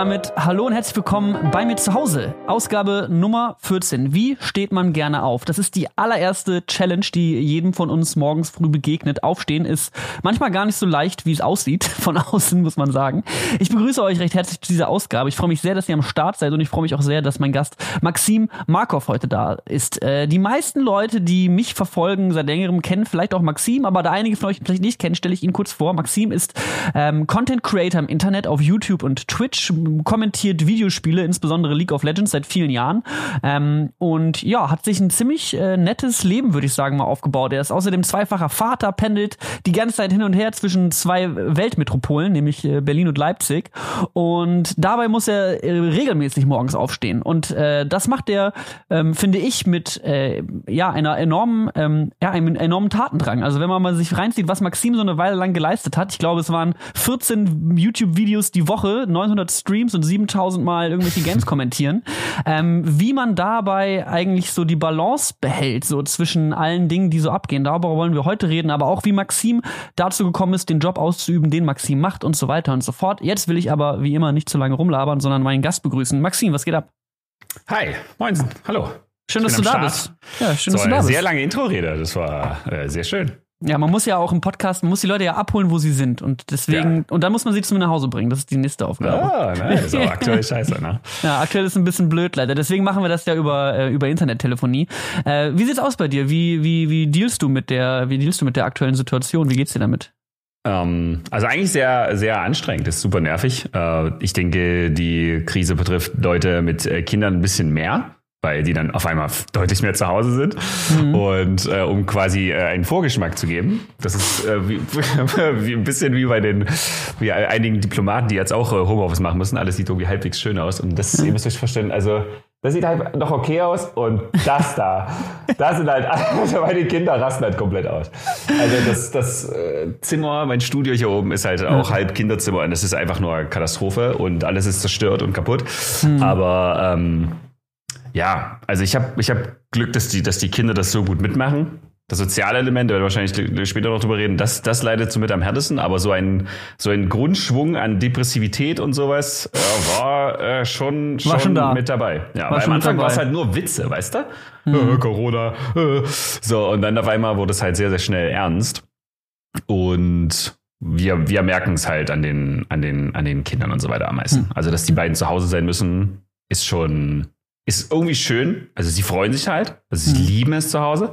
Damit hallo und herzlich willkommen bei mir zu Hause. Ausgabe Nummer 14. Wie steht man gerne auf? Das ist die allererste Challenge, die jedem von uns morgens früh begegnet. Aufstehen ist manchmal gar nicht so leicht, wie es aussieht. Von außen muss man sagen. Ich begrüße euch recht herzlich zu dieser Ausgabe. Ich freue mich sehr, dass ihr am Start seid und ich freue mich auch sehr, dass mein Gast Maxim Markov heute da ist. Äh, die meisten Leute, die mich verfolgen seit längerem, kennen vielleicht auch Maxim, aber da einige von euch vielleicht nicht kennen, stelle ich ihn kurz vor. Maxim ist ähm, Content Creator im Internet auf YouTube und Twitch kommentiert Videospiele, insbesondere League of Legends seit vielen Jahren. Ähm, und ja, hat sich ein ziemlich äh, nettes Leben, würde ich sagen, mal aufgebaut. Er ist außerdem zweifacher Vater, pendelt die ganze Zeit hin und her zwischen zwei Weltmetropolen, nämlich äh, Berlin und Leipzig. Und dabei muss er äh, regelmäßig morgens aufstehen. Und äh, das macht er, ähm, finde ich, mit äh, ja, einer enormen, ähm, ja, einem enormen Tatendrang. Also wenn man mal sich reinzieht, was Maxim so eine Weile lang geleistet hat, ich glaube, es waren 14 YouTube-Videos die Woche, 900 Streams und 7000 Mal irgendwelche Games kommentieren, ähm, wie man dabei eigentlich so die Balance behält, so zwischen allen Dingen, die so abgehen. Darüber wollen wir heute reden, aber auch wie Maxim dazu gekommen ist, den Job auszuüben, den Maxim macht und so weiter und so fort. Jetzt will ich aber wie immer nicht zu lange rumlabern, sondern meinen Gast begrüßen. Maxim, was geht ab? Hi, moinsen, hallo. Schön, dass du da bist. Ja, schön, dass du da bist. Sehr lange Intro-Rede, das war äh, sehr schön. Ja, man muss ja auch im Podcast, man muss die Leute ja abholen, wo sie sind. Und deswegen, ja. und dann muss man sie zu mir nach Hause bringen. Das ist die nächste Aufgabe. Ah, nein, ist auch aktuell scheiße, ne? Ja, aktuell ist ein bisschen blöd, leider. Deswegen machen wir das ja über, äh, über Internettelefonie. Äh, wie sieht's aus bei dir? Wie, wie, wie dealst du mit der, wie dealst du mit der aktuellen Situation? Wie geht's dir damit? Ähm, also eigentlich sehr, sehr anstrengend, ist super nervig. Äh, ich denke, die Krise betrifft Leute mit äh, Kindern ein bisschen mehr weil die dann auf einmal deutlich mehr zu Hause sind. Mhm. Und äh, um quasi äh, einen Vorgeschmack zu geben, das ist äh, wie, wie ein bisschen wie bei den wie einigen Diplomaten, die jetzt auch äh, Homeoffice machen müssen. Alles sieht irgendwie halbwegs schön aus. Und das, mhm. ihr müsst euch vorstellen, also das sieht halt noch okay aus und das da, das sind halt, also meine Kinder rasten halt komplett aus. Also das, das äh, Zimmer, mein Studio hier oben ist halt auch mhm. halb Kinderzimmer und das ist einfach nur Katastrophe und alles ist zerstört und kaputt. Mhm. Aber ähm, ja, also ich habe ich hab Glück, dass die, dass die Kinder das so gut mitmachen. Das soziale Element, da werden wir wahrscheinlich später noch drüber reden, das, das leidet somit am härtesten, aber so ein, so ein Grundschwung an Depressivität und sowas äh, war äh, schon, schon, war schon da. mit dabei. Ja, weil am Anfang war es halt nur Witze, weißt du? Mhm. Äh, Corona. Äh. So, und dann auf einmal wurde es halt sehr, sehr schnell ernst. Und wir, wir merken es halt an den, an, den, an den Kindern und so weiter am meisten. Mhm. Also, dass die beiden zu Hause sein müssen, ist schon, ist irgendwie schön. Also sie freuen sich halt. Also sie mhm. lieben es zu Hause.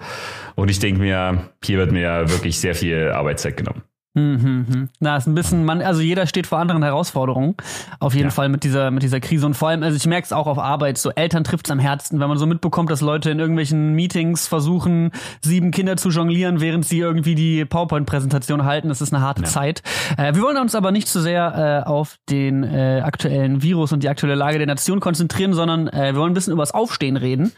Und ich denke mir, hier wird mir wirklich sehr viel Arbeitszeit genommen. Mhm, mhm. Na, ist ein bisschen, man, also jeder steht vor anderen Herausforderungen. Auf jeden ja. Fall mit dieser, mit dieser Krise. Und vor allem, also ich merke es auch auf Arbeit, so Eltern trifft es am Herzen, wenn man so mitbekommt, dass Leute in irgendwelchen Meetings versuchen, sieben Kinder zu jonglieren, während sie irgendwie die PowerPoint-Präsentation halten. Das ist eine harte ja. Zeit. Äh, wir wollen uns aber nicht zu so sehr äh, auf den äh, aktuellen Virus und die aktuelle Lage der Nation konzentrieren, sondern äh, wir wollen ein bisschen über das Aufstehen reden.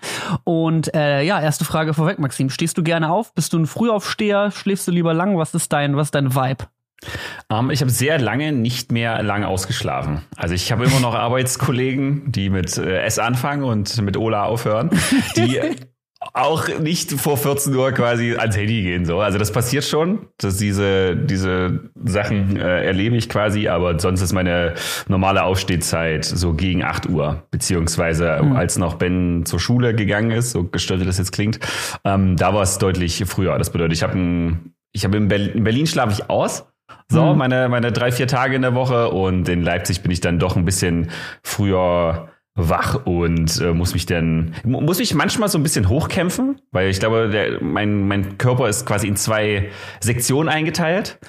Und äh, ja, erste Frage vorweg, Maxim. Stehst du gerne auf? Bist du ein Frühaufsteher? Schläfst du lieber lang? Was ist dein, was ist dein Vibe? Vibe? Um, ähm, ich habe sehr lange nicht mehr lang ausgeschlafen. Also ich habe immer noch Arbeitskollegen, die mit äh, S anfangen und mit Ola aufhören, die auch nicht vor 14 Uhr quasi ans Handy gehen. So. Also das passiert schon, dass diese, diese Sachen äh, erlebe ich quasi, aber sonst ist meine normale Aufstehzeit so gegen 8 Uhr, beziehungsweise mhm. als noch Ben zur Schule gegangen ist, so gestört wie das jetzt klingt, ähm, da war es deutlich früher. Das bedeutet, ich habe ein ich habe in, Berlin, in Berlin schlafe ich aus. So, mhm. meine, meine drei, vier Tage in der Woche und in Leipzig bin ich dann doch ein bisschen früher wach und äh, muss mich dann, muss mich manchmal so ein bisschen hochkämpfen, weil ich glaube, der, mein, mein Körper ist quasi in zwei Sektionen eingeteilt.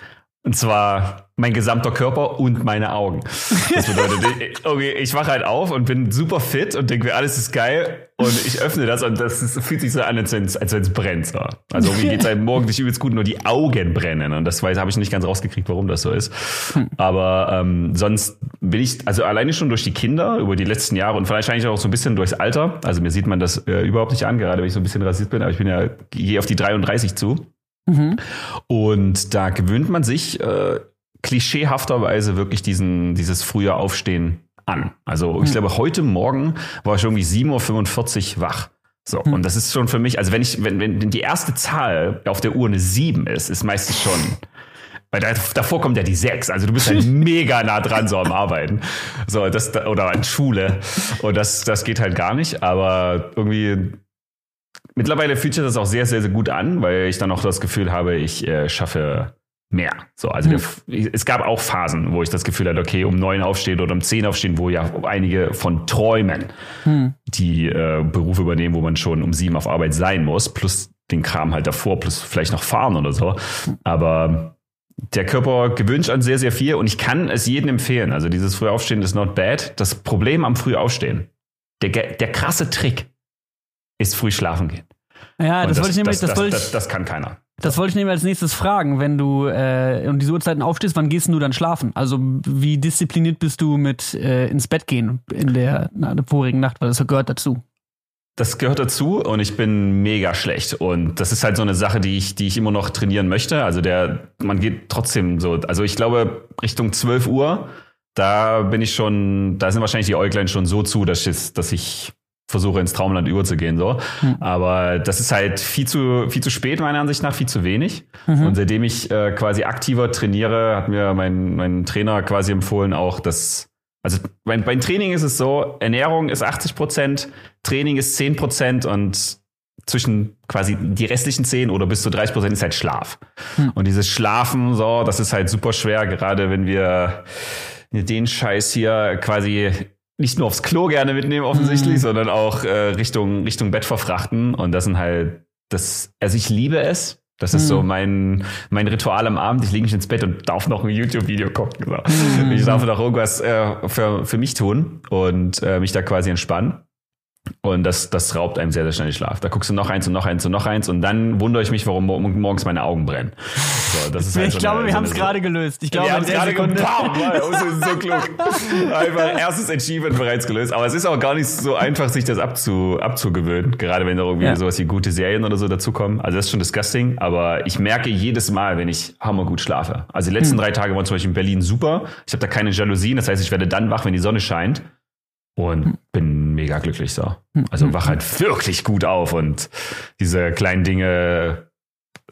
Und zwar mein gesamter Körper und meine Augen. Das bedeutet, okay, ich wache halt auf und bin super fit und denke mir, alles ist geil. Und ich öffne das und das ist, fühlt sich so an, als wenn es, als brennt. So. Also irgendwie geht es einem morgen nicht übelst gut, nur die Augen brennen. Und das habe ich nicht ganz rausgekriegt, warum das so ist. Aber ähm, sonst bin ich, also alleine schon durch die Kinder über die letzten Jahre und vielleicht auch so ein bisschen durchs Alter. Also mir sieht man das äh, überhaupt nicht an, gerade wenn ich so ein bisschen rasiert bin, aber ich bin ja, gehe auf die 33 zu. Mhm. Und da gewöhnt man sich äh, klischeehafterweise wirklich diesen, dieses frühe Aufstehen an. Also ich mhm. glaube, heute Morgen war ich irgendwie 7.45 Uhr wach. So, mhm. und das ist schon für mich, also wenn ich, wenn, wenn die erste Zahl auf der Uhr eine 7 ist, ist meistens schon Weil da, davor kommt ja die sechs. Also du bist halt mega nah dran so am Arbeiten. So, das, oder an Schule. Und das, das geht halt gar nicht. Aber irgendwie mittlerweile fühlt sich das auch sehr, sehr, sehr gut an, weil ich dann auch das Gefühl habe, ich äh, schaffe mehr. So, also hm. der, es gab auch Phasen, wo ich das Gefühl hatte, okay, um neun aufstehen oder um zehn aufstehen, wo ja einige von träumen, hm. die äh, Berufe übernehmen, wo man schon um sieben auf Arbeit sein muss, plus den Kram halt davor, plus vielleicht noch fahren oder so. Aber der Körper gewöhnt sich an sehr, sehr viel und ich kann es jedem empfehlen. Also dieses Frühaufstehen ist not bad. Das Problem am Frühaufstehen, der, der krasse Trick ist früh schlafen gehen. Ja, das, das, wollte ich nämlich, das, das, das, das, das kann keiner. Das wollte ich nämlich als nächstes fragen. Wenn du äh, um diese Uhrzeiten aufstehst, wann gehst du dann schlafen? Also wie diszipliniert bist du mit äh, ins Bett gehen in der, na, der vorigen Nacht? Weil das gehört dazu. Das gehört dazu und ich bin mega schlecht. Und das ist halt so eine Sache, die ich, die ich immer noch trainieren möchte. Also der, man geht trotzdem so, also ich glaube Richtung 12 Uhr, da bin ich schon, da sind wahrscheinlich die Äuglein schon so zu, dass ich, dass ich versuche ins Traumland überzugehen so. Mhm. Aber das ist halt viel zu viel zu spät meiner Ansicht nach, viel zu wenig. Mhm. Und seitdem ich äh, quasi aktiver trainiere, hat mir mein mein Trainer quasi empfohlen auch, dass also beim, beim Training ist es so, Ernährung ist 80 Prozent, Training ist 10 Prozent und zwischen quasi die restlichen 10 oder bis zu 30 Prozent ist halt Schlaf. Mhm. Und dieses Schlafen, so, das ist halt super schwer, gerade wenn wir den Scheiß hier quasi nicht nur aufs Klo gerne mitnehmen offensichtlich, mhm. sondern auch äh, Richtung Richtung Bett verfrachten und das sind halt das also ich liebe es. Das ist mhm. so mein, mein Ritual am Abend. Ich lege mich ins Bett und darf noch ein YouTube-Video gucken. So. Mhm. Ich darf noch irgendwas äh, für, für mich tun und äh, mich da quasi entspannen. Und das, das raubt einem sehr, sehr schnell den Schlaf. Da guckst du noch eins und noch eins und noch eins und dann wundere ich mich, warum morgens meine Augen brennen. So, das ist halt ich so glaube, eine, wir so haben es gerade gelöst. Ich glaube, wir haben es gerade gelöst. so klug. Einfach erstes Achievement bereits gelöst. Aber es ist auch gar nicht so einfach, sich das abzu, abzugewöhnen. Gerade wenn da irgendwie ja. sowas wie gute Serien oder so dazukommen. Also das ist schon disgusting. Aber ich merke jedes Mal, wenn ich hammergut schlafe. Also die letzten hm. drei Tage waren zum Beispiel in Berlin super. Ich habe da keine Jalousien. Das heißt, ich werde dann wach, wenn die Sonne scheint und hm. bin mega glücklich so. Hm. Also hm. wach halt wirklich gut auf und diese kleinen Dinge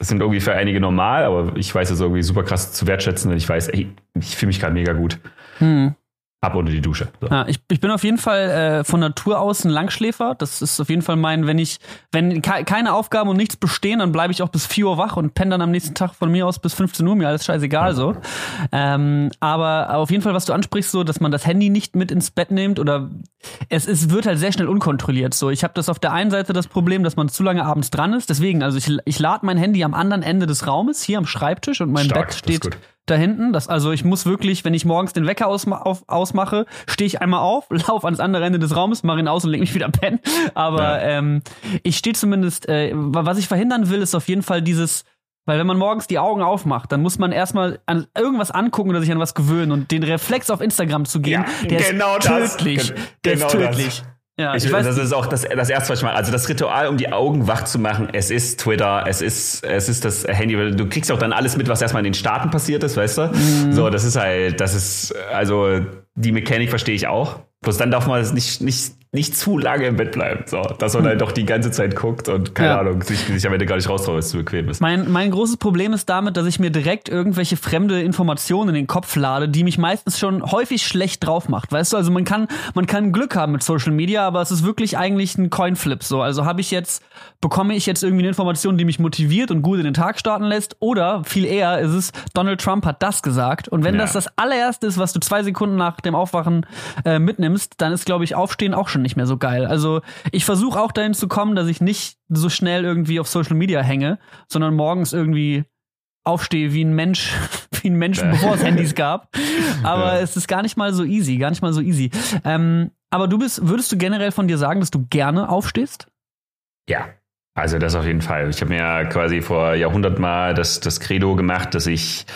sind irgendwie für einige normal, aber ich weiß es irgendwie super krass zu wertschätzen und ich weiß, ey, ich fühle mich gerade mega gut. Hm. Ab unter die Dusche. So. Ja, ich, ich bin auf jeden Fall äh, von Natur aus ein Langschläfer. Das ist auf jeden Fall mein, wenn ich, wenn ke keine Aufgaben und nichts bestehen, dann bleibe ich auch bis 4 Uhr wach und penne dann am nächsten Tag von mir aus bis 15 Uhr, mir alles scheißegal ja. so. Ähm, aber auf jeden Fall, was du ansprichst, so, dass man das Handy nicht mit ins Bett nimmt oder es ist, wird halt sehr schnell unkontrolliert. So, ich habe das auf der einen Seite das Problem, dass man zu lange abends dran ist. Deswegen, also ich, ich lade mein Handy am anderen Ende des Raumes, hier am Schreibtisch und mein Stark, Bett steht da hinten. Das, also ich muss wirklich, wenn ich morgens den Wecker ausma auf, ausmache, stehe ich einmal auf, laufe ans andere Ende des Raumes, mache ihn aus und leg mich wieder pennen. Aber ja. ähm, ich stehe zumindest, äh, was ich verhindern will, ist auf jeden Fall dieses, weil wenn man morgens die Augen aufmacht, dann muss man erstmal an irgendwas angucken oder sich an was gewöhnen und den Reflex auf Instagram zu gehen, ja, der genau ist tödlich. Das, der genau ist tödlich. Das. Ja, ich, ich weiß, das ist auch das, das erste, was ich mache. Also das Ritual, um die Augen wach zu machen, es ist Twitter, es ist, es ist das Handy. Du kriegst auch dann alles mit, was erstmal in den Staaten passiert ist, weißt du? Mhm. So, das ist halt, das ist, also die Mechanik verstehe ich auch. Bloß dann darf man es nicht, nicht nicht zu lange im Bett bleiben. So, dass man hm. halt doch die ganze Zeit guckt und keine ja. Ahnung, sich, sich am Ende gar nicht raustraut, weil es zu bequem ist. Mein, mein großes Problem ist damit, dass ich mir direkt irgendwelche fremde Informationen in den Kopf lade, die mich meistens schon häufig schlecht drauf macht. Weißt du, also man kann, man kann Glück haben mit Social Media, aber es ist wirklich eigentlich ein Coinflip. So, also habe ich jetzt, bekomme ich jetzt irgendwie eine Information, die mich motiviert und gut in den Tag starten lässt, oder viel eher ist es, Donald Trump hat das gesagt. Und wenn ja. das das allererste ist, was du zwei Sekunden nach dem Aufwachen äh, mitnimmst, dann ist, glaube ich, Aufstehen auch schon schon nicht mehr so geil. Also ich versuche auch dahin zu kommen, dass ich nicht so schnell irgendwie auf Social Media hänge, sondern morgens irgendwie aufstehe wie ein Mensch, wie ein Mensch, ja. bevor es Handys gab. Aber ja. es ist gar nicht mal so easy, gar nicht mal so easy. Ähm, aber du bist, würdest du generell von dir sagen, dass du gerne aufstehst? Ja, also das auf jeden Fall. Ich habe mir ja quasi vor Jahrhundert mal das, das Credo gemacht, dass ich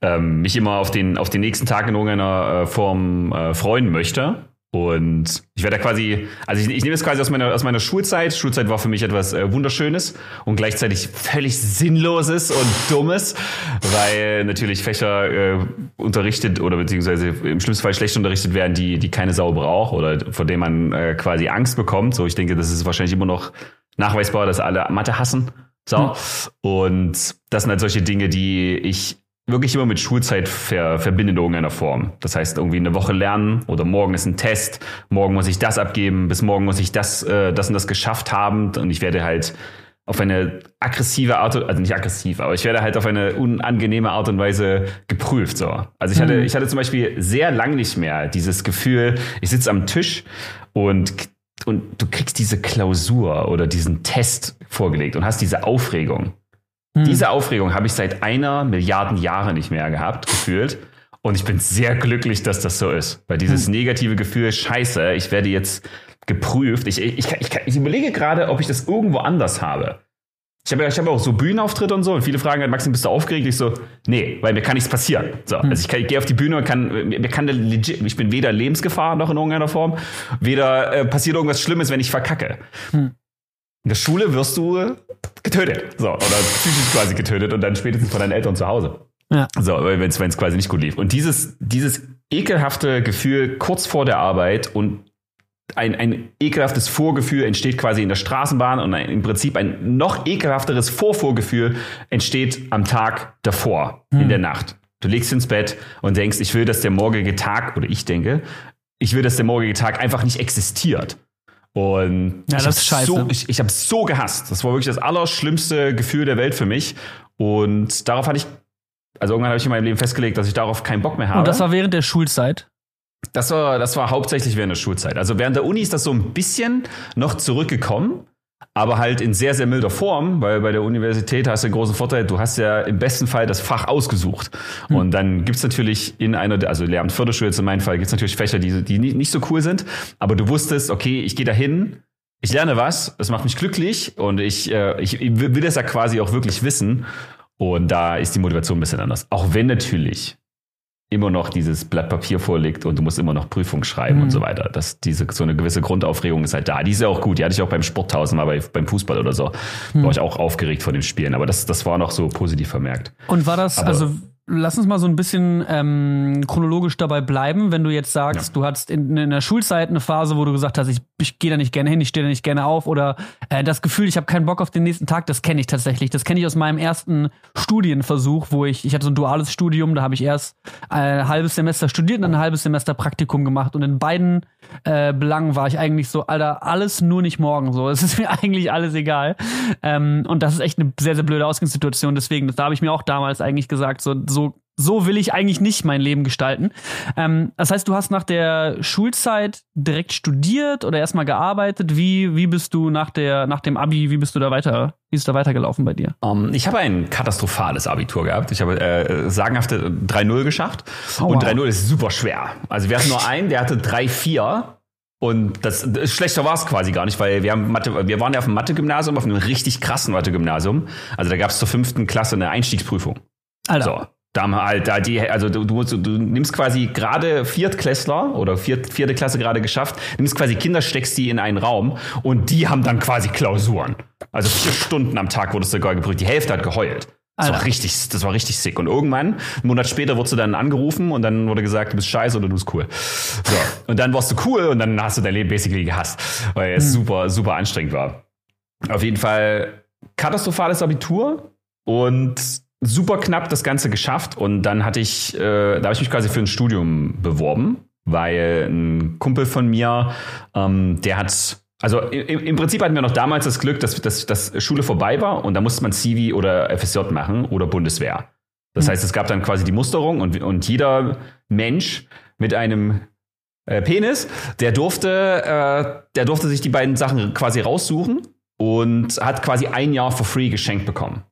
ähm, mich immer auf den, auf den nächsten Tag in irgendeiner äh, Form äh, freuen möchte. Und ich werde da quasi, also ich, ich nehme es quasi aus meiner, aus meiner Schulzeit. Schulzeit war für mich etwas äh, Wunderschönes und gleichzeitig völlig Sinnloses und Dummes, weil natürlich Fächer äh, unterrichtet oder beziehungsweise im schlimmsten Fall schlecht unterrichtet werden, die, die keine Sau braucht oder vor denen man äh, quasi Angst bekommt. So, ich denke, das ist wahrscheinlich immer noch nachweisbar, dass alle Mathe hassen. So. Hm. Und das sind halt solche Dinge, die ich wirklich immer mit Schulzeit ver verbindet in irgendeiner Form. Das heißt, irgendwie eine Woche lernen oder morgen ist ein Test, morgen muss ich das abgeben, bis morgen muss ich das, äh, das und das geschafft haben und ich werde halt auf eine aggressive Art, also nicht aggressiv, aber ich werde halt auf eine unangenehme Art und Weise geprüft. So. Also ich hatte, mhm. ich hatte zum Beispiel sehr lang nicht mehr dieses Gefühl, ich sitze am Tisch und und du kriegst diese Klausur oder diesen Test vorgelegt und hast diese Aufregung. Hm. Diese Aufregung habe ich seit einer Milliarden Jahre nicht mehr gehabt, gefühlt. Und ich bin sehr glücklich, dass das so ist. Weil dieses hm. negative Gefühl, scheiße, ich werde jetzt geprüft. Ich, ich, ich, ich überlege gerade, ob ich das irgendwo anders habe. Ich habe ich hab auch so Bühnenauftritte und so und viele fragen halt, Maxim, bist du aufgeregt? Ich so, nee, weil mir kann nichts passieren. So, hm. also ich, ich gehe auf die Bühne und kann, mir kann legit, ich bin weder Lebensgefahr noch in irgendeiner Form, weder äh, passiert irgendwas Schlimmes, wenn ich verkacke. Hm. In der Schule wirst du getötet. So, oder psychisch quasi getötet und dann spätestens von deinen Eltern zu Hause. Ja. So, wenn es quasi nicht gut lief. Und dieses, dieses ekelhafte Gefühl kurz vor der Arbeit und ein, ein ekelhaftes Vorgefühl entsteht quasi in der Straßenbahn und ein, im Prinzip ein noch ekelhafteres Vorvorgefühl entsteht am Tag davor, hm. in der Nacht. Du legst ins Bett und denkst, ich will, dass der morgige Tag, oder ich denke, ich will, dass der morgige Tag einfach nicht existiert. Und ja, ich scheiße. So, ich ich habe so gehasst. Das war wirklich das allerschlimmste Gefühl der Welt für mich. Und darauf hatte ich, also irgendwann habe ich in meinem Leben festgelegt, dass ich darauf keinen Bock mehr habe. Und das war während der Schulzeit? Das war, das war hauptsächlich während der Schulzeit. Also während der Uni ist das so ein bisschen noch zurückgekommen aber halt in sehr, sehr milder Form, weil bei der Universität hast du den großen Vorteil, du hast ja im besten Fall das Fach ausgesucht. Mhm. Und dann gibt's natürlich in einer, also Lehramt Förderschule jetzt in meinem Fall, gibt's natürlich Fächer, die, die nicht so cool sind, aber du wusstest, okay, ich gehe dahin, ich lerne was, es macht mich glücklich und ich, äh, ich, ich will das ja quasi auch wirklich wissen. Und da ist die Motivation ein bisschen anders. Auch wenn natürlich immer noch dieses Blatt Papier vorliegt und du musst immer noch Prüfung schreiben mhm. und so weiter. Das, diese, so eine gewisse Grundaufregung ist halt da. Die ist ja auch gut. Die hatte ich auch beim Sport tausendmal, bei, beim Fußball oder so. Mhm. War ich auch aufgeregt vor dem Spielen. Aber das, das war noch so positiv vermerkt. Und war das, Aber, also Lass uns mal so ein bisschen ähm, chronologisch dabei bleiben, wenn du jetzt sagst, ja. du hattest in, in, der Schulzeit eine Phase, wo du gesagt hast, ich, ich gehe da nicht gerne hin, ich stehe da nicht gerne auf oder äh, das Gefühl, ich habe keinen Bock auf den nächsten Tag, das kenne ich tatsächlich. Das kenne ich aus meinem ersten Studienversuch, wo ich, ich hatte so ein duales Studium, da habe ich erst ein halbes Semester studiert und dann ein halbes Semester Praktikum gemacht und in beiden äh, Belangen war ich eigentlich so, Alter, alles nur nicht morgen so. Es ist mir eigentlich alles egal. Ähm, und das ist echt eine sehr, sehr blöde Ausgangssituation. Deswegen, da habe ich mir auch damals eigentlich gesagt, so, so so will ich eigentlich nicht mein Leben gestalten. Ähm, das heißt, du hast nach der Schulzeit direkt studiert oder erstmal gearbeitet. Wie, wie bist du nach, der, nach dem Abi, wie bist du da weiter, wie ist da weitergelaufen bei dir? Um, ähm, ich habe ein katastrophales Abitur gehabt. Ich habe äh, sagenhafte 3-0 geschafft. Oh, und wow. 3-0 ist super schwer. Also wir hatten nur einen, der hatte 3-4. Und das, das schlechter war es quasi gar nicht, weil wir haben Mathe, wir waren ja auf dem Mathe-Gymnasium, auf einem richtig krassen Mathe-Gymnasium. Also da gab es zur fünften Klasse eine Einstiegsprüfung. Alter. So. Da haben halt da die, also du, du, du nimmst quasi gerade Viertklässler oder viert, vierte Klasse gerade geschafft, nimmst quasi Kinder, steckst die in einen Raum und die haben dann quasi Klausuren. Also vier Stunden am Tag wurdest du sogar geprüft. Die Hälfte hat geheult. Das war richtig, das war richtig sick. Und irgendwann, einen Monat später, wurdest du dann angerufen und dann wurde gesagt, du bist scheiße oder du bist cool. So. Und dann warst du cool und dann hast du dein Leben basically gehasst, weil es mhm. super, super anstrengend war. Auf jeden Fall katastrophales Abitur und super knapp das Ganze geschafft und dann hatte ich, äh, da habe ich mich quasi für ein Studium beworben, weil ein Kumpel von mir, ähm, der hat also im, im, Prinzip hatten wir noch damals das Glück, dass, dass, dass Schule vorbei war und da musste man CV oder FSJ machen oder Bundeswehr. Das mhm. heißt, es gab dann quasi die Musterung und, und jeder Mensch mit einem äh, Penis, der durfte, äh, der durfte sich die beiden Sachen quasi raussuchen und hat quasi ein Jahr for free geschenkt bekommen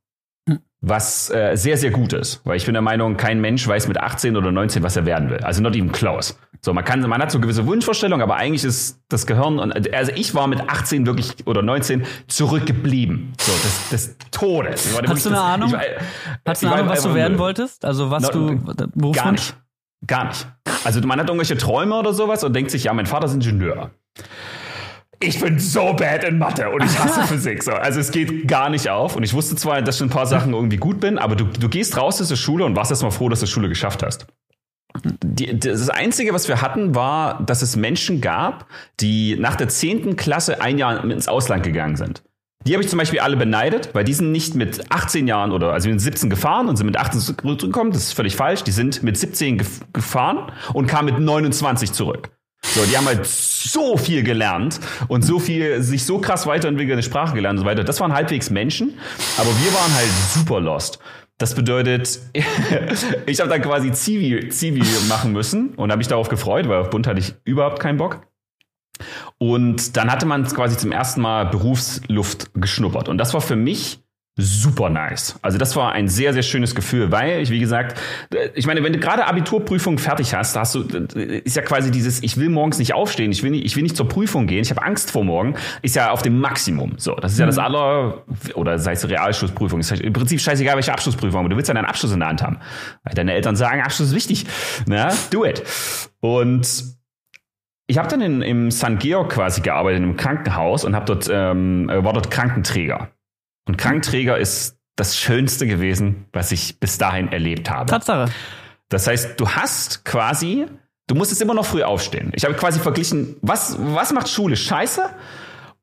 was äh, sehr, sehr gut ist. Weil ich bin der Meinung, kein Mensch weiß mit 18 oder 19, was er werden will. Also not even close. So, man kann, man hat so gewisse Wunschvorstellungen, aber eigentlich ist das Gehirn, und, also ich war mit 18 wirklich oder 19 zurückgeblieben. So, des, des Todes. Hast du eine Ahnung? Ich, Hast du eine Ahnung, was du werden wolltest? Also was no, du, Gar nicht. Gar nicht. Also man hat irgendwelche Träume oder sowas und denkt sich, ja, mein Vater ist Ingenieur ich bin so bad in Mathe und ich hasse Physik. So. Also es geht gar nicht auf. Und ich wusste zwar, dass ich ein paar Sachen irgendwie gut bin, aber du, du gehst raus aus der Schule und warst erstmal froh, dass du Schule geschafft hast. Die, das Einzige, was wir hatten, war, dass es Menschen gab, die nach der zehnten Klasse ein Jahr ins Ausland gegangen sind. Die habe ich zum Beispiel alle beneidet, weil die sind nicht mit 18 Jahren oder also mit 17 gefahren und sind mit 18 zurückgekommen. Das ist völlig falsch. Die sind mit 17 gef gefahren und kamen mit 29 zurück. So, die haben halt so viel gelernt und so viel, sich so krass weiterentwickelt, eine Sprache gelernt und so weiter. Das waren halbwegs Menschen, aber wir waren halt super lost. Das bedeutet, ich habe dann quasi Zivi, Zivi machen müssen und habe mich darauf gefreut, weil auf Bund hatte ich überhaupt keinen Bock. Und dann hatte man quasi zum ersten Mal Berufsluft geschnuppert. Und das war für mich super nice. Also das war ein sehr, sehr schönes Gefühl, weil ich, wie gesagt, ich meine, wenn du gerade Abiturprüfung fertig hast, hast du, ist ja quasi dieses, ich will morgens nicht aufstehen, ich will nicht, ich will nicht zur Prüfung gehen, ich habe Angst vor morgen, ist ja auf dem Maximum. So, das ist ja das mhm. aller, oder sei es Realschlussprüfung, ist im Prinzip scheißegal, welche Abschlussprüfung, aber du willst ja deinen Abschluss in der Hand haben. Weil deine Eltern sagen, Abschluss ist wichtig. Na, do it. Und ich habe dann in, im St. Georg quasi gearbeitet, in einem Krankenhaus und hab dort, ähm, war dort Krankenträger. Und Krankenträger ist das Schönste gewesen, was ich bis dahin erlebt habe. Tatsache. Das heißt, du hast quasi, du musstest immer noch früh aufstehen. Ich habe quasi verglichen, was, was macht Schule scheiße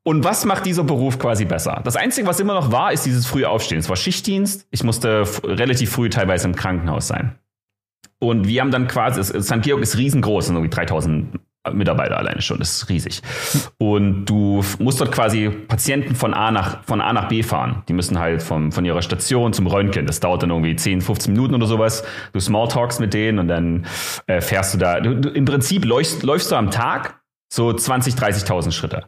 und was macht dieser Beruf quasi besser? Das Einzige, was immer noch war, ist dieses frühe Aufstehen. Es war Schichtdienst. Ich musste relativ früh teilweise im Krankenhaus sein. Und wir haben dann quasi, St. Georg ist riesengroß, sind irgendwie 3000 Mitarbeiter alleine schon, das ist riesig. Und du musst dort quasi Patienten von A nach, von A nach B fahren. Die müssen halt vom, von ihrer Station zum Röntgen. Das dauert dann irgendwie 10, 15 Minuten oder sowas. Du Smalltalks mit denen und dann äh, fährst du da. Du, du, Im Prinzip läufst, läufst du am Tag so 20, 30.000 Schritte.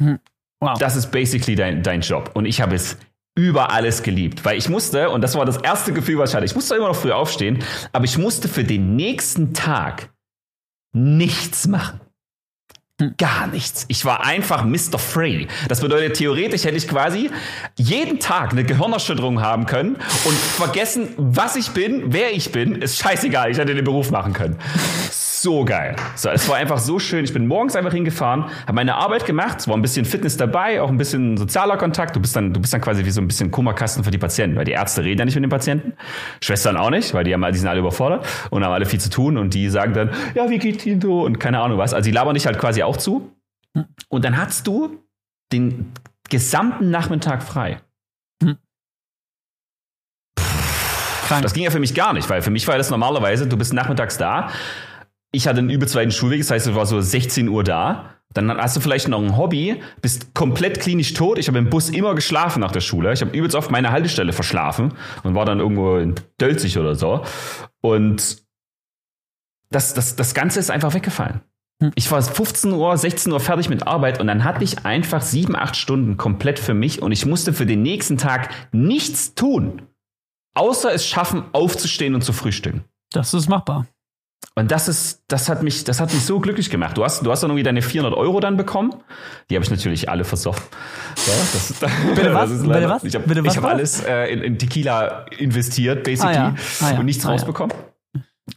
Hm. Wow. Das ist basically dein, dein Job. Und ich habe es über alles geliebt, weil ich musste, und das war das erste Gefühl, was ich hatte, ich musste immer noch früh aufstehen, aber ich musste für den nächsten Tag nichts machen. Gar nichts. Ich war einfach Mr. Free. Das bedeutet, theoretisch hätte ich quasi jeden Tag eine Gehirnerschütterung haben können und vergessen, was ich bin, wer ich bin. Ist scheißegal. Ich hätte den Beruf machen können so geil. So, es war einfach so schön. Ich bin morgens einfach hingefahren, habe meine Arbeit gemacht, es war ein bisschen Fitness dabei, auch ein bisschen sozialer Kontakt. Du bist dann, du bist dann quasi wie so ein bisschen Kummerkasten für die Patienten, weil die Ärzte reden ja nicht mit den Patienten, Schwestern auch nicht, weil die haben, die sind alle überfordert und haben alle viel zu tun und die sagen dann, ja, wie geht's Ihnen so und keine Ahnung was. Also die labern dich halt quasi auch zu. Und dann hast du den gesamten Nachmittag frei. Hm. Das ging ja für mich gar nicht, weil für mich war das normalerweise, du bist nachmittags da, ich hatte einen übelst weiten Schulweg, das heißt, es war so 16 Uhr da. Dann hast du vielleicht noch ein Hobby, bist komplett klinisch tot. Ich habe im Bus immer geschlafen nach der Schule. Ich habe übelst oft meine Haltestelle verschlafen und war dann irgendwo in Dölzig oder so. Und das, das, das Ganze ist einfach weggefallen. Hm. Ich war 15 Uhr, 16 Uhr fertig mit Arbeit und dann hatte ich einfach sieben, acht Stunden komplett für mich und ich musste für den nächsten Tag nichts tun, außer es schaffen, aufzustehen und zu frühstücken. Das ist machbar. Und das ist, das hat mich, das hat mich so glücklich gemacht. Du hast, du hast dann irgendwie deine 400 Euro dann bekommen. Die habe ich natürlich alle versoffen. Ja, das, Bitte was? Bitte was? Ich habe hab alles äh, in, in, Tequila investiert, basically, ah, ja. Ah, ja. und nichts ah, rausbekommen.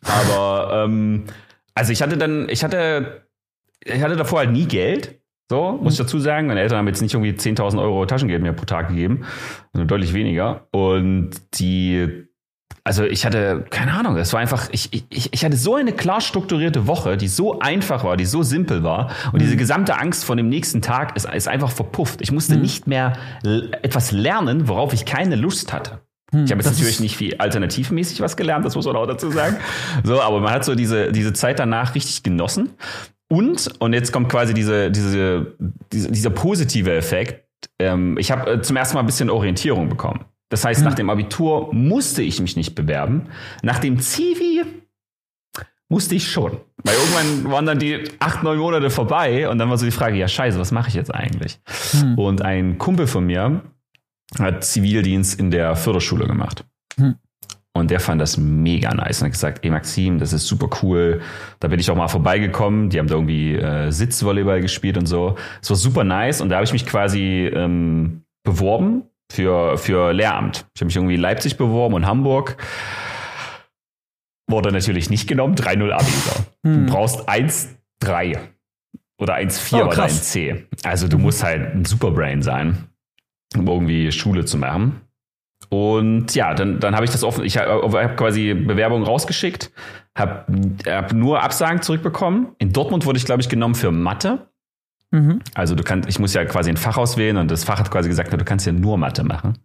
Aber ähm, also ich hatte dann, ich hatte, ich hatte davor halt nie Geld. So, muss ich dazu sagen. Meine Eltern haben jetzt nicht irgendwie 10.000 Euro Taschengeld mehr pro Tag gegeben, sondern deutlich weniger. Und die also ich hatte, keine Ahnung, es war einfach, ich, ich, ich hatte so eine klar strukturierte Woche, die so einfach war, die so simpel war. Und mhm. diese gesamte Angst vor dem nächsten Tag ist, ist einfach verpufft. Ich musste mhm. nicht mehr etwas lernen, worauf ich keine Lust hatte. Mhm, ich habe jetzt natürlich nicht viel alternativmäßig was gelernt, das muss man auch dazu sagen. So, aber man hat so diese, diese Zeit danach richtig genossen. Und, und jetzt kommt quasi diese, diese, diese dieser positive Effekt. Ähm, ich habe äh, zum ersten Mal ein bisschen Orientierung bekommen. Das heißt, nach dem Abitur musste ich mich nicht bewerben. Nach dem Zivi musste ich schon. Weil irgendwann waren dann die acht, neun Monate vorbei und dann war so die Frage, ja scheiße, was mache ich jetzt eigentlich? Hm. Und ein Kumpel von mir hat Zivildienst in der Förderschule gemacht. Hm. Und der fand das mega nice und hat gesagt, ey Maxim, das ist super cool. Da bin ich auch mal vorbeigekommen. Die haben da irgendwie äh, Sitzvolleyball gespielt und so. Es war super nice und da habe ich mich quasi ähm, beworben für, für Lehramt. Ich habe mich irgendwie in Leipzig beworben und Hamburg. Wurde natürlich nicht genommen, 3-0 Abi. Hm. Du brauchst 1-3 oder 1-4 oh, oder 1-C. Also du musst halt ein Superbrain sein, um irgendwie Schule zu machen. Und ja, dann, dann habe ich das offen, ich habe hab quasi Bewerbungen rausgeschickt, habe hab nur Absagen zurückbekommen. In Dortmund wurde ich, glaube ich, genommen für Mathe. Mhm. Also du kannst, ich muss ja quasi ein Fach auswählen und das Fach hat quasi gesagt, du kannst ja nur Mathe machen.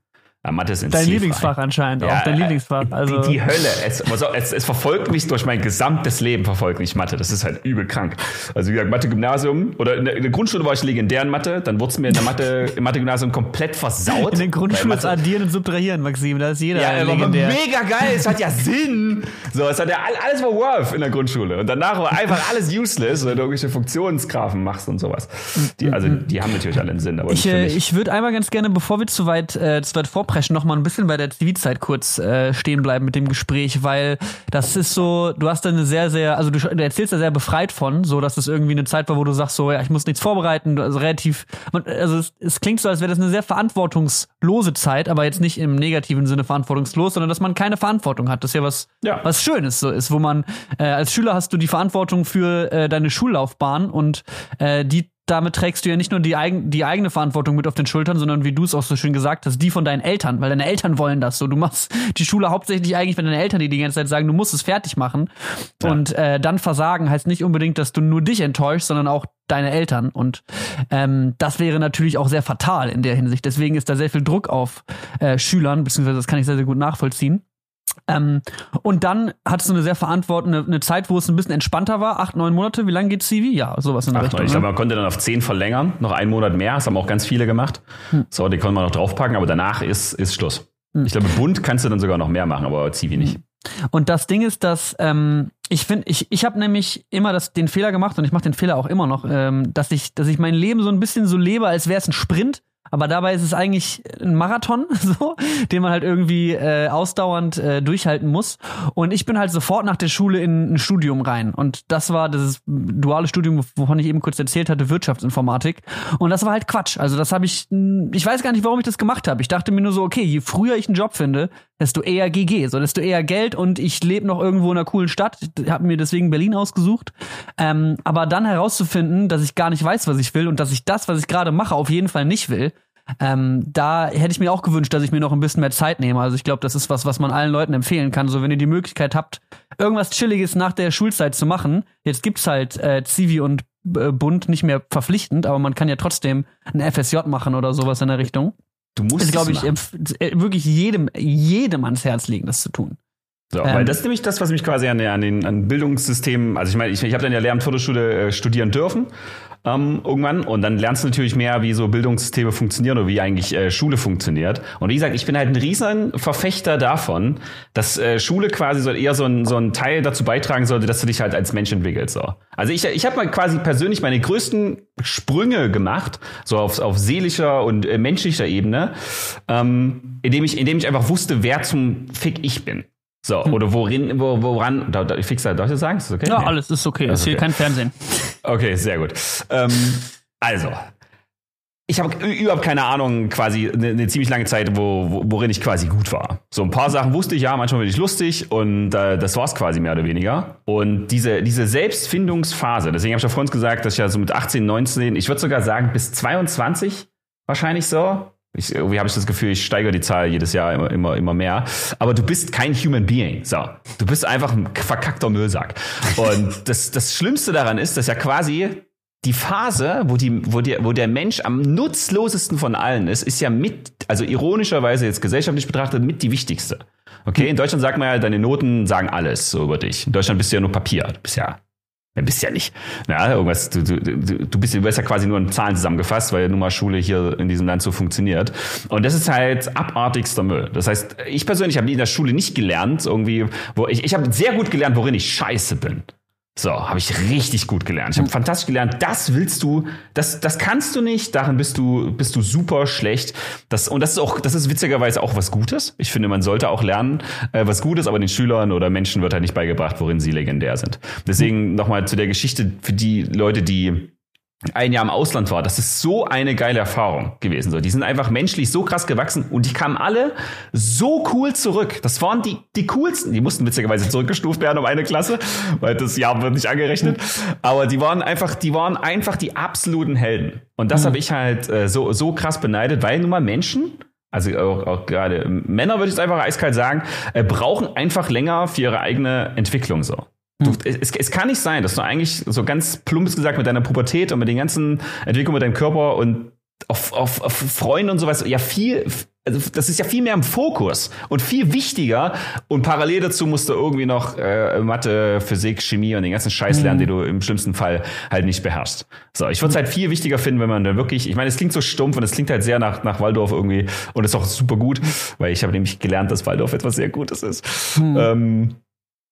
Mathe ist Dein Lieblingsfach anscheinend, ja, auch dein Lieblingsfach. Also die, die Hölle. Es, es, es, verfolgt mich durch mein gesamtes Leben, verfolgt mich Mathe. Das ist halt übel krank. Also wie gesagt, Mathe-Gymnasium oder in der, in der, Grundschule war ich legendär in Mathe, dann wurde es mir in der Mathe, im Mathe-Gymnasium komplett versaut. In der Grundschule ist Addieren und Subtrahieren, Maxim, da ist jeder ja, legendär. mega geil, es hat ja Sinn. So, es hat ja alles war worth in der Grundschule. Und danach war einfach alles useless, wenn du irgendwelche Funktionsgrafen machst und sowas. Die, also die haben natürlich alle einen Sinn, aber Ich, äh, ich würde einmal ganz gerne, bevor wir zu weit, äh, zu weit vorpreschen, noch mal ein bisschen bei der Zivilzeit kurz äh, stehen bleiben mit dem Gespräch, weil das ist so, du hast eine sehr, sehr, also du, du erzählst da sehr befreit von, so dass es irgendwie eine Zeit war, wo du sagst, so, ja, ich muss nichts vorbereiten, also relativ, also es, es klingt so, als wäre das eine sehr verantwortungslose Zeit, aber jetzt nicht im negativen Sinne verantwortungslos, sondern dass man keine Verantwortung hat. Das ist ja was, ja. was Schönes so ist, wo man äh, als Schüler hast du die Verantwortung für äh, deine Schullaufbahn und äh, die damit trägst du ja nicht nur die, eigen, die eigene Verantwortung mit auf den Schultern, sondern wie du es auch so schön gesagt hast, die von deinen Eltern, weil deine Eltern wollen das so. Du machst die Schule hauptsächlich eigentlich für deine Eltern, die die ganze Zeit sagen, du musst es fertig machen. Ja. Und äh, dann versagen heißt nicht unbedingt, dass du nur dich enttäuschst, sondern auch deine Eltern. Und ähm, das wäre natürlich auch sehr fatal in der Hinsicht. Deswegen ist da sehr viel Druck auf äh, Schülern, beziehungsweise das kann ich sehr, sehr gut nachvollziehen. Ähm, und dann hattest du eine sehr verantwortende eine Zeit, wo es ein bisschen entspannter war. Acht, neun Monate. Wie lange geht CV? Ja, sowas in der Acht, Richtung. Ich glaube, ne? man konnte dann auf zehn verlängern. Noch einen Monat mehr. Das haben auch ganz viele gemacht. Hm. So, die konnte man noch draufpacken. Aber danach ist, ist Schluss. Hm. Ich glaube, bunt kannst du dann sogar noch mehr machen, aber CV nicht. Hm. Und das Ding ist, dass ähm, ich finde, ich, ich habe nämlich immer das, den Fehler gemacht und ich mache den Fehler auch immer noch, ähm, dass ich, dass ich mein Leben so ein bisschen so lebe, als wäre es ein Sprint aber dabei ist es eigentlich ein Marathon, so, den man halt irgendwie äh, ausdauernd äh, durchhalten muss. Und ich bin halt sofort nach der Schule in ein Studium rein. Und das war das duale Studium, wovon ich eben kurz erzählt hatte, Wirtschaftsinformatik. Und das war halt Quatsch. Also das habe ich, ich weiß gar nicht, warum ich das gemacht habe. Ich dachte mir nur so, okay, je früher ich einen Job finde, desto eher GG, so desto eher Geld und ich lebe noch irgendwo in einer coolen Stadt. Ich habe mir deswegen Berlin ausgesucht. Ähm, aber dann herauszufinden, dass ich gar nicht weiß, was ich will und dass ich das, was ich gerade mache, auf jeden Fall nicht will, ähm, da hätte ich mir auch gewünscht, dass ich mir noch ein bisschen mehr Zeit nehme. Also ich glaube, das ist was, was man allen Leuten empfehlen kann. So, wenn ihr die Möglichkeit habt, irgendwas Chilliges nach der Schulzeit zu machen. Jetzt gibt's halt äh, Zivi und äh, Bund nicht mehr verpflichtend, aber man kann ja trotzdem ein FSJ machen oder sowas in der Richtung. Du musst es, glaube ich, äh, wirklich jedem, jedem ans Herz legen, das zu tun. So, ähm, weil das ist nämlich das, was mich quasi an, an den an Bildungssystemen, also ich meine, ich, ich habe dann ja Lehramt Fotoschule äh, studieren dürfen ähm, irgendwann. Und dann lernst du natürlich mehr, wie so Bildungssysteme funktionieren oder wie eigentlich äh, Schule funktioniert. Und wie gesagt, ich bin halt ein riesen Verfechter davon, dass äh, Schule quasi so eher so ein, so ein Teil dazu beitragen sollte, dass du dich halt als Mensch entwickelst. So. Also ich, ich habe mal quasi persönlich meine größten Sprünge gemacht, so auf, auf seelischer und äh, menschlicher Ebene, ähm, indem ich, indem ich einfach wusste, wer zum Fick ich bin. So, hm. oder worin, wo, woran, da, da, Fixer, darf ich das sagen? Ist das okay? Ja, nee. alles ist okay. Das ist hier okay. kein Fernsehen. Okay, sehr gut. Ähm, also, ich habe überhaupt keine Ahnung, quasi eine, eine ziemlich lange Zeit, wo, wo, worin ich quasi gut war. So ein paar Sachen wusste ich ja, manchmal bin ich lustig und äh, das war's quasi mehr oder weniger. Und diese, diese Selbstfindungsphase, deswegen habe ich ja vorhin gesagt, dass ich ja so mit 18, 19, ich würde sogar sagen bis 22 wahrscheinlich so, ich, irgendwie habe ich das Gefühl, ich steigere die Zahl jedes Jahr immer, immer, immer mehr. Aber du bist kein Human Being. So. Du bist einfach ein verkackter Müllsack. Und das, das Schlimmste daran ist, dass ja quasi die Phase, wo, die, wo, der, wo der Mensch am nutzlosesten von allen ist, ist ja mit, also ironischerweise jetzt gesellschaftlich betrachtet, mit die wichtigste. Okay, in Deutschland sagt man ja, deine Noten sagen alles so über dich. In Deutschland bist du ja nur Papier. Du bist ja ja, bist ja nicht. Ja, irgendwas, du, du, du, bist, du bist ja quasi nur in Zahlen zusammengefasst, weil nun mal Schule hier in diesem Land so funktioniert. Und das ist halt abartigster Müll. Das heißt, ich persönlich habe in der Schule nicht gelernt, irgendwie, wo ich, ich habe sehr gut gelernt, worin ich scheiße bin. So, habe ich richtig gut gelernt. Ich habe fantastisch gelernt, das willst du, das, das kannst du nicht, darin bist du, bist du super schlecht. Das, und das ist auch, das ist witzigerweise auch was Gutes. Ich finde, man sollte auch lernen, äh, was Gutes, aber den Schülern oder Menschen wird halt nicht beigebracht, worin sie legendär sind. Deswegen nochmal zu der Geschichte für die Leute, die ein Jahr im Ausland war, das ist so eine geile Erfahrung gewesen. So, die sind einfach menschlich so krass gewachsen und die kamen alle so cool zurück. Das waren die, die coolsten. Die mussten witzigerweise zurückgestuft werden um eine Klasse, weil das Jahr wird nicht angerechnet. Aber die waren einfach, die waren einfach die absoluten Helden. Und das mhm. habe ich halt äh, so, so krass beneidet, weil nun mal Menschen, also auch, auch gerade Männer würde ich es einfach eiskalt sagen, äh, brauchen einfach länger für ihre eigene Entwicklung so. Du, es, es kann nicht sein, dass du eigentlich so ganz plumpes gesagt mit deiner Pubertät und mit den ganzen Entwicklungen mit deinem Körper und auf, auf, auf Freunde und sowas ja viel, also das ist ja viel mehr im Fokus und viel wichtiger und parallel dazu musst du irgendwie noch äh, Mathe, Physik, Chemie und den ganzen Scheiß lernen, mhm. den du im schlimmsten Fall halt nicht beherrschst. So, ich würde es halt viel wichtiger finden, wenn man da wirklich, ich meine, es klingt so stumpf und es klingt halt sehr nach, nach Waldorf irgendwie und ist auch super gut, weil ich habe nämlich gelernt, dass Waldorf etwas sehr Gutes ist. Mhm. Ähm,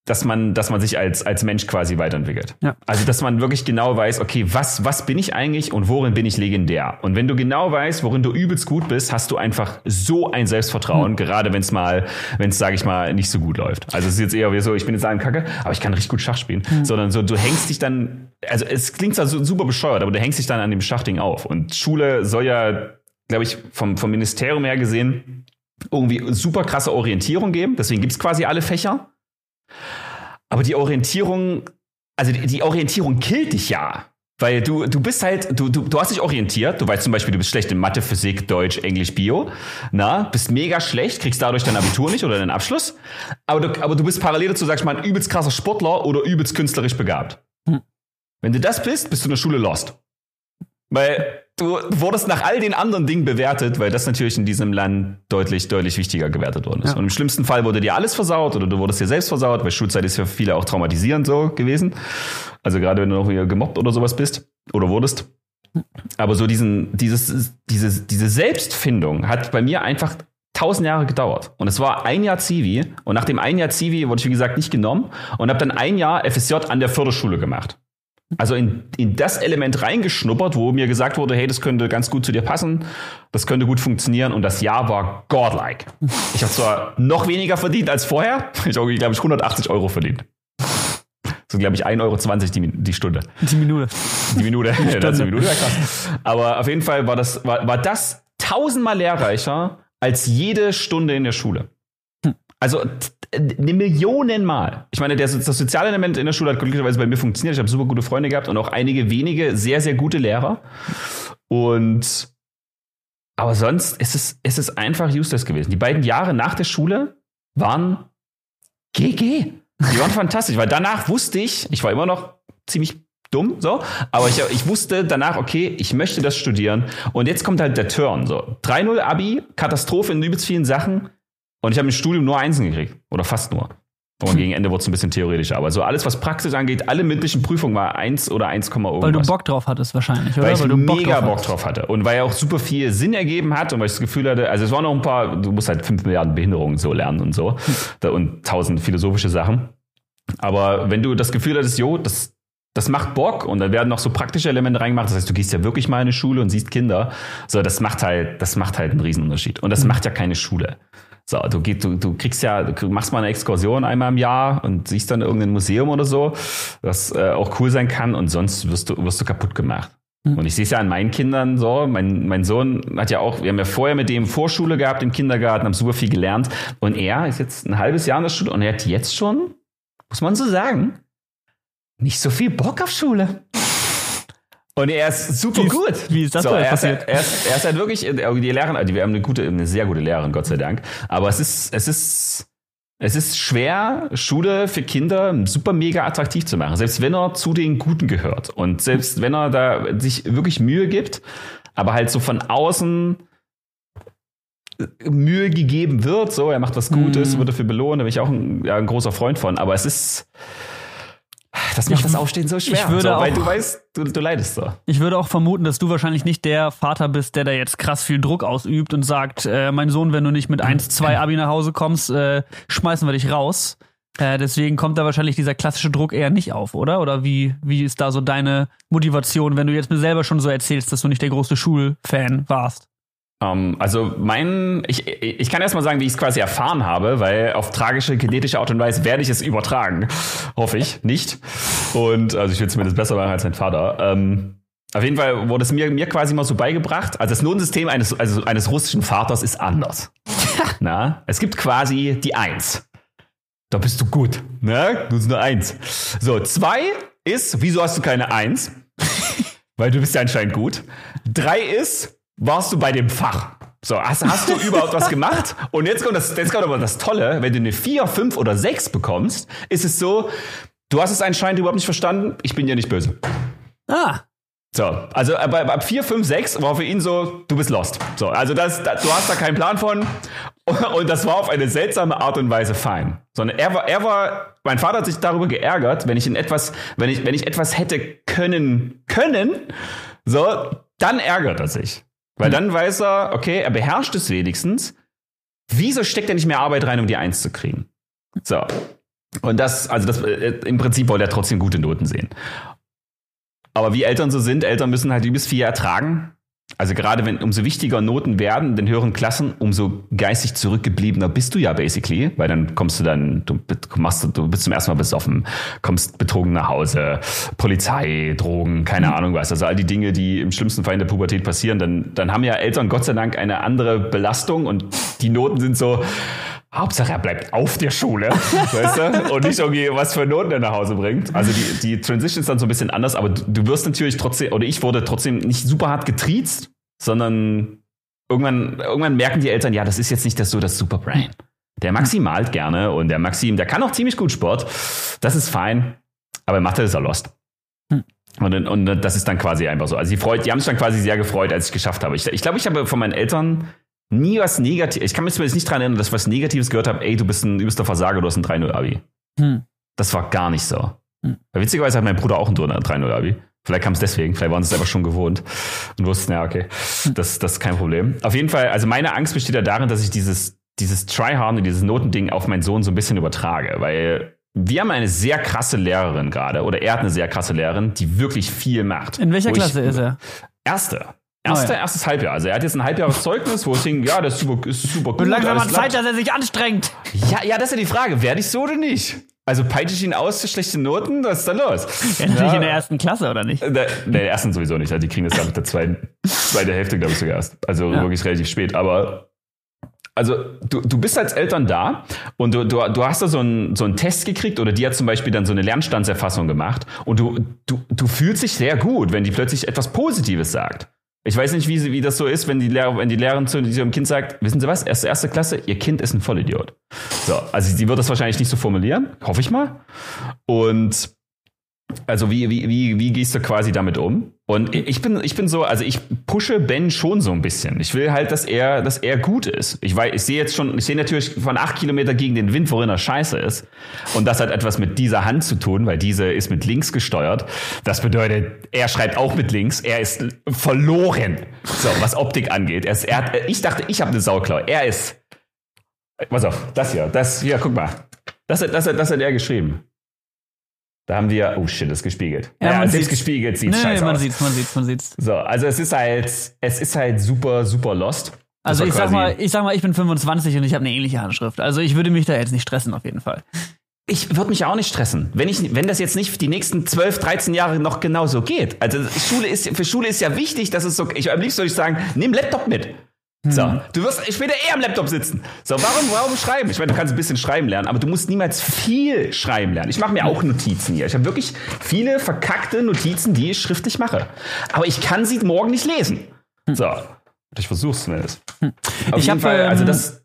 dass man, dass man sich als, als Mensch quasi weiterentwickelt. Ja. Also, dass man wirklich genau weiß, okay, was, was bin ich eigentlich und worin bin ich legendär? Und wenn du genau weißt, worin du übelst gut bist, hast du einfach so ein Selbstvertrauen, mhm. gerade wenn es mal, wenn es, sage ich mal, nicht so gut läuft. Also, es ist jetzt eher wie so, ich bin jetzt ein Kacke, aber ich kann richtig gut Schach spielen. Mhm. Sondern so, du hängst dich dann, also, es klingt zwar so super bescheuert, aber du hängst dich dann an dem Schachding auf. Und Schule soll ja, glaube ich, vom, vom Ministerium her gesehen, irgendwie super krasse Orientierung geben. Deswegen gibt's quasi alle Fächer. Aber die Orientierung, also die, die Orientierung killt dich ja. Weil du, du bist halt, du, du, du hast dich orientiert, du weißt zum Beispiel, du bist schlecht in Mathe, Physik, Deutsch, Englisch, Bio, na, bist mega schlecht, kriegst dadurch dein Abitur nicht oder deinen Abschluss, aber du, aber du bist parallel dazu, sagst mal, ein übelst krasser Sportler oder übelst künstlerisch begabt. Hm. Wenn du das bist, bist du in der Schule lost. Weil du wurdest nach all den anderen Dingen bewertet, weil das natürlich in diesem Land deutlich, deutlich wichtiger gewertet worden ist. Ja. Und im schlimmsten Fall wurde dir alles versaut oder du wurdest dir selbst versaut, weil Schulzeit ist für viele auch traumatisierend so gewesen. Also gerade wenn du noch gemobbt oder sowas bist oder wurdest. Aber so diesen, dieses, diese, diese Selbstfindung hat bei mir einfach tausend Jahre gedauert. Und es war ein Jahr Zivi. Und nach dem ein Jahr Zivi wurde ich, wie gesagt, nicht genommen und habe dann ein Jahr FSJ an der Förderschule gemacht also in, in das Element reingeschnuppert, wo mir gesagt wurde, hey, das könnte ganz gut zu dir passen, das könnte gut funktionieren und das Jahr war godlike. Ich habe zwar noch weniger verdient als vorher, ich habe, glaube ich, 180 Euro verdient. So, glaube ich, 1,20 Euro die, die Stunde. Die Minute. Die Minute. Die, ja, das die Minute, ja krass. Aber auf jeden Fall war das, war, war das tausendmal lehrreicher als jede Stunde in der Schule. Also eine Millionen Mal. Ich meine, das, das soziale Element in der Schule hat glücklicherweise bei mir funktioniert. Ich habe super gute Freunde gehabt und auch einige wenige sehr, sehr gute Lehrer. Und aber sonst ist es, ist es einfach useless gewesen. Die beiden Jahre nach der Schule waren GG. Die waren fantastisch, weil danach wusste ich, ich war immer noch ziemlich dumm, so, aber ich, ich wusste danach, okay, ich möchte das studieren. Und jetzt kommt halt der Turn, so. 3-0 Abi, Katastrophe in übelst vielen Sachen. Und ich habe im Studium nur Einsen gekriegt. Oder fast nur. Und gegen Ende wurde es ein bisschen theoretischer. Aber so alles, was Praxis angeht, alle mündlichen Prüfungen war 1 oder 1, irgendwas. Weil du Bock drauf hattest wahrscheinlich, oder? Weil ich weil du mega Bock drauf, Bock drauf, hatte. Und weil er auch super viel Sinn ergeben hat und weil ich das Gefühl hatte, also es waren noch ein paar, du musst halt 5 Milliarden Behinderungen so lernen und so. Hm. Und tausend philosophische Sachen. Aber wenn du das Gefühl hattest, jo, das, das macht Bock und dann werden noch so praktische Elemente reingemacht. Das heißt, du gehst ja wirklich mal in eine Schule und siehst Kinder. So, das macht halt, das macht halt einen Riesenunterschied. Und das hm. macht ja keine Schule. So, du, geht, du, du kriegst ja, du machst mal eine Exkursion einmal im Jahr und siehst dann irgendein Museum oder so, was äh, auch cool sein kann und sonst wirst du, wirst du kaputt gemacht. Mhm. Und ich sehe es ja an meinen Kindern so. Mein, mein Sohn hat ja auch, wir haben ja vorher mit dem Vorschule gehabt im Kindergarten, haben super viel gelernt. Und er ist jetzt ein halbes Jahr in der Schule und er hat jetzt schon, muss man so sagen, nicht so viel Bock auf Schule. Und er ist super wie ist, gut. Wie ist das so, er passiert? Ist, er, ist, er ist halt wirklich, äh, die Lehrerin, also wir haben eine gute, eine sehr gute Lehrerin, Gott sei Dank. Aber es ist, es ist, es ist schwer, Schule für Kinder super mega attraktiv zu machen. Selbst wenn er zu den Guten gehört. Und selbst wenn er da sich wirklich Mühe gibt, aber halt so von außen Mühe gegeben wird, so, er macht was Gutes, mm. wird dafür belohnt, da bin ich auch ein, ja, ein großer Freund von. Aber es ist, das macht ich, das Aufstehen so schwer. Ich würde so, auch, weil du weißt, du, du leidest so. Ich würde auch vermuten, dass du wahrscheinlich nicht der Vater bist, der da jetzt krass viel Druck ausübt und sagt, äh, mein Sohn, wenn du nicht mit 1, 2 Abi nach Hause kommst, äh, schmeißen wir dich raus. Äh, deswegen kommt da wahrscheinlich dieser klassische Druck eher nicht auf, oder? Oder wie, wie ist da so deine Motivation, wenn du jetzt mir selber schon so erzählst, dass du nicht der große Schulfan warst? Um, ähm, also mein, ich, ich kann erst mal sagen, wie ich es quasi erfahren habe, weil auf tragische genetische Art und Weise werde ich es übertragen. Hoffe ich, nicht. Und also ich will zumindest besser machen als mein Vater. Ähm, auf jeden Fall wurde es mir, mir quasi mal so beigebracht. Also das Notensystem eines, also eines russischen Vaters ist anders. Na, es gibt quasi die Eins. Da bist du gut. Ne? Du bist nur eins. So, zwei ist, wieso hast du keine Eins? Weil du bist ja anscheinend gut. Drei ist, warst du bei dem Fach. So, hast, hast du überhaupt was gemacht? Und jetzt kommt, das, jetzt kommt aber das Tolle, wenn du eine 4, 5 oder 6 bekommst, ist es so, du hast es anscheinend überhaupt nicht verstanden, ich bin dir nicht böse. Ah. So, also ab, ab 4, 5, 6 war für ihn so, du bist lost. So, also das, das, du hast da keinen Plan von. Und das war auf eine seltsame Art und Weise fein. Sondern er war, er war, mein Vater hat sich darüber geärgert, wenn ich in etwas, wenn ich, wenn ich etwas hätte können, können, so, dann ärgert er sich. Weil dann weiß er, okay, er beherrscht es wenigstens. Wieso steckt er nicht mehr Arbeit rein, um die Eins zu kriegen? So. Und das, also das, äh, im Prinzip wollte er trotzdem gute Noten sehen. Aber wie Eltern so sind, Eltern müssen halt übelst viel ertragen. Also gerade wenn umso wichtiger Noten werden in den höheren Klassen, umso geistig zurückgebliebener bist du ja basically, weil dann kommst du dann, du machst, du bist zum ersten Mal besoffen, kommst betrogen nach Hause, Polizei, Drogen, keine mhm. Ahnung was. Also all die Dinge, die im schlimmsten Fall in der Pubertät passieren, dann, dann haben ja Eltern Gott sei Dank eine andere Belastung und die Noten sind so, Hauptsache er bleibt auf der Schule, weißt du? Und nicht irgendwie was für Noten er nach Hause bringt. Also die, die Transition ist dann so ein bisschen anders, aber du, du wirst natürlich trotzdem, oder ich wurde trotzdem nicht super hart getriezt, sondern irgendwann, irgendwann merken die Eltern, ja, das ist jetzt nicht das so das Superbrain. Der Maxi malt gerne und der Maxim, der kann auch ziemlich gut Sport. Das ist fein, aber Mathe ist er lost. Hm. Und, und das ist dann quasi einfach so. Also die, freut, die haben sich dann quasi sehr gefreut, als ich geschafft habe. Ich, ich glaube, ich habe von meinen Eltern nie was Negatives, ich kann mich zumindest nicht daran erinnern, dass ich was Negatives gehört habe, ey, du bist ein übelster Versager, du hast ein 3-0-Abi. Hm. Das war gar nicht so. Hm. Witzigerweise hat mein Bruder auch ein 3-0-Abi. Vielleicht kam es deswegen, vielleicht waren sie es einfach schon gewohnt und wussten, ja, okay, hm. das, das ist kein Problem. Auf jeden Fall, also meine Angst besteht ja darin, dass ich dieses, dieses Tryhard und dieses Notending auf meinen Sohn so ein bisschen übertrage, weil wir haben eine sehr krasse Lehrerin gerade, oder er hat eine sehr krasse Lehrerin, die wirklich viel macht. In welcher Klasse ich, ist er? Erste. Erste, ja. Erstes Halbjahr. Also er hat jetzt ein Halbjahreszeugnis, wo ich denke, ja, das ist super, ist super gut. Und langsam mal Zeit, dass er sich anstrengt. Ja, ja, das ist ja die Frage. Werde ich so oder nicht? Also peitsche ich ihn aus für schlechte Noten? Was ist da los? Natürlich ja. in der ersten Klasse, oder nicht? In der, in der ersten sowieso nicht. Also die kriegen das dann mit der zweiten, zweiten Hälfte, glaube ich, sogar erst. Also ja. wirklich relativ spät. Aber also du, du bist als Eltern da und du, du, du hast da so einen, so einen Test gekriegt oder die hat zum Beispiel dann so eine Lernstandserfassung gemacht und du, du, du fühlst dich sehr gut, wenn die plötzlich etwas Positives sagt. Ich weiß nicht, wie, wie das so ist, wenn die, Lehrer, wenn die Lehrerin zu ihrem Kind sagt, wissen Sie was, erste, erste Klasse, Ihr Kind ist ein Vollidiot. So, also sie wird das wahrscheinlich nicht so formulieren, hoffe ich mal. Und also wie, wie, wie, wie gehst du quasi damit um? Und ich bin, ich bin so, also ich pushe Ben schon so ein bisschen. Ich will halt, dass er, dass er gut ist. Ich weiß, ich sehe jetzt schon, ich sehe natürlich von acht Kilometer gegen den Wind, worin er scheiße ist. Und das hat etwas mit dieser Hand zu tun, weil diese ist mit links gesteuert. Das bedeutet, er schreibt auch mit links. Er ist verloren. So, was Optik angeht. Er ist, er hat, ich dachte, ich habe eine Sauklaue. Er ist, pass auf, das hier, das hier, guck mal. Das, das, das, das hat er geschrieben. Da haben wir, oh shit, ist gespiegelt. Ja, ja selbst gespiegelt sieht nee, scheiße man aus. sieht's, man sieht's, man sieht's. So, also es ist halt, es ist halt super, super lost. Also ich sag mal, ich sag mal, ich bin 25 und ich habe eine ähnliche Handschrift. Also ich würde mich da jetzt nicht stressen auf jeden Fall. Ich würde mich auch nicht stressen, wenn ich, wenn das jetzt nicht die nächsten 12, 13 Jahre noch genauso geht. Also Schule ist, für Schule ist ja wichtig, dass es so, ich, am liebsten würde ich sagen, nimm Laptop mit. So, hm. du wirst später eher am Laptop sitzen. So, warum, warum schreiben? Ich meine, du kannst ein bisschen schreiben lernen, aber du musst niemals viel schreiben lernen. Ich mache mir auch Notizen hier. Ich habe wirklich viele verkackte Notizen, die ich schriftlich mache. Aber ich kann sie morgen nicht lesen. Hm. So, ich versuch's zumindest. Hm. Auf ich jeden Fall, also ähm, das,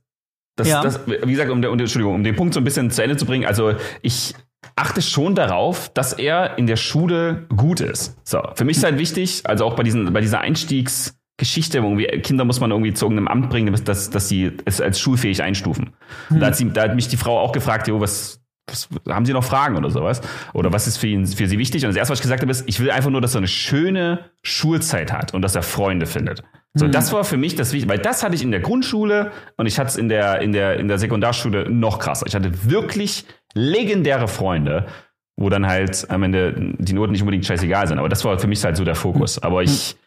das, ja. das, wie gesagt, um, um, Entschuldigung, um den Punkt so ein bisschen zu Ende zu bringen, also ich achte schon darauf, dass er in der Schule gut ist. So, für mich ist halt wichtig, also auch bei diesen, bei dieser Einstiegs- Geschichte, irgendwie Kinder muss man irgendwie zu irgendeinem Amt bringen, dass, dass sie es als schulfähig einstufen. Hm. Da, hat sie, da hat mich die Frau auch gefragt, jo, was, was, haben Sie noch Fragen oder sowas? Oder was ist für, ihn, für Sie wichtig? Und das erste, was ich gesagt habe, ist, ich will einfach nur, dass er eine schöne Schulzeit hat und dass er Freunde findet. So, hm. das war für mich das Wichtige, weil das hatte ich in der Grundschule und ich hatte es in der, in der, in der Sekundarschule noch krasser. Ich hatte wirklich legendäre Freunde, wo dann halt am Ende die Noten nicht unbedingt scheißegal sind. Aber das war für mich halt so der Fokus. Aber ich,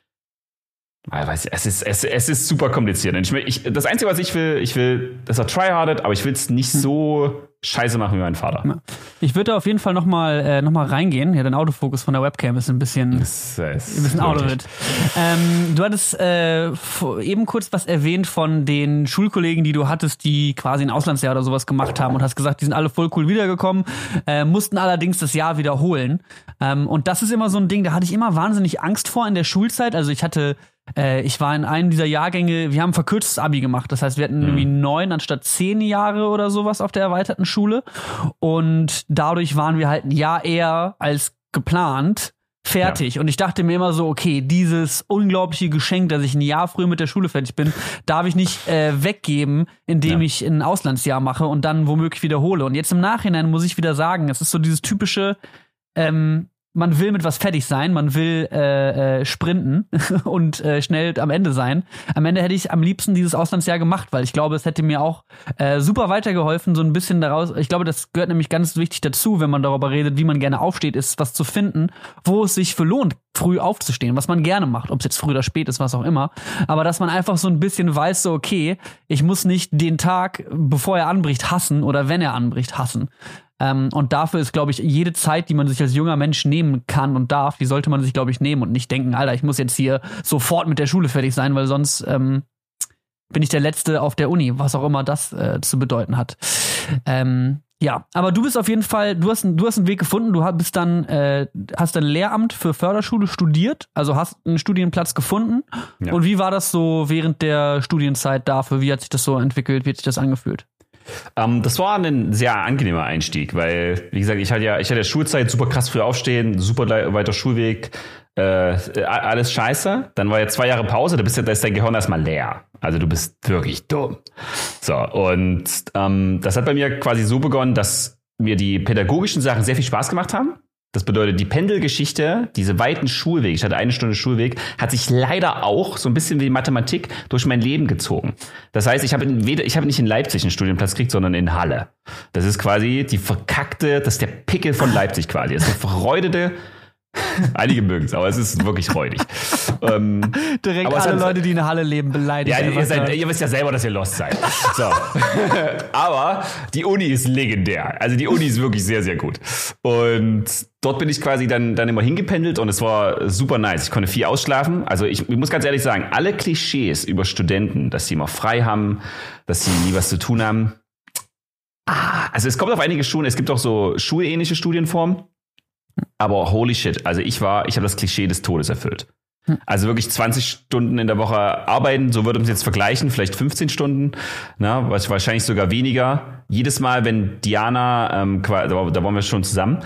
Weiß, es, ist, es, es ist super kompliziert. Ich, ich, das Einzige, was ich will, ich will, dass er tryhardet, aber ich will es nicht so scheiße machen wie mein Vater. Ich würde auf jeden Fall nochmal äh, noch reingehen. Ja, dein Autofokus von der Webcam ist ein bisschen, das, ein bisschen out of it. Ähm, du hattest äh, eben kurz was erwähnt von den Schulkollegen, die du hattest, die quasi ein Auslandsjahr oder sowas gemacht haben und hast gesagt, die sind alle voll cool wiedergekommen, äh, mussten allerdings das Jahr wiederholen. Ähm, und das ist immer so ein Ding, da hatte ich immer wahnsinnig Angst vor in der Schulzeit. Also ich hatte äh, ich war in einem dieser Jahrgänge, wir haben verkürztes Abi gemacht. Das heißt, wir hatten mhm. irgendwie neun anstatt zehn Jahre oder sowas auf der erweiterten Schule. Und dadurch waren wir halt ein Jahr eher als geplant fertig. Ja. Und ich dachte mir immer so, okay, dieses unglaubliche Geschenk, dass ich ein Jahr früher mit der Schule fertig bin, darf ich nicht äh, weggeben, indem ja. ich ein Auslandsjahr mache und dann womöglich wiederhole. Und jetzt im Nachhinein muss ich wieder sagen, es ist so dieses typische, ähm, man will mit was fertig sein, man will äh, äh, sprinten und äh, schnell am Ende sein. Am Ende hätte ich am liebsten dieses Auslandsjahr gemacht, weil ich glaube, es hätte mir auch äh, super weitergeholfen, so ein bisschen daraus. Ich glaube, das gehört nämlich ganz wichtig dazu, wenn man darüber redet, wie man gerne aufsteht, ist was zu finden, wo es sich für lohnt, früh aufzustehen, was man gerne macht, ob es jetzt früh oder spät ist, was auch immer. Aber dass man einfach so ein bisschen weiß, so okay, ich muss nicht den Tag, bevor er anbricht, hassen oder wenn er anbricht, hassen. Ähm, und dafür ist, glaube ich, jede Zeit, die man sich als junger Mensch nehmen kann und darf, die sollte man sich, glaube ich, nehmen und nicht denken, Alter, ich muss jetzt hier sofort mit der Schule fertig sein, weil sonst ähm, bin ich der Letzte auf der Uni, was auch immer das äh, zu bedeuten hat. Ähm, ja, aber du bist auf jeden Fall, du hast, du hast einen Weg gefunden, du bist dann, äh, hast ein Lehramt für Förderschule studiert, also hast einen Studienplatz gefunden. Ja. Und wie war das so während der Studienzeit dafür? Wie hat sich das so entwickelt? Wie hat sich das angefühlt? Ähm, das war ein sehr angenehmer Einstieg, weil, wie gesagt, ich hatte ja, ich hatte Schulzeit super krass früh aufstehen, super weiter Schulweg, äh, alles scheiße. Dann war ja zwei Jahre Pause, da, bist du, da ist dein Gehirn erstmal leer. Also du bist wirklich dumm. So, und ähm, das hat bei mir quasi so begonnen, dass mir die pädagogischen Sachen sehr viel Spaß gemacht haben. Das bedeutet, die Pendelgeschichte, diese weiten Schulwege, ich hatte eine Stunde Schulweg, hat sich leider auch so ein bisschen wie Mathematik durch mein Leben gezogen. Das heißt, ich habe habe nicht in Leipzig einen Studienplatz gekriegt, sondern in Halle. Das ist quasi die verkackte, das ist der Pickel von Leipzig quasi. Das ist eine verreudete Einige mögen es, aber es ist wirklich räudig. ähm, Direkt alle hat, Leute, die in der Halle leben, beleidigt. Ja, ihr, seid, ihr, wisst ja selber, dass ihr lost seid. So. aber die Uni ist legendär. Also die Uni ist wirklich sehr, sehr gut. Und dort bin ich quasi dann, dann immer hingependelt und es war super nice. Ich konnte viel ausschlafen. Also ich, ich muss ganz ehrlich sagen, alle Klischees über Studenten, dass sie immer frei haben, dass sie nie was zu tun haben. Ah, also es kommt auf einige Schulen, es gibt auch so schulähnliche Studienformen. Aber holy shit, also ich war, ich habe das Klischee des Todes erfüllt. Hm. Also wirklich 20 Stunden in der Woche arbeiten, so würde man es jetzt vergleichen, vielleicht 15 Stunden, na, wahrscheinlich sogar weniger. Jedes Mal, wenn Diana, ähm, da waren wir schon zusammen,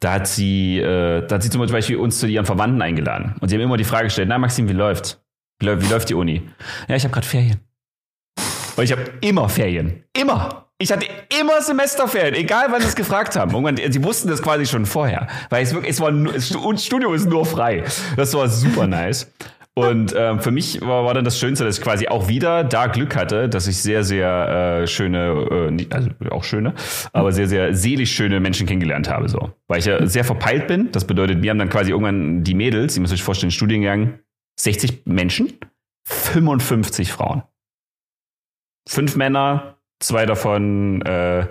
da hat sie, äh, da hat sie zum Beispiel uns zu ihren Verwandten eingeladen. Und sie haben immer die Frage gestellt, na Maxim, wie läuft? Wie, läuft, wie läuft die Uni? Ja, ich habe gerade Ferien. Und ich habe immer Ferien. Immer. Ich hatte immer Semesterferien, egal wann sie es gefragt haben. Irgendwann, sie wussten das quasi schon vorher. Weil es wirklich, es war, das Studio ist nur frei. Das war super nice. Und ähm, für mich war, war dann das Schönste, dass ich quasi auch wieder da Glück hatte, dass ich sehr, sehr äh, schöne, äh, also auch schöne, aber sehr, sehr seelisch schöne Menschen kennengelernt habe. So. Weil ich ja sehr verpeilt bin. Das bedeutet, wir haben dann quasi irgendwann die Mädels, ihr müsst euch vorstellen, Studiengang 60 Menschen, 55 Frauen. Fünf Männer, zwei davon äh,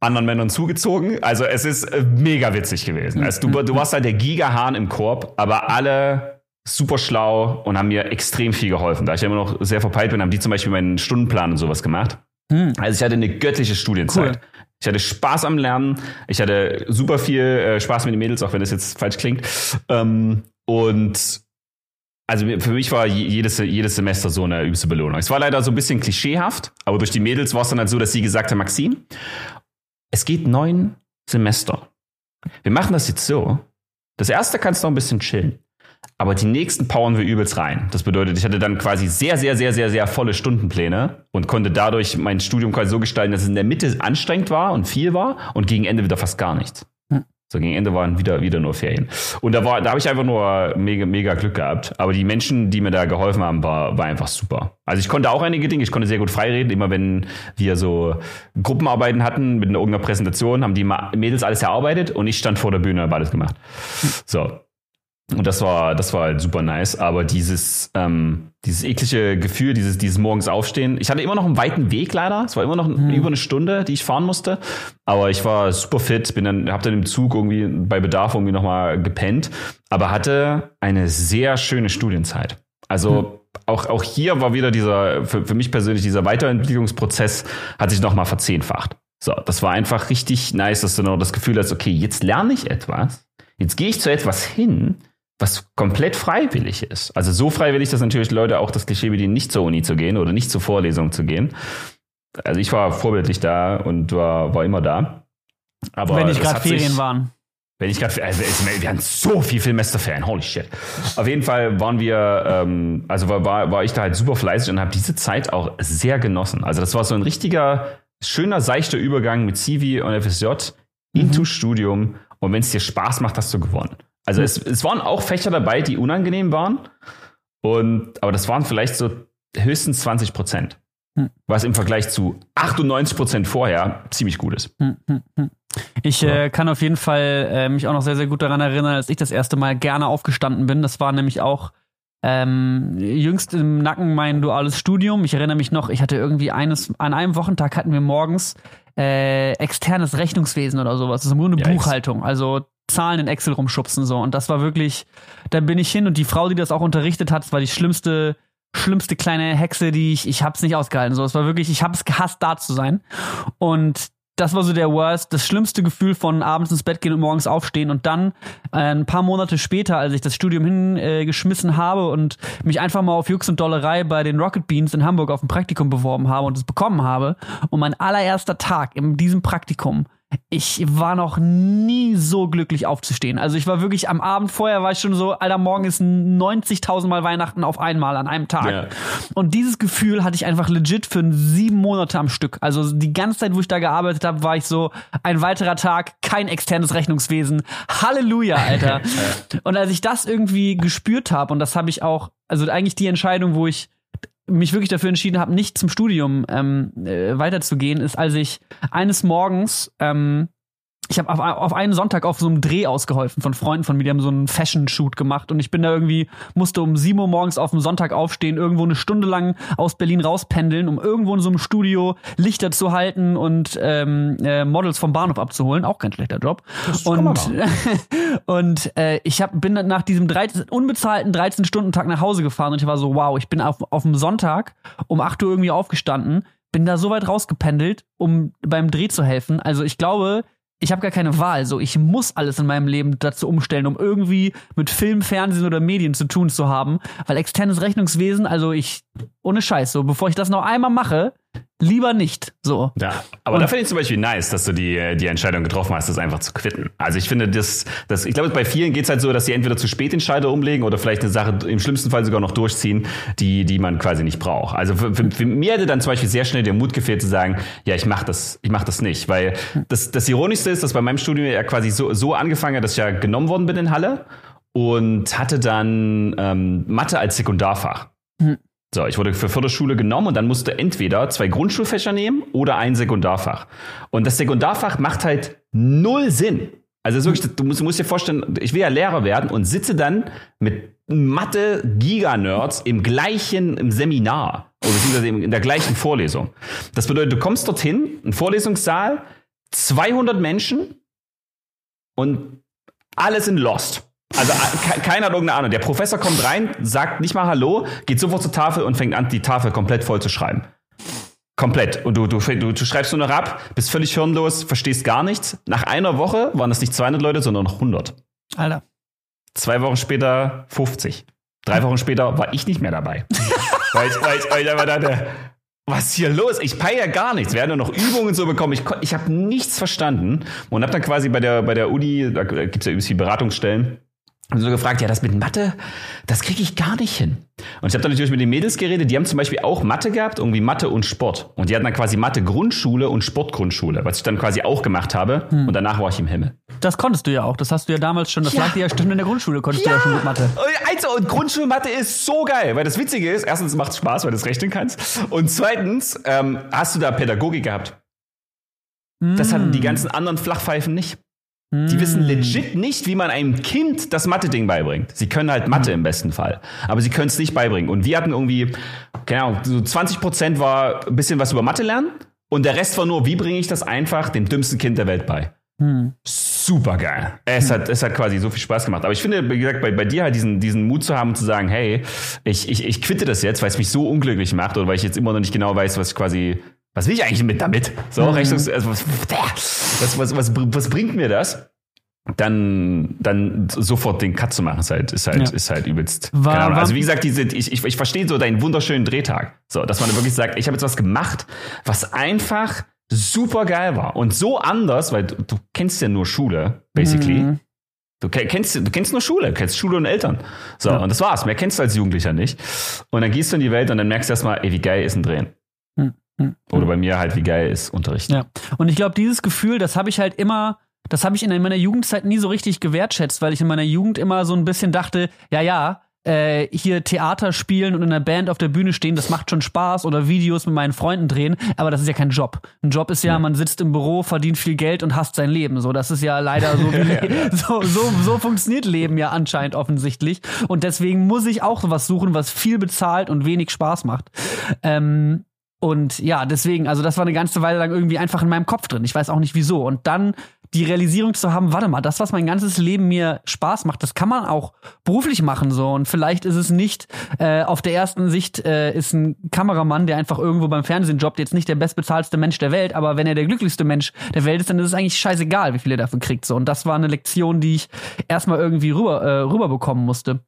anderen Männern zugezogen. Also es ist äh, mega witzig gewesen. Also du, du warst halt der Gigahahn im Korb, aber alle super schlau und haben mir extrem viel geholfen. Da ich immer noch sehr verpeilt bin, haben die zum Beispiel meinen Stundenplan und sowas gemacht. Hm. Also ich hatte eine göttliche Studienzeit. Cool. Ich hatte Spaß am Lernen. Ich hatte super viel äh, Spaß mit den Mädels, auch wenn das jetzt falsch klingt. Ähm, und also für mich war jedes, jedes Semester so eine übste Belohnung. Es war leider so ein bisschen klischeehaft, aber durch die Mädels war es dann halt so, dass sie gesagt haben, Maxim, es geht neun Semester. Wir machen das jetzt so. Das erste kannst du noch ein bisschen chillen. Aber die nächsten powern wir übelst rein. Das bedeutet, ich hatte dann quasi sehr, sehr, sehr, sehr, sehr volle Stundenpläne und konnte dadurch mein Studium quasi so gestalten, dass es in der Mitte anstrengend war und viel war und gegen Ende wieder fast gar nichts. So gegen Ende waren wieder, wieder nur Ferien. Und da war, da habe ich einfach nur mega, mega Glück gehabt. Aber die Menschen, die mir da geholfen haben, war, war einfach super. Also ich konnte auch einige Dinge, ich konnte sehr gut freireden. Immer wenn wir so Gruppenarbeiten hatten mit irgendeiner Präsentation, haben die Mädels alles erarbeitet und ich stand vor der Bühne und habe alles gemacht. So. Und das war, das war halt super nice. Aber dieses, ähm, dieses eklige Gefühl, dieses, dieses morgens aufstehen. Ich hatte immer noch einen weiten Weg leider. Es war immer noch mhm. über eine Stunde, die ich fahren musste. Aber ich war super fit, bin dann, hab dann im Zug irgendwie bei Bedarf irgendwie nochmal gepennt. Aber hatte eine sehr schöne Studienzeit. Also, mhm. Auch, auch hier war wieder dieser, für, für mich persönlich, dieser Weiterentwicklungsprozess hat sich nochmal verzehnfacht. So, das war einfach richtig nice, dass du noch das Gefühl hast, okay, jetzt lerne ich etwas, jetzt gehe ich zu etwas hin, was komplett freiwillig ist. Also so freiwillig, dass natürlich Leute auch das Klischee bedienen, nicht zur Uni zu gehen oder nicht zur Vorlesung zu gehen. Also ich war vorbildlich da und war, war immer da. Aber wenn nicht gerade Ferien waren. Wenn ich gerade, also wir hatten so viel Filmmesterferien, holy shit. Auf jeden Fall waren wir, ähm, also war, war, war ich da halt super fleißig und habe diese Zeit auch sehr genossen. Also das war so ein richtiger, schöner, seichter Übergang mit CV und FSJ mhm. into Studium. Und wenn es dir Spaß macht, hast du gewonnen. Also es, es waren auch Fächer dabei, die unangenehm waren. Und, aber das waren vielleicht so höchstens 20 Prozent. Hm. Was im Vergleich zu 98 Prozent vorher ziemlich gut ist. Hm, hm. Ich äh, kann auf jeden Fall äh, mich auch noch sehr, sehr gut daran erinnern, als ich das erste Mal gerne aufgestanden bin. Das war nämlich auch ähm, jüngst im Nacken mein duales Studium. Ich erinnere mich noch, ich hatte irgendwie eines, an einem Wochentag hatten wir morgens äh, externes Rechnungswesen oder sowas. Das ist im Grunde ja, Buchhaltung. Also Zahlen in Excel rumschubsen so. Und das war wirklich, da bin ich hin und die Frau, die das auch unterrichtet hat, das war die schlimmste schlimmste kleine Hexe, die ich, ich hab's nicht ausgehalten. So, es war wirklich, ich hab's gehasst, da zu sein. Und das war so der Worst, das schlimmste Gefühl von abends ins Bett gehen und morgens aufstehen und dann äh, ein paar Monate später, als ich das Studium hingeschmissen äh, habe und mich einfach mal auf Jux und Dollerei bei den Rocket Beans in Hamburg auf ein Praktikum beworben habe und es bekommen habe und mein allererster Tag in diesem Praktikum ich war noch nie so glücklich aufzustehen. Also ich war wirklich am Abend vorher war ich schon so, alter, morgen ist 90.000 Mal Weihnachten auf einmal an einem Tag. Ja. Und dieses Gefühl hatte ich einfach legit für sieben Monate am Stück. Also die ganze Zeit, wo ich da gearbeitet habe, war ich so, ein weiterer Tag, kein externes Rechnungswesen. Halleluja, Alter. und als ich das irgendwie gespürt habe, und das habe ich auch, also eigentlich die Entscheidung, wo ich mich wirklich dafür entschieden habe, nicht zum Studium ähm, äh, weiterzugehen, ist, als ich eines Morgens ähm, ich habe auf, auf einen Sonntag auf so einem Dreh ausgeholfen von Freunden von mir, die haben so einen Fashion-Shoot gemacht und ich bin da irgendwie, musste um 7 Uhr morgens auf dem Sonntag aufstehen, irgendwo eine Stunde lang aus Berlin rauspendeln, um irgendwo in so einem Studio Lichter zu halten und ähm, äh, Models vom Bahnhof abzuholen. Auch kein schlechter Job. Und, und äh, ich hab, bin dann nach diesem 13, unbezahlten 13-Stunden-Tag nach Hause gefahren und ich war so, wow, ich bin auf, auf dem Sonntag um 8 Uhr irgendwie aufgestanden, bin da so weit rausgependelt, um beim Dreh zu helfen. Also ich glaube, ich habe gar keine Wahl. So, ich muss alles in meinem Leben dazu umstellen, um irgendwie mit Film, Fernsehen oder Medien zu tun zu haben. Weil externes Rechnungswesen, also ich, ohne Scheiß, so, bevor ich das noch einmal mache, lieber nicht. So. Ja, aber und da finde ich zum Beispiel nice, dass du die, die Entscheidung getroffen hast, das einfach zu quitten. Also ich finde, das, das ich glaube, bei vielen geht es halt so, dass sie entweder zu spät den Schalter umlegen oder vielleicht eine Sache im schlimmsten Fall sogar noch durchziehen, die, die man quasi nicht braucht. Also für, für, für mir hätte dann zum Beispiel sehr schnell der Mut gefehlt zu sagen, ja, ich mache das, ich mache das nicht. Weil das, das Ironischste ist, dass bei meinem Studium ja quasi so, so angefangen hat, dass ich ja genommen worden bin in Halle und hatte dann ähm, Mathe als Sekundarfach. Mhm. So, ich wurde für Förderschule genommen und dann musste entweder zwei Grundschulfächer nehmen oder ein Sekundarfach. Und das Sekundarfach macht halt null Sinn. Also wirklich, du musst, du musst dir vorstellen, ich will ja Lehrer werden und sitze dann mit Mathe-Giga-Nerds im gleichen im Seminar oder beziehungsweise in der gleichen Vorlesung. Das bedeutet, du kommst dorthin, ein Vorlesungssaal, 200 Menschen und alle sind lost. Also keiner hat irgendeine Ahnung. Der Professor kommt rein, sagt nicht mal Hallo, geht sofort zur Tafel und fängt an, die Tafel komplett voll zu schreiben. Komplett. Und du, du, du, du schreibst nur noch ab, bist völlig hirnlos, verstehst gar nichts. Nach einer Woche waren das nicht 200 Leute, sondern noch 100. Alter. Zwei Wochen später 50. Drei Wochen später war ich nicht mehr dabei. weil, ich, weil, ich, weil ich einfach dachte, was ist hier los? Ich peile ja gar nichts. Wir haben nur noch Übungen so bekommen. Ich, ich habe nichts verstanden und habe dann quasi bei der, bei der Uni, da gibt es ja übrigens die Beratungsstellen, und so gefragt, ja, das mit Mathe, das kriege ich gar nicht hin. Und ich habe dann natürlich mit den Mädels geredet, die haben zum Beispiel auch Mathe gehabt, irgendwie Mathe und Sport. Und die hatten dann quasi Mathe Grundschule und Sportgrundschule, was ich dann quasi auch gemacht habe. Hm. Und danach war ich im Himmel. Das konntest du ja auch. Das hast du ja damals schon, das ja. lag dir ja stimmt in der Grundschule, konntest ja. du ja schon mit Mathe. Also, und Grundschulmathe ist so geil, weil das Witzige ist, erstens macht es Spaß, weil du es rechnen kannst. Und zweitens ähm, hast du da Pädagogik gehabt. Das hatten die hm. ganzen anderen Flachpfeifen nicht. Die wissen hm. legit nicht, wie man einem Kind das Mathe-Ding beibringt. Sie können halt Mathe im besten Fall, aber sie können es nicht beibringen. Und wir hatten irgendwie, keine Ahnung, so 20 Prozent war ein bisschen was über Mathe lernen und der Rest war nur, wie bringe ich das einfach dem dümmsten Kind der Welt bei. Hm. Super geil. Es, hm. hat, es hat quasi so viel Spaß gemacht. Aber ich finde, wie gesagt, bei, bei dir halt diesen, diesen Mut zu haben und zu sagen, hey, ich, ich, ich quitte das jetzt, weil es mich so unglücklich macht oder weil ich jetzt immer noch nicht genau weiß, was ich quasi was will ich eigentlich mit damit? So, mhm. Rechnungs, also was, was, was, was, was bringt mir das? dann, dann sofort den Cut zu machen, ist halt, ist halt, ja. ist halt übelst. War, also wie gesagt, diese, ich, ich, ich verstehe so deinen wunderschönen Drehtag. So, dass man wirklich sagt, ich habe jetzt was gemacht, was einfach super geil war. Und so anders, weil du, du kennst ja nur Schule, basically. Mhm. Du kennst, du kennst nur Schule, kennst Schule und Eltern. So, ja. und das war's. Mehr kennst du als Jugendlicher nicht. Und dann gehst du in die Welt und dann merkst du erstmal, ey, wie geil ist ein Drehen. Mhm. Oder bei mir halt, wie geil ist Unterricht. Ja. Und ich glaube, dieses Gefühl, das habe ich halt immer, das habe ich in meiner Jugendzeit nie so richtig gewertschätzt, weil ich in meiner Jugend immer so ein bisschen dachte, ja, ja, äh, hier Theater spielen und in einer Band auf der Bühne stehen, das macht schon Spaß oder Videos mit meinen Freunden drehen, aber das ist ja kein Job. Ein Job ist ja, man sitzt im Büro, verdient viel Geld und hasst sein Leben. So, das ist ja leider so, wie, so, so, so funktioniert Leben ja anscheinend offensichtlich. Und deswegen muss ich auch was suchen, was viel bezahlt und wenig Spaß macht. Ähm, und ja, deswegen, also das war eine ganze Weile lang irgendwie einfach in meinem Kopf drin. Ich weiß auch nicht wieso. Und dann die Realisierung zu haben, warte mal, das, was mein ganzes Leben mir Spaß macht, das kann man auch beruflich machen so. Und vielleicht ist es nicht äh, auf der ersten Sicht äh, ist ein Kameramann, der einfach irgendwo beim Fernsehen jobbt, jetzt nicht der bestbezahlste Mensch der Welt, aber wenn er der glücklichste Mensch der Welt ist, dann ist es eigentlich scheißegal, wie viel er dafür kriegt. So. Und das war eine Lektion, die ich erstmal irgendwie rüber, äh, rüberbekommen musste.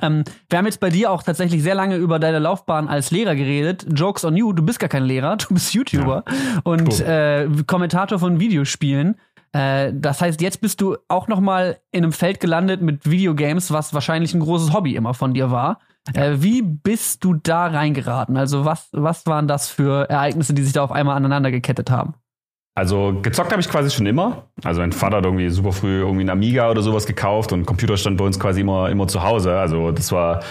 Ähm, wir haben jetzt bei dir auch tatsächlich sehr lange über deine Laufbahn als Lehrer geredet. Jokes on you, du bist gar kein Lehrer, du bist YouTuber ja. und äh, Kommentator von Videospielen. Äh, das heißt, jetzt bist du auch noch mal in einem Feld gelandet mit Videogames, was wahrscheinlich ein großes Hobby immer von dir war. Ja. Äh, wie bist du da reingeraten? Also was, was waren das für Ereignisse, die sich da auf einmal aneinander gekettet haben? Also gezockt habe ich quasi schon immer. Also mein Vater hat irgendwie super früh irgendwie ein Amiga oder sowas gekauft und Computer stand bei uns quasi immer, immer zu Hause. Also das war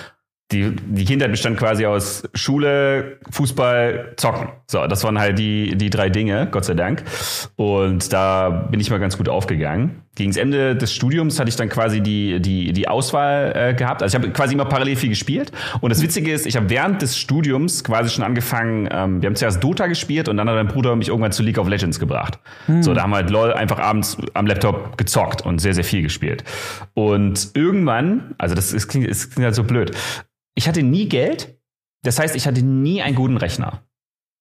die, die Kindheit bestand quasi aus Schule, Fußball, Zocken. So, das waren halt die, die drei Dinge, Gott sei Dank. Und da bin ich mal ganz gut aufgegangen. Gegen das Ende des Studiums hatte ich dann quasi die, die, die Auswahl äh, gehabt. Also ich habe quasi immer parallel viel gespielt. Und das Witzige ist, ich habe während des Studiums quasi schon angefangen, ähm, wir haben zuerst Dota gespielt und dann hat mein Bruder mich irgendwann zu League of Legends gebracht. Hm. So, da haben wir halt LOL einfach abends am Laptop gezockt und sehr, sehr viel gespielt. Und irgendwann, also das, das klingt, das klingt halt so blöd, ich hatte nie Geld. Das heißt, ich hatte nie einen guten Rechner.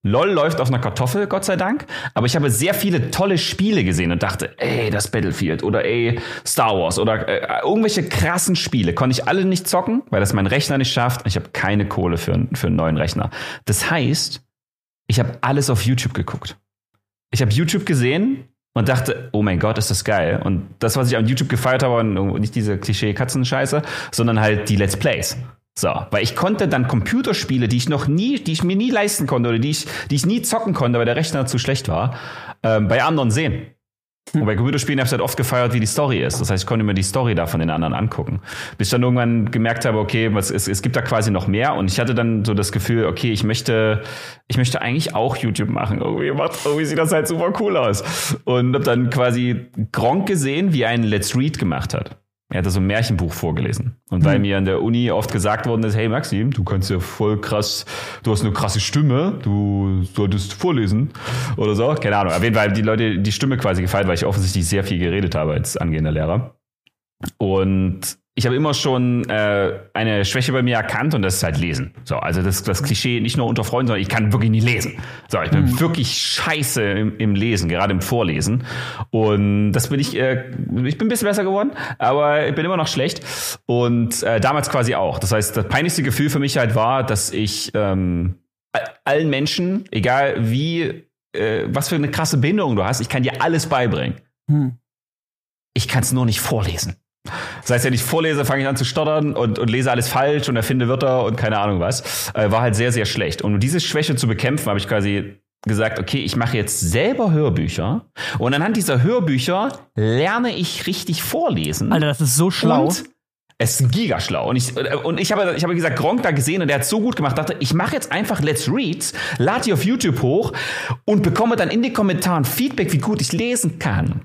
LOL läuft auf einer Kartoffel, Gott sei Dank. Aber ich habe sehr viele tolle Spiele gesehen und dachte, ey, das Battlefield oder ey, Star Wars oder äh, irgendwelche krassen Spiele. Konnte ich alle nicht zocken, weil das mein Rechner nicht schafft. Ich habe keine Kohle für, für einen neuen Rechner. Das heißt, ich habe alles auf YouTube geguckt. Ich habe YouTube gesehen und dachte, oh mein Gott, ist das geil. Und das, was ich an YouTube gefeiert habe, war nicht diese Klischee-Katzenscheiße, sondern halt die Let's Plays. So, weil ich konnte dann Computerspiele, die ich noch nie, die ich mir nie leisten konnte oder die ich, die ich nie zocken konnte, weil der Rechner zu schlecht war, ähm, bei anderen sehen. Und bei Computerspielen habe ich halt oft gefeiert, wie die Story ist. Das heißt, ich konnte mir die Story da von den anderen angucken. Bis ich dann irgendwann gemerkt habe, okay, es, es gibt da quasi noch mehr. Und ich hatte dann so das Gefühl, okay, ich möchte, ich möchte eigentlich auch YouTube machen. Irgendwie, macht, irgendwie sieht das halt super cool aus. Und habe dann quasi Gronk gesehen, wie ein Let's Read gemacht hat. Er hatte so ein Märchenbuch vorgelesen. Und weil mhm. mir an der Uni oft gesagt worden ist, hey Maxim, du kannst ja voll krass, du hast eine krasse Stimme, du solltest vorlesen oder so. Keine Ahnung. Auf jeden Fall die Leute die Stimme quasi gefeiert, weil ich offensichtlich sehr viel geredet habe als angehender Lehrer. Und ich habe immer schon äh, eine Schwäche bei mir erkannt und das ist halt Lesen. So, also das, das Klischee nicht nur unter Freunden, sondern ich kann wirklich nie lesen. So, ich bin mhm. wirklich scheiße im, im, Lesen, gerade im Vorlesen. Und das bin ich, äh, ich bin ein bisschen besser geworden, aber ich bin immer noch schlecht. Und äh, damals quasi auch. Das heißt, das peinlichste Gefühl für mich halt war, dass ich ähm, allen Menschen, egal wie, äh, was für eine krasse Behinderung du hast, ich kann dir alles beibringen. Mhm. Ich kann es nur nicht vorlesen. Das heißt, wenn ich vorlese, fange ich an zu stottern und, und lese alles falsch und erfinde Wörter und keine Ahnung was. Äh, war halt sehr, sehr schlecht. Und um diese Schwäche zu bekämpfen, habe ich quasi gesagt, okay, ich mache jetzt selber Hörbücher und anhand dieser Hörbücher lerne ich richtig vorlesen. Alter, das ist so schlau. Und es ist gigaschlau. Und ich, und ich habe, ich habe gesagt, Gronk da gesehen und der hat so gut gemacht, dachte, ich mache jetzt einfach Let's Reads, lade die auf YouTube hoch und bekomme dann in den Kommentaren Feedback, wie gut ich lesen kann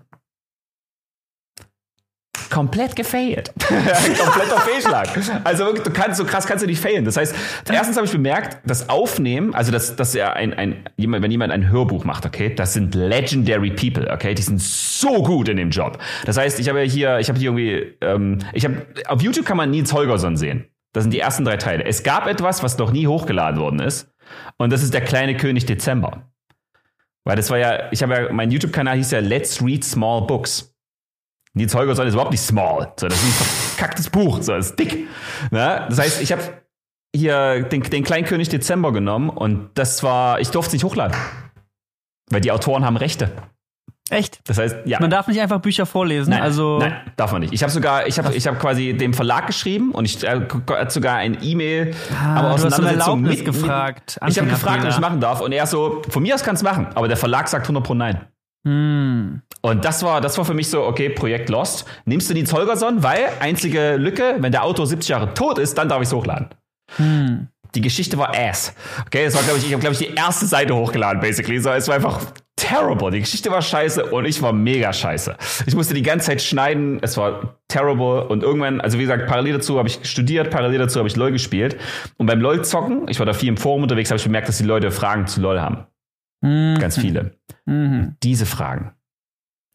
komplett gefailt. Kompletter Fehlschlag. Also wirklich, du kannst, so krass kannst du nicht failen. Das heißt, erstens habe ich bemerkt, das Aufnehmen, also das, das ja ein, ein, jemand, wenn jemand ein Hörbuch macht, okay, das sind legendary people, okay, die sind so gut in dem Job. Das heißt, ich habe ja hier, ich habe hier irgendwie, ähm, ich habe, auf YouTube kann man Nils Holgersson sehen. Das sind die ersten drei Teile. Es gab etwas, was noch nie hochgeladen worden ist. Und das ist der kleine König Dezember. Weil das war ja, ich habe ja, mein YouTube-Kanal hieß ja Let's Read Small Books. Nils Holgersson ist überhaupt nicht small. So, das ist ein verkacktes Buch. So, das ist dick. Na? Das heißt, ich habe hier den, den Kleinkönig Dezember genommen und das war, ich durfte es nicht hochladen. Weil die Autoren haben Rechte. Echt? Das heißt, ja. Man darf nicht einfach Bücher vorlesen. Nein, also nein, darf man nicht. Ich habe sogar, ich habe, ich habe quasi dem Verlag geschrieben und ich äh, hat sogar ein E-Mail, Ah, aber Auseinandersetzung mit, gefragt. Ich habe gefragt, ob ich machen darf und er so, von mir aus kannst du machen, aber der Verlag sagt 100 pro nein. Hm. Und das war, das war für mich so, okay, Projekt Lost. Nimmst du Nils Holgersson, weil einzige Lücke, wenn der Autor 70 Jahre tot ist, dann darf ich es hochladen. Hm. Die Geschichte war ass. Okay, das war, glaube ich, ich habe, glaube ich, die erste Seite hochgeladen, basically. So, es war einfach terrible. Die Geschichte war scheiße und ich war mega scheiße. Ich musste die ganze Zeit schneiden. Es war terrible. Und irgendwann, also wie gesagt, parallel dazu habe ich studiert, parallel dazu habe ich LOL gespielt. Und beim LOL-Zocken, ich war da viel im Forum unterwegs, habe ich bemerkt, dass die Leute Fragen zu LOL haben. Mhm. Ganz viele. Mhm. Diese Fragen.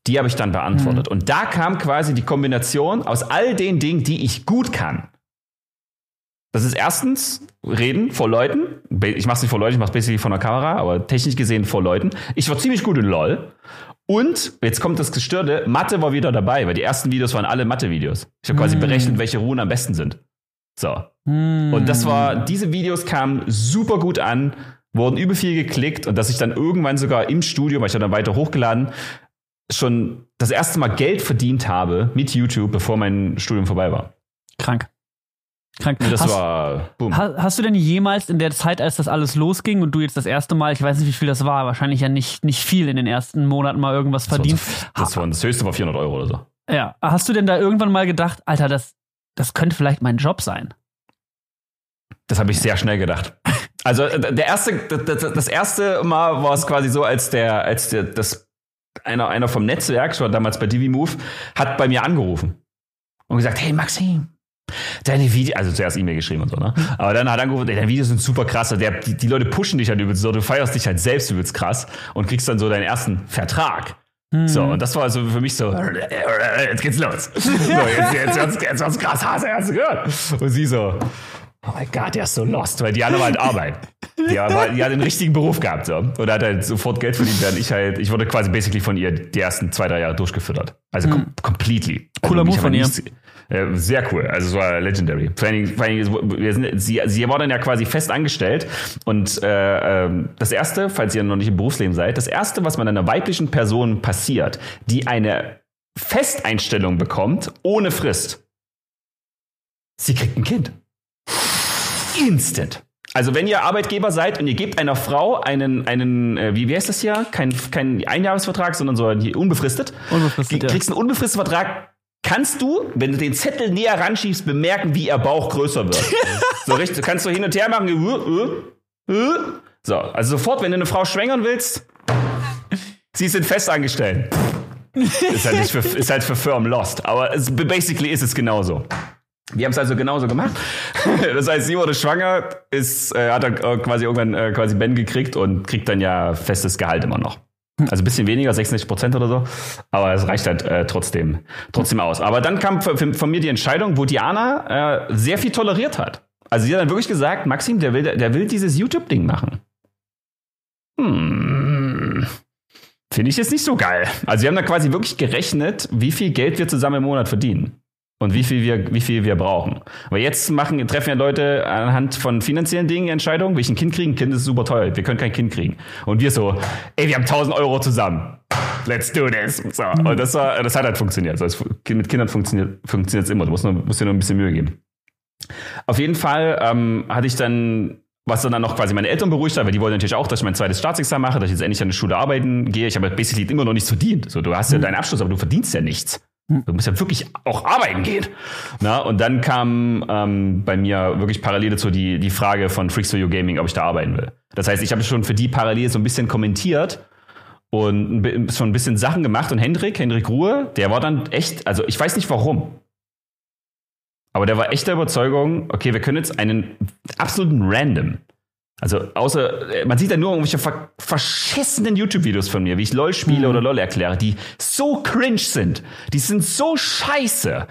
Die habe ich dann beantwortet. Und da kam quasi die Kombination aus all den Dingen, die ich gut kann. Das ist erstens reden vor Leuten. Ich mache es nicht vor Leuten, ich mache es basically vor einer Kamera, aber technisch gesehen vor Leuten. Ich war ziemlich gut in LOL. Und jetzt kommt das Gestörte, Mathe war wieder dabei, weil die ersten Videos waren alle Mathe-Videos. Ich habe quasi Mm. berechnet, welche Runen am besten sind. So. Hm. Und das war, diese Videos kamen super gut an, wurden über viel geklickt und dass ich dann irgendwann sogar im Studio, weil ich dann weiter hochgeladen, schon das erste Mal Geld verdient habe mit YouTube, bevor mein Studium vorbei war. krank. Krank. Und das hast, war, boom. ha- hast du denn jemals in der Zeit, als das alles losging und du jetzt das erste Mal, ich weiß nicht, wie viel das war, wahrscheinlich ja nicht, nicht viel in den ersten Monaten mal irgendwas verdient. das, war, das höchste war 400 Euro oder so. Ja. Hast du denn da irgendwann mal gedacht, Alter, das, das könnte vielleicht mein Job sein? Das habe ich sehr schnell gedacht. Also äh, der erste, das, erste Mal war es quasi so, als der, als der, das einer, einer vom Netzwerk, ich war damals bei DiviMove, hat bei mir angerufen und gesagt, hey Maxim, deine Videos, also zuerst E-Mail geschrieben und so, ne? Aber dann hat er angerufen, ey, deine Videos sind super krass, der, die, die Leute pushen dich halt übelst so, du feierst dich halt selbst übelst krass und kriegst dann so deinen ersten Vertrag. So, und das war also für mich so, jetzt geht's los. So, jetzt, jetzt, jetzt, jetzt wird's krass, hast du hast du gehört? Und sie so, oh mein Gott, der ist so lost, weil die andere war halt arbeiten. Die, aber, die hat den richtigen Beruf gehabt, so. Und hat halt sofort Geld verdient, während ich halt, ich wurde quasi basically von ihr die ersten zwei, drei Jahre durchgefüttert. Also com completely. Cooler also, Move von ihr. nichts- äh, sehr cool. Also es war legendary. Vor allen Dingen, vor allen Dingen wir sind, sie, sie war dann ja quasi fest angestellt. Und äh, ähm, das Erste, falls ihr noch nicht im Berufsleben seid, das Erste, was man einer weiblichen Person passiert, die eine Festeinstellung bekommt, ohne Frist, sie kriegt ein Kind. Instant. Also wenn ihr Arbeitgeber seid und ihr gebt einer Frau einen, einen äh, wie, wie heißt das hier? Kein, kein Einjahresvertrag, sondern so ein- unbefristet. Unbefristet, Du ja. kriegst einen unbefristeten Vertrag, kannst du, wenn du den Zettel näher ranschiebst, bemerken, wie ihr Bauch größer wird. so richtig, kannst du hin und her machen. äh, äh, äh. So, also sofort, wenn du eine Frau schwängern willst, sie sind festangestellt. ist, halt für, ist halt für Firmen lost. Aber es, basically ist es genauso. Wir haben es also genauso gemacht. Das heißt, sie wurde schwanger, ist, äh, hat dann äh, quasi irgendwann äh, quasi Ben gekriegt und kriegt dann ja festes Gehalt immer noch. Also ein bisschen weniger, 66 Prozent oder so. Aber es reicht halt äh, trotzdem, trotzdem aus. Aber dann kam von, von mir die Entscheidung, wo Diana äh, sehr viel toleriert hat. Also sie hat dann wirklich gesagt, Maxim, der will, der will dieses YouTube-Ding machen. Hm. Finde ich jetzt nicht so geil. Also wir haben da quasi wirklich gerechnet, wie viel Geld wir zusammen im Monat verdienen. Und wie viel wir, wie viel wir brauchen. Aber jetzt machen, treffen ja Leute anhand von finanziellen Dingen Entscheidungen. Will ich ein Kind kriegen? Ein Kind ist super teuer. Wir können kein Kind kriegen. Und wir so, ey, wir haben 1000 Euro zusammen. Let's do this. So. Und das, war, das hat halt funktioniert. Also mit Kindern funktioniert es immer. Du musst, nur, musst dir nur ein bisschen Mühe geben. Auf jeden Fall ähm, hatte ich dann, was dann noch quasi meine Eltern beruhigt hat, weil die wollten natürlich auch, dass ich mein zweites Staatsexamen mache, dass ich jetzt endlich an die Schule arbeiten gehe. Ich habe basically immer noch nichts verdient. So, du hast ja deinen Abschluss, aber du verdienst ja nichts. Du musst ja wirklich auch arbeiten gehen. Na, und dann kam ähm, bei mir wirklich parallel dazu die, die Frage von Freaks for You Gaming, ob ich da arbeiten will. Das heißt, ich habe schon für die parallel so ein bisschen kommentiert und schon ein bisschen Sachen gemacht. Und Hendrik, Hendrik Ruhe, der war dann echt, also ich weiß nicht warum, aber der war echt der Überzeugung, okay, wir können jetzt einen absoluten Random, also außer, äh, man sieht ja nur irgendwelche ver verschissenen YouTube-Videos von mir, wie ich LOL spiele oder LOL erkläre, die so cringe sind. Die sind so scheiße.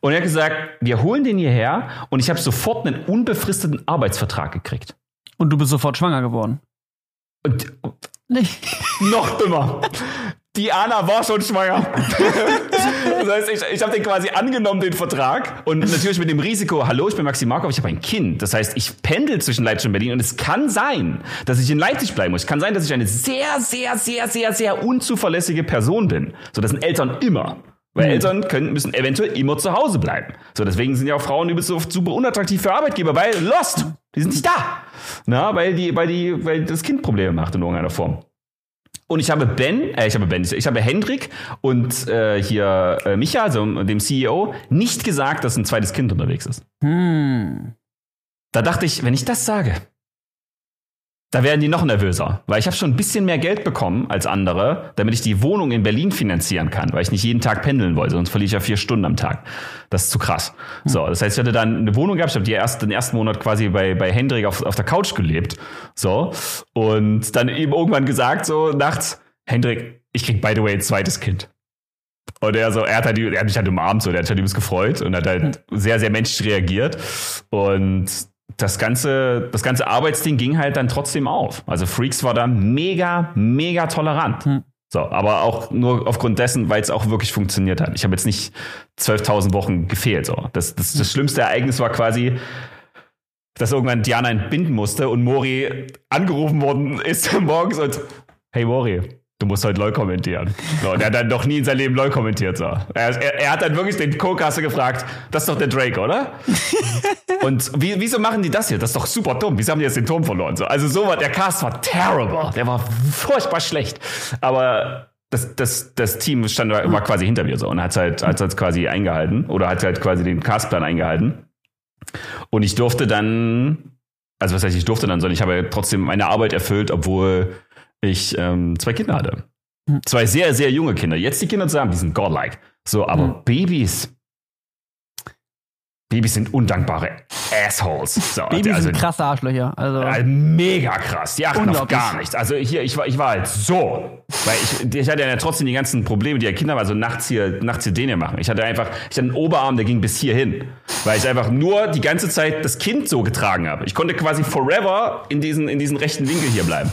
Und er hat gesagt, wir holen den hierher und ich habe sofort einen unbefristeten Arbeitsvertrag gekriegt. Und du bist sofort schwanger geworden. Und Nee. noch dümmer. die Anna war schon schwanger. das heißt, ich, ich habe den quasi angenommen, den Vertrag. Und natürlich mit dem Risiko, hallo, ich bin Maxim Markov, ich habe ein Kind. Das heißt, ich pendel zwischen Leipzig und Berlin. Und es kann sein, dass ich in Leipzig bleiben muss. Es kann sein, dass ich eine sehr, sehr, sehr, sehr, sehr unzuverlässige Person bin. So, das sind Eltern immer. Weil mhm. Eltern können, müssen eventuell immer zu Hause bleiben. So, deswegen sind ja auch Frauen übelst oft super unattraktiv für Arbeitgeber, weil lost, die sind nicht da. Na, weil die, weil die, weil das Kind Probleme macht in irgendeiner Form. Und ich habe Ben, äh, ich habe Ben, ich habe Hendrik und äh, hier äh, Micha, also dem CEO, nicht gesagt, dass ein zweites Kind unterwegs ist. Hm. Da dachte ich, wenn ich das sage, da werden die noch nervöser, weil ich habe schon ein bisschen mehr Geld bekommen als andere, damit ich die Wohnung in Berlin finanzieren kann, weil ich nicht jeden Tag pendeln wollte, sonst verliere ich ja vier Stunden am Tag. Das ist zu krass. So, das heißt, ich hatte dann eine Wohnung gehabt, ich habe die erst, den ersten Monat quasi bei, bei Hendrik auf, auf der Couch gelebt. So, und dann eben irgendwann gesagt, so nachts, Hendrik, ich krieg by the way ein zweites Kind. Und er so, er hat, halt, er hat mich halt umarmt, so, der hat sich halt übelst gefreut und hat halt sehr, sehr menschlich reagiert. Und das ganze, das ganze Arbeitsding ging halt dann trotzdem auf. Also Freaks war da mega, mega tolerant. Hm. So, aber auch nur aufgrund dessen, weil es auch wirklich funktioniert hat. Ich habe jetzt nicht 12.000 Wochen gefehlt. So. Das, das, das schlimmste Ereignis war quasi, dass irgendwann Diana entbinden musste und Mori angerufen worden ist morgens und hey Mori, du musst heute LOL kommentieren. So, und er hat dann noch nie in seinem Leben LOL kommentiert. So. Er, er, er hat dann wirklich den Co-Caster gefragt, das ist doch der Drake, oder? und wie, wieso machen die das hier? Das ist doch super dumm. Wieso haben die jetzt den Turm verloren? So, also so war, der Cast war terrible. Der war furchtbar schlecht. Aber das, das, das Team stand, war quasi hinter mir so und hat es halt, hat's halt quasi eingehalten oder hat halt quasi den Castplan eingehalten. Und ich durfte dann, also was heißt ich durfte dann, sondern ich habe trotzdem meine Arbeit erfüllt, obwohl ich ähm, zwei Kinder hatte. Hm. Zwei sehr, sehr junge Kinder. Jetzt die Kinder zusammen, die sind godlike. So, aber hm. Babys. Babys sind undankbare Assholes. So, Babys also, sind krasse Arschlöcher. Also, also mega krass. Die achten auf gar nichts. Also hier, ich war, ich war halt so. Weil ich, ich hatte ja trotzdem die ganzen Probleme, die ja Kinder also nachts hier, nachts hier den machen. Ich hatte einfach, ich hatte einen Oberarm, der ging bis hierhin. Weil ich einfach nur die ganze Zeit das Kind so getragen habe. Ich konnte quasi forever in diesen, in diesen rechten Winkel hier bleiben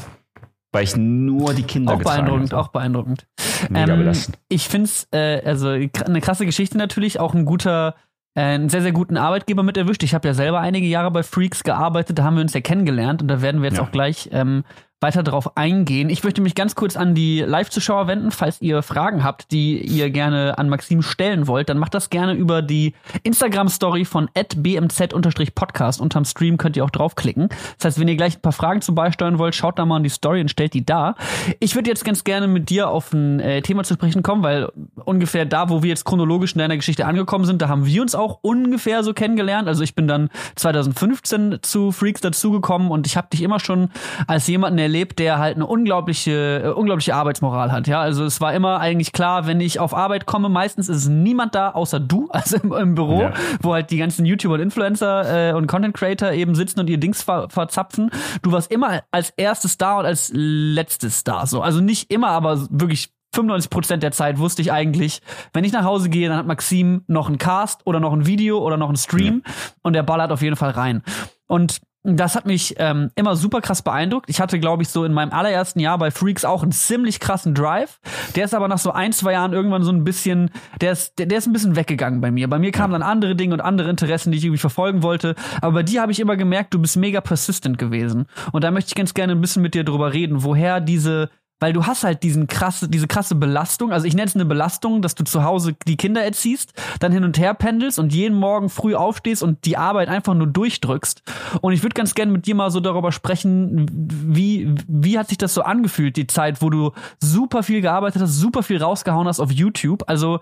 weil ich nur die Kinder auch beeindruckend, habe. Auch beeindruckend, Mega ähm, belastend. Ich finde es, äh, also eine krasse Geschichte natürlich, auch ein guter, äh, einen sehr, sehr guten Arbeitgeber mit erwischt. Ich habe ja selber einige Jahre bei Freaks gearbeitet, da haben wir uns ja kennengelernt und da werden wir jetzt ja. auch gleich ähm, weiter darauf eingehen. Ich möchte mich ganz kurz an die Live-Zuschauer wenden. Falls ihr Fragen habt, die ihr gerne an Maxim stellen wollt, dann macht das gerne über die Instagram-Story von bmz-podcast. Unterm Stream könnt ihr auch draufklicken. Das heißt, wenn ihr gleich ein paar Fragen zum Beisteuern wollt, schaut da mal an die Story und stellt die da. Ich würde jetzt ganz gerne mit dir auf ein äh, Thema zu sprechen kommen, weil ungefähr da, wo wir jetzt chronologisch in deiner Geschichte angekommen sind, da haben wir uns auch ungefähr so kennengelernt. Also ich bin dann 2015 zu Freaks dazugekommen und ich habe dich immer schon als jemanden erlebt, der halt eine unglaubliche, äh, unglaubliche Arbeitsmoral hat. Ja, also es war immer eigentlich klar, wenn ich auf Arbeit komme, meistens ist niemand da außer du, also im, im Büro, ja. wo halt die ganzen YouTuber und Influencer äh, und Content Creator eben sitzen und ihr Dings ver verzapfen. Du warst immer als erstes da und als letztes da. So, also nicht immer, aber wirklich 95 Prozent der Zeit wusste ich eigentlich, wenn ich nach Hause gehe, dann hat Maxim noch einen Cast oder noch ein Video oder noch einen Stream ja. und der ballert auf jeden Fall rein. Und das hat mich ähm, immer super krass beeindruckt. Ich hatte, glaube ich, so in meinem allerersten Jahr bei Freaks auch einen ziemlich krassen Drive. Der ist aber nach so ein, zwei Jahren irgendwann so ein bisschen, der ist, der, der ist ein bisschen weggegangen bei mir. Bei mir kamen dann andere Dinge und andere Interessen, die ich irgendwie verfolgen wollte. Aber bei dir habe ich immer gemerkt, du bist mega persistent gewesen. Und da möchte ich ganz gerne ein bisschen mit dir drüber reden, woher diese weil du hast halt diesen krasse, diese krasse Belastung. Also ich nenne es eine Belastung, dass du zu Hause die Kinder erziehst, dann hin und her pendelst und jeden Morgen früh aufstehst und die Arbeit einfach nur durchdrückst. Und ich würde ganz gerne mit dir mal so darüber sprechen, wie, wie hat sich das so angefühlt, die Zeit, wo du super viel gearbeitet hast, super viel rausgehauen hast auf YouTube. Also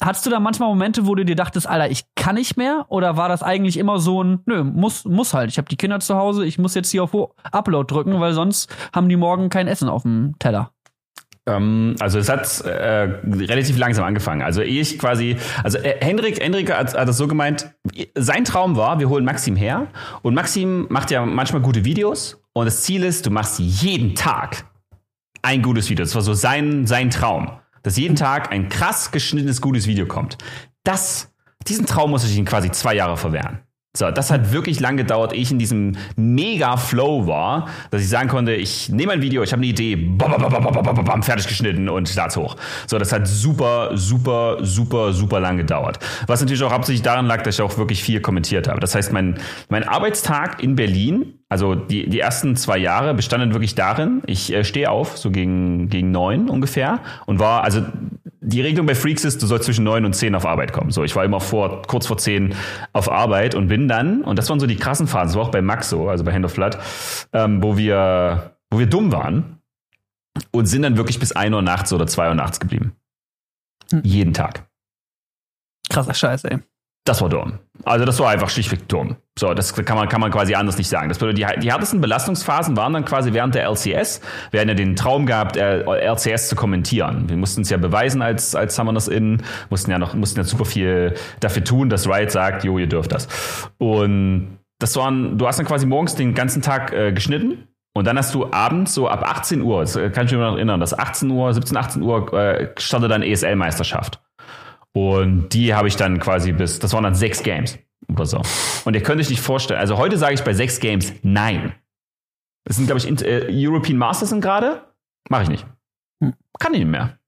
hattest du da manchmal Momente, wo du dir dachtest, Alter, ich kann nicht mehr? Oder war das eigentlich immer so ein, nö, muss, muss halt. Ich habe die Kinder zu Hause, ich muss jetzt hier auf Upload drücken, weil sonst haben die morgen kein Essen auf dem Teller. Ähm, also es hat äh, relativ langsam angefangen. Also ich quasi, also äh, Hendrik, Hendrik hat, hat das so gemeint, sein Traum war, wir holen Maxim her und Maxim macht ja manchmal gute Videos und das Ziel ist, du machst jeden Tag ein gutes Video. Das war so sein, sein Traum, dass jeden Tag ein krass geschnittenes, gutes Video kommt. Das, diesen Traum muss ich ihm quasi zwei Jahre verwehren. So, das hat wirklich lang gedauert, ehe ich in diesem mega Flow war, dass ich sagen konnte, ich nehme ein Video, ich habe eine Idee, bam, bam, bam, bam, bam, bam, fertig geschnitten und start's hoch. So, das hat super, super, super, super lang gedauert. Was natürlich auch hauptsächlich daran lag, dass ich auch wirklich viel kommentiert habe. Das heißt, mein, mein Arbeitstag in Berlin, also die, die ersten zwei Jahre bestanden wirklich darin, ich äh, stehe auf, so gegen, gegen neun ungefähr und war, also die Regelung bei Freaks ist, du sollst zwischen neun und zehn auf Arbeit kommen. So, ich war immer vor, kurz vor zehn auf Arbeit und bin dann, und das waren so die krassen Phasen, das war auch bei Max so, also bei Hand of Blood, ähm, wo wir, wo wir dumm waren und sind dann wirklich bis ein Uhr nachts oder zwei Uhr nachts geblieben. Hm. Jeden Tag. Krasser Scheiß, ey. Das war dumm. Also das war einfach schlichtweg dumm. So, das kann man, kann man quasi anders nicht sagen. Das bedeutet, die, die härtesten Belastungsphasen waren dann quasi während der LCS. Wir hatten ja den Traum gehabt, LCS äh, zu kommentieren. Wir mussten es ja beweisen als, als Summoners In, mussten ja noch, mussten ja super viel dafür tun, dass Riot sagt, jo, ihr dürft das. Und das waren, du hast dann quasi morgens den ganzen Tag äh, geschnitten. Und dann hast du abends so ab 18 Uhr, das kann ich mich noch erinnern, dass 18 Uhr, 17, 18 Uhr äh, startet dann ESL-Meisterschaft. Und die habe ich dann quasi bis, das waren dann sechs Games oder so. Und ihr könnt euch nicht vorstellen, also heute sage ich bei sechs Games nein. Das sind, glaube ich, äh, European Masters sind gerade. Mache ich nicht. Hm. Kann ich nicht mehr.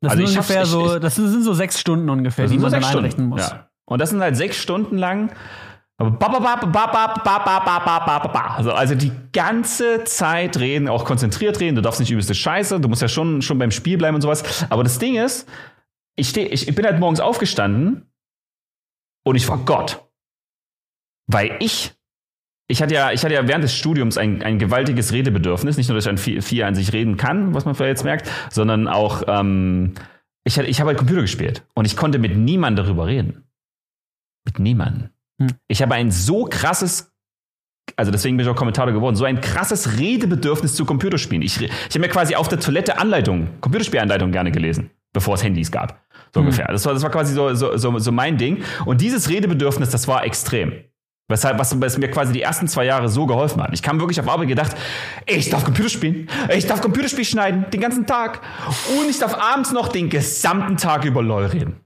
Das also sind ungefähr so, das sind so sechs Stunden ungefähr, die man Stunden. einrichten muss. Ja. Und das sind halt sechs Stunden lang. Also, also die ganze Zeit reden, auch konzentriert reden. Du darfst nicht übelste Scheiße. Du musst ja schon, schon beim Spiel bleiben und sowas. Aber das Ding ist, ich, steh, ich, ich bin halt morgens aufgestanden und ich war Gott. Weil ich, ich hatte ja, ich hatte ja während des Studiums ein, ein gewaltiges Redebedürfnis. Nicht nur, dass ich an viel, viel an sich reden kann, was man vielleicht jetzt merkt, sondern auch, ähm, ich, ich habe halt Computer gespielt und ich konnte mit niemandem darüber reden. Mit niemandem. Hm. Ich habe ein so krasses also deswegen bin ich auch Kommentator geworden, so ein krasses Redebedürfnis zu Computerspielen. Ich, ich habe mir quasi auf der Toilette Anleitung, Computerspielanleitung gerne gelesen, bevor es Handys gab. So mhm. ungefähr. Das war, das war quasi so, so, so, so mein Ding. Und dieses Redebedürfnis, das war extrem. Weshalb, was, was mir quasi die ersten zwei Jahre so geholfen hat. Ich kam wirklich auf Arbeit gedacht, ich darf Computer spielen, ich darf Computerspiel schneiden, den ganzen Tag. Und ich darf abends noch den gesamten Tag über LOL reden.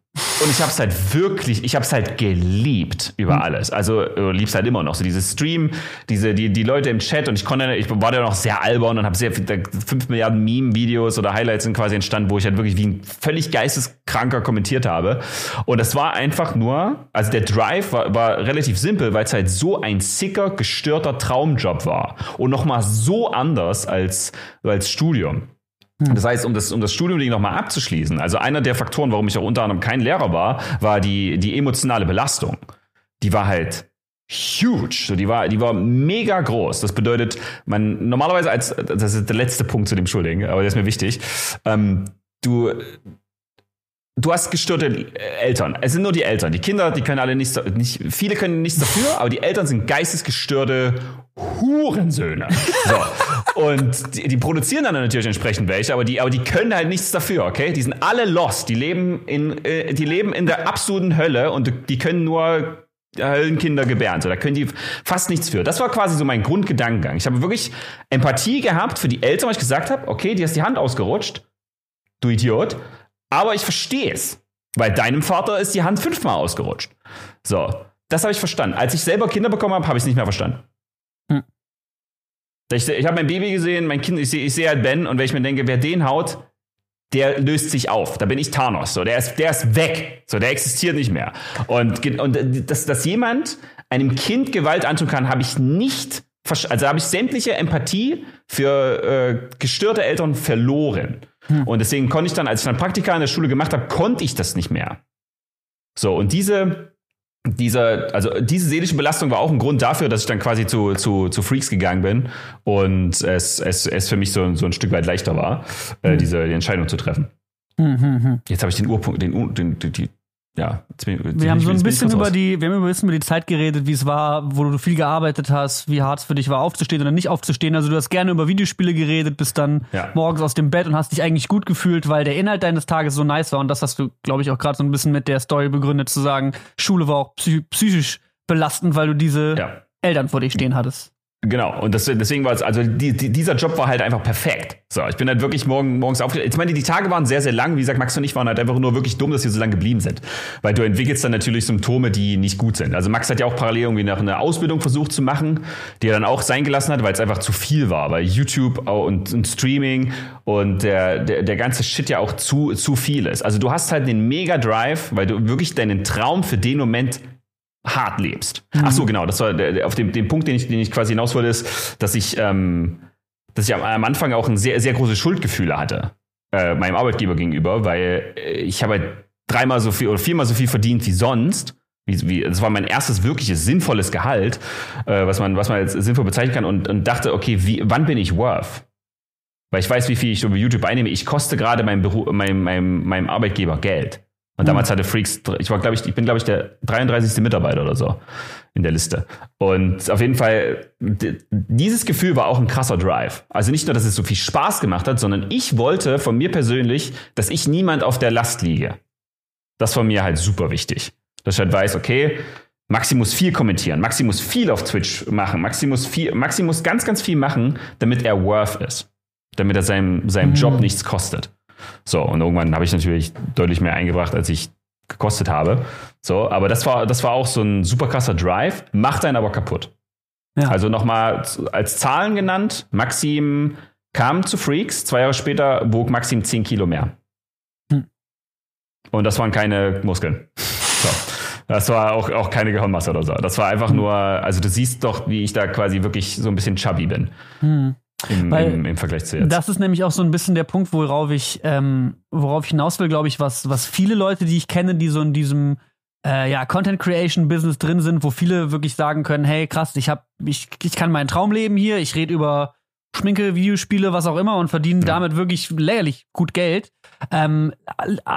Und ich habe es halt wirklich, ich habe es halt geliebt über hm. alles. Also lieb's halt immer noch. So dieses Stream, diese die die Leute im Chat und ich konnte, ich war da noch sehr albern und habe sehr fünf Milliarden Meme-Videos oder Highlights sind quasi entstanden, wo ich halt wirklich wie ein völlig geisteskranker kommentiert habe. Und das war einfach nur, also der Drive war, war relativ simpel, weil es halt so ein sicker, gestörter Traumjob war und noch mal so anders als als Studium. Hm. Das heißt, um das, um das Studium nochmal abzuschließen, also einer der Faktoren, warum ich auch unter anderem kein Lehrer war, war die, die emotionale Belastung. Die war halt huge. So, die war, die war mega groß. Das bedeutet, man normalerweise als, das ist der letzte Punkt zu dem Schuldigen, aber der ist mir wichtig. Ähm, du, du hast gestörte Eltern. Es sind nur die Eltern. Die Kinder, die können alle nichts, nicht, viele können nichts dafür, aber die Eltern sind geistesgestörte Hurensöhne. So. Und die, die, produzieren dann natürlich entsprechend welche, aber die, aber die können halt nichts dafür, okay? Die sind alle lost. Die leben in, äh, die leben in der absoluten Hölle und die können nur Höllenkinder gebären. So, da können die fast nichts für. Das war quasi so mein Grundgedankengang. Ich habe wirklich Empathie gehabt für die Eltern, weil ich gesagt habe, okay, die hast die Hand ausgerutscht. Du Idiot. Aber ich verstehe es. Weil deinem Vater ist die Hand fünfmal ausgerutscht. So, das habe ich verstanden. Als ich selber Kinder bekommen habe, habe ich es nicht mehr verstanden. Hm. Ich, ich habe mein Baby gesehen, mein Kind, ich sehe seh halt Ben und wenn ich mir denke, wer den haut, der löst sich auf. Da bin ich Thanos. So, der ist, der ist weg. So, der existiert nicht mehr. Und, und dass, dass jemand einem Kind Gewalt antun kann, habe ich nicht, also habe ich sämtliche Empathie für äh, gestörte Eltern verloren. Hm. Und deswegen konnte ich dann, als ich dann Praktika in der Schule gemacht habe, konnte ich das nicht mehr. So, und diese, dieser, also diese seelische Belastung war auch ein Grund dafür, dass ich dann quasi zu, zu, zu Freaks gegangen bin und es, es, es für mich so, so ein Stück weit leichter war, äh, hm. diese die Entscheidung zu treffen. Mhm, hm. Jetzt habe ich den Urpunkt, den, den, den, die, ja, wir haben so ein bisschen über die, wir haben ein bisschen über die Zeit geredet, wie es war, wo du viel gearbeitet hast, wie hart es für dich war, aufzustehen oder nicht aufzustehen. Also du hast gerne über Videospiele geredet, bist dann ja. morgens aus dem Bett und hast dich eigentlich gut gefühlt, weil der Inhalt deines Tages so nice war. Und das hast du, glaube ich, auch gerade so ein bisschen mit der Story begründet, zu sagen, Schule war auch psychisch belastend, weil du diese ja. Eltern vor dir stehen hattest. Genau, und das, deswegen war es, also die, die, dieser Job war halt einfach perfekt. So, ich bin halt wirklich morgen, morgens aufgestanden. Ich meine, die Tage waren sehr, sehr lang. Wie gesagt, Max und ich waren halt einfach nur wirklich dumm, dass wir so lange geblieben sind. Weil du entwickelst dann natürlich Symptome, die nicht gut sind. Also Max hat ja auch parallel irgendwie nach einer Ausbildung versucht zu machen, die er dann auch sein gelassen hat, weil es einfach zu viel war. Weil YouTube und, und Streaming und der, der, der ganze Shit ja auch zu, zu viel ist. Also du hast halt den Mega Drive, weil du wirklich deinen Traum für den Moment hart lebst. Mhm. Ach so, genau. Das war der, auf dem, dem Punkt, den ich, den ich quasi hinaus wollte, ist, dass ich, ähm, dass ich am, am Anfang auch ein sehr, sehr großes Schuldgefühle hatte äh, meinem Arbeitgeber gegenüber, weil ich habe halt dreimal so viel oder viermal so viel verdient wie sonst. Wie, wie, das war mein erstes wirkliches sinnvolles Gehalt, äh, was man, was man jetzt sinnvoll bezeichnen kann und, und dachte, okay, wie, wann bin ich worth? Weil ich weiß, wie viel ich über YouTube einnehme. Ich koste gerade meinem, Beruf, meinem, meinem, meinem Arbeitgeber Geld. Und damals hatte Freaks, ich war, glaube ich, ich bin, glaube ich, der 33. Mitarbeiter oder so in der Liste. Und auf jeden Fall, dieses Gefühl war auch ein krasser Drive. Also nicht nur, dass es so viel Spaß gemacht hat, sondern ich wollte von mir persönlich, dass ich niemand auf der Last liege. Das war mir halt super wichtig. Dass ich halt weiß, okay, Maxi muss viel kommentieren, Maxi muss viel auf Twitch machen, Maxi muss, viel, Maxi muss ganz, ganz viel machen, damit er worth ist. Damit er seinem, seinem mhm. Job nichts kostet. So, und irgendwann habe ich natürlich deutlich mehr eingebracht, als ich gekostet habe. So, aber das war, das war auch so ein super krasser Drive, macht einen aber kaputt. Ja. Also nochmal als Zahlen genannt, Maxim kam zu Freaks, zwei Jahre später wog Maxim 10 Kilo mehr. Hm. Und das waren keine Muskeln. So. Das war auch, auch keine Gehirnmasse oder so. Das war einfach nur, also du siehst doch, wie ich da quasi wirklich so ein bisschen chubby bin. Hm. Im, im, Im, Vergleich zu jetzt. Das ist nämlich auch so ein bisschen der Punkt, worauf ich, ähm, worauf ich hinaus will, glaube ich, was, was viele Leute, die ich kenne, die so in diesem äh, ja, Content Creation Business drin sind, wo viele wirklich sagen können, hey, krass, ich hab, ich, ich kann meinen Traum leben hier, ich rede über Schminke, Videospiele, was auch immer und verdienen ja. damit wirklich lächerlich gut Geld. Ähm,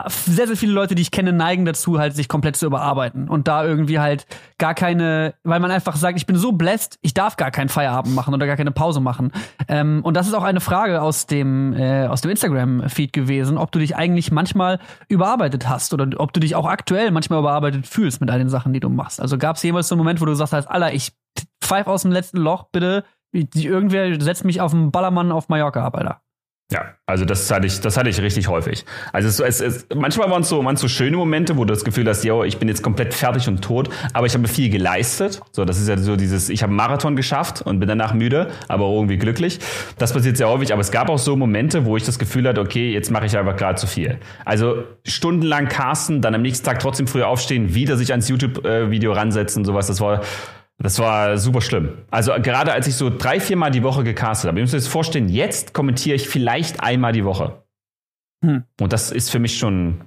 sehr, sehr viele Leute, die ich kenne, neigen dazu, halt sich komplett zu überarbeiten und da irgendwie halt gar keine, weil man einfach sagt, ich bin so blessed, ich darf gar keinen Feierabend machen oder gar keine Pause machen. Ähm, und das ist auch eine Frage aus dem, äh, aus dem Instagram-Feed gewesen, ob du dich eigentlich manchmal überarbeitet hast oder ob du dich auch aktuell manchmal überarbeitet fühlst mit all den Sachen, die du machst. Also gab es jemals so einen Moment, wo du gesagt hast, Alter, ich pfeif aus dem letzten Loch, bitte irgendwer setzt mich auf einen Ballermann auf Mallorca ab, Alter. Ja, also das hatte ich, das hatte ich richtig häufig. Also es, es, es, manchmal waren es so, waren so schöne Momente, wo du das Gefühl hast, yo, ich bin jetzt komplett fertig und tot, aber ich habe viel geleistet. So, das ist ja so dieses, ich habe einen Marathon geschafft und bin danach müde, aber irgendwie glücklich. Das passiert sehr häufig, aber es gab auch so Momente, wo ich das Gefühl hatte, okay, jetzt mache ich einfach gerade zu viel. Also stundenlang casten, dann am nächsten Tag trotzdem früh aufstehen, wieder sich ans YouTube-Video ransetzen, sowas. Das war das war super schlimm. Also gerade als ich so drei, vier Mal die Woche gecastet habe, ihr müsst euch das vorstellen, jetzt kommentiere ich vielleicht einmal die Woche. Hm. Und das ist für mich schon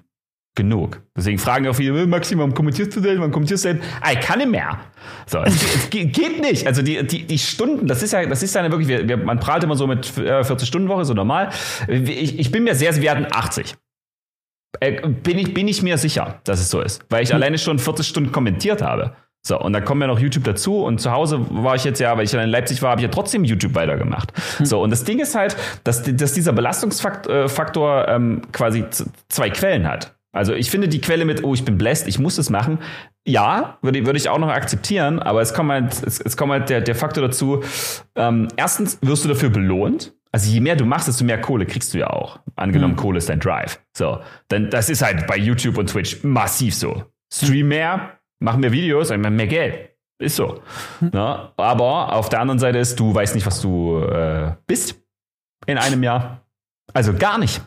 genug. Deswegen fragen auch viele, Maxi, wann kommentierst du denn? Wann kommentierst du denn? Ah, ich kann nicht mehr. So, es, es geht nicht. Also die, die, die Stunden, das ist ja, das ist ja wirklich, wir, wir, man prahlt immer so mit 40-Stunden-Woche, so normal. Ich, ich bin mir sehr, wir hatten 80. Äh, bin, ich, bin ich mir sicher, dass es so ist. Weil ich hm. alleine schon 40 Stunden kommentiert habe. So, und dann kommen ja noch YouTube dazu und zu Hause war ich jetzt ja, weil ich dann in Leipzig war, habe ich ja trotzdem YouTube weitergemacht. Hm. So, und das Ding ist halt, dass, dass dieser Belastungsfaktor äh, ähm, quasi zwei Quellen hat. Also ich finde die Quelle mit, oh, ich bin blessed, ich muss es machen, ja, würde, würde ich auch noch akzeptieren, aber es kommt halt, es, es kommt halt der, der Faktor dazu, ähm, erstens wirst du dafür belohnt, also je mehr du machst, desto mehr Kohle kriegst du ja auch. Angenommen, mhm. Kohle ist dein Drive. So, dann das ist halt bei YouTube und Twitch massiv so. Stream mehr, mach mehr Videos, ich mehr Geld. Ist so. Hm. Ja, aber auf der anderen Seite ist, du weißt nicht, was du äh, bist in einem Jahr. Also gar nicht.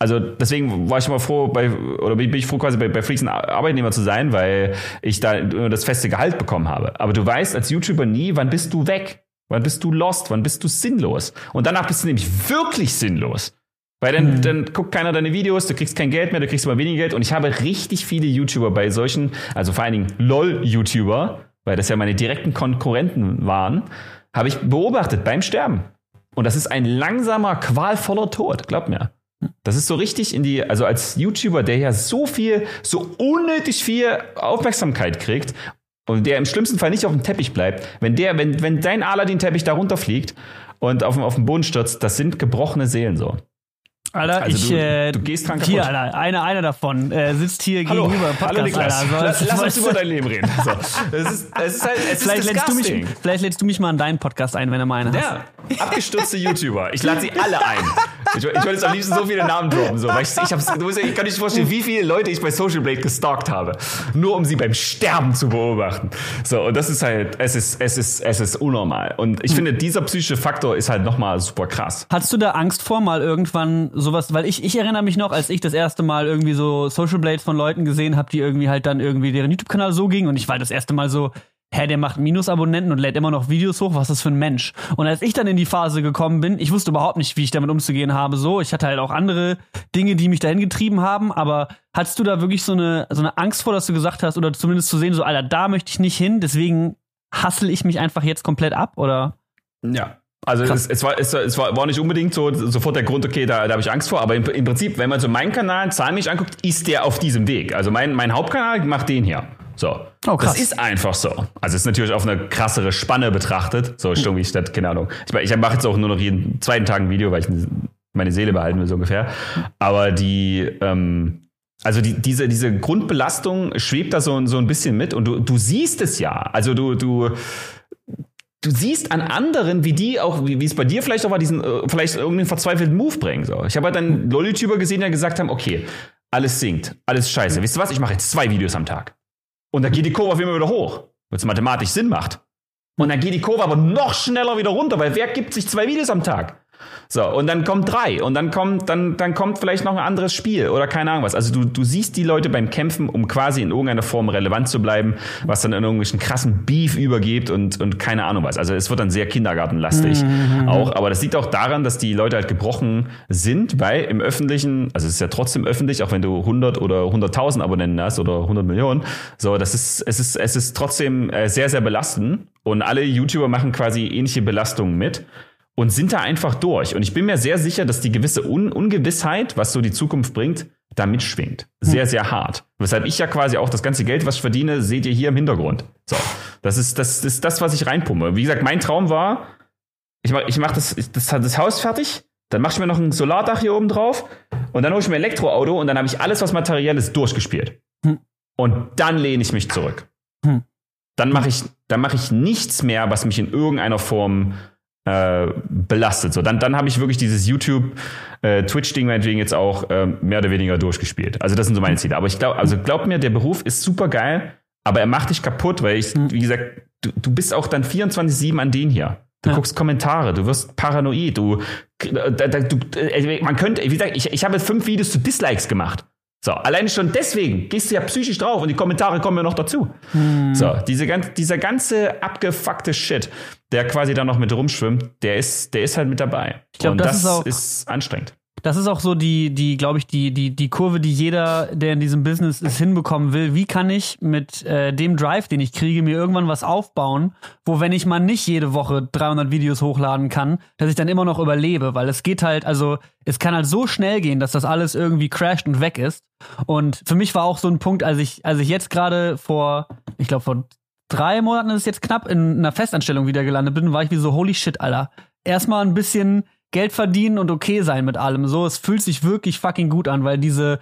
Also deswegen war ich immer froh, bei, oder bin ich froh, quasi bei, bei Freaks ein Arbeitnehmer zu sein, weil ich da das feste Gehalt bekommen habe. Aber du weißt als YouTuber nie, wann bist du weg? Wann bist du lost? Wann bist du sinnlos? Und danach bist du nämlich wirklich sinnlos. Weil dann, mhm. dann guckt keiner deine Videos, du kriegst kein Geld mehr, du kriegst immer weniger Geld. Und ich habe richtig viele YouTuber bei solchen, also vor allen Dingen LOL-YouTuber, weil das ja meine direkten Konkurrenten waren, habe ich beobachtet beim Sterben. Und das ist ein langsamer, qualvoller Tod, glaub mir. Das ist so richtig in die, also als YouTuber, der ja so viel, so unnötig viel Aufmerksamkeit kriegt und der im schlimmsten Fall nicht auf dem Teppich bleibt, wenn der, wenn, wenn dein Aladdin-Teppich da runterfliegt und auf, auf den Boden stürzt, das sind gebrochene Seelen so. Alter, Also ich, du- äh, du gehst dran hier, kaputt. Alter, einer, einer davon äh, sitzt hier Hallo, gegenüber Podcast, hallo Niklas. Alter. So, lass, lass uns über dein Leben reden. So. Es ist, es ist halt, es vielleicht, ist lädst du mich, vielleicht lädst du mich mal in deinen Podcast ein, wenn du meine hast. Ja, abgestürzte YouTuber. Ich lade sie alle ein. Ich, ich wollte jetzt am liebsten so viele Namen droppen. So, weil ich, ich, hab's, du musst, ich kann nicht vorstellen, wie viele Leute ich bei Social Blade gestalkt habe. Nur um sie beim Sterben zu beobachten. So, und das ist halt, es ist, es ist, es ist unnormal. Und ich finde, dieser psychische Faktor ist halt nochmal super krass. Hattest du da Angst vor, mal irgendwann sowas, weil ich, ich erinnere mich noch, als ich das erste Mal irgendwie so Social Blades von Leuten gesehen habe, die irgendwie halt dann irgendwie deren YouTube-Kanal so ging und ich war das erste Mal so, hä, der macht Minusabonnenten und lädt immer noch Videos hoch, was ist das für ein Mensch? Und als ich dann in die Phase gekommen bin, ich wusste überhaupt nicht, wie ich damit umzugehen habe, so, ich hatte halt auch andere Dinge, die mich dahin getrieben haben, aber hattest du da wirklich so eine, so eine Angst vor, dass du gesagt hast, oder zumindest zu sehen, so, Alter, da möchte ich nicht hin, deswegen hassel ich mich einfach jetzt komplett ab, oder? Ja. Also es, es, war, es, es war, war nicht unbedingt so sofort der Grund, okay, da, da habe ich Angst vor, aber im, im Prinzip, wenn man so meinen Kanal zahlenmäßig anguckt, ist der auf diesem Weg. Also mein, mein Hauptkanal macht den hier. So. Oh, krass. Das ist einfach so. Also es ist natürlich auf eine krassere Spanne betrachtet. So stumm wie ich das, keine Ahnung. Ich, ich mache jetzt auch nur noch jeden zweiten Tag ein Video, weil ich meine Seele behalten will, so ungefähr. Aber die, ähm, also die, diese, diese Grundbelastung schwebt da so, so ein bisschen mit und du, du siehst es ja. Also du, du, du siehst an anderen, wie die auch, wie, es bei dir vielleicht auch war, diesen, äh, vielleicht irgendeinen verzweifelten Move bringen. So. Ich habe halt dann LOL-YouTuber gesehen, die gesagt haben, okay, alles sinkt, alles scheiße. Wisst ihr was? Ich mache jetzt zwei Videos am Tag. Und dann geht die Kurve auf immer wieder hoch, weil es mathematisch Sinn macht. Und dann geht die Kurve aber noch schneller wieder runter, weil wer gibt sich zwei Videos am Tag? So, und dann kommt drei und dann kommt, dann, dann kommt vielleicht noch ein anderes Spiel oder keine Ahnung was. Also du, du siehst die Leute beim Kämpfen, um quasi in irgendeiner Form relevant zu bleiben, was dann in irgendwelchen krassen Beef übergeht und, und keine Ahnung was. Also es wird dann sehr kindergartenlastig auch. Aber das liegt auch daran, dass die Leute halt gebrochen sind, weil im Öffentlichen, also es ist ja trotzdem öffentlich, auch wenn du 100 oder 100.000 Abonnenten hast oder 100 Millionen, so, das ist, es ist, es ist trotzdem äh, sehr, sehr belastend und alle YouTuber machen quasi ähnliche Belastungen mit und sind da einfach durch. Und ich bin mir sehr sicher, dass die gewisse Un Ungewissheit, was so die Zukunft bringt, da mitschwingt. Sehr, sehr hart. Weshalb ich ja quasi auch das ganze Geld, was ich verdiene, seht ihr hier im Hintergrund. So. Das ist das, ist das was ich reinpumpe. Wie gesagt, mein Traum war, ich mach, ich mach das, das, das Haus fertig, dann mache ich mir noch ein Solardach hier oben drauf und dann hole ich mir ein Elektroauto und dann habe ich alles, was materiell ist, durchgespielt. Hm. Und dann lehne ich mich zurück. Hm. Dann mache ich, dann mache ich nichts mehr, was mich in irgendeiner Form äh, belastet. So, dann, dann habe ich wirklich dieses YouTube, äh, Twitch-Ding meinetwegen jetzt auch äh, mehr oder weniger durchgespielt. Also das sind so meine Ziele. Aber ich glaube, also glaub mir, der Beruf ist super geil, aber er macht dich kaputt, weil ich, wie gesagt, du, du bist auch dann 24-7 an den hier. Du Ja. guckst Kommentare, du wirst paranoid, du, da, da, du äh, man könnte, wie gesagt, ich, ich habe jetzt fünf Videos zu Dislikes gemacht. So, alleine schon deswegen gehst du ja psychisch drauf und die Kommentare kommen ja noch dazu. So, diese, dieser ganze abgefuckte Shit, der quasi da noch mit rumschwimmt, der ist, der ist halt mit dabei. Ich glaub, und das das, ist auch- ist anstrengend. Das ist auch so die, die, glaube ich, die, die, die Kurve, die jeder, der in diesem Business ist, hinbekommen will. Wie kann ich mit äh, dem Drive, den ich kriege, mir irgendwann was aufbauen, wo wenn ich mal nicht jede Woche 300 Videos hochladen kann, dass ich dann immer noch überlebe, weil es geht halt, also es kann halt so schnell gehen, dass das alles irgendwie crasht und weg ist. Und für mich war auch so ein Punkt, als ich, als ich jetzt gerade vor, ich glaube vor drei Monaten ist es jetzt knapp in einer Festanstellung wieder gelandet bin, war ich wie so, holy shit, Alter. Erstmal ein bisschen Geld verdienen und okay sein mit allem. So, es fühlt sich wirklich fucking gut an, weil diese,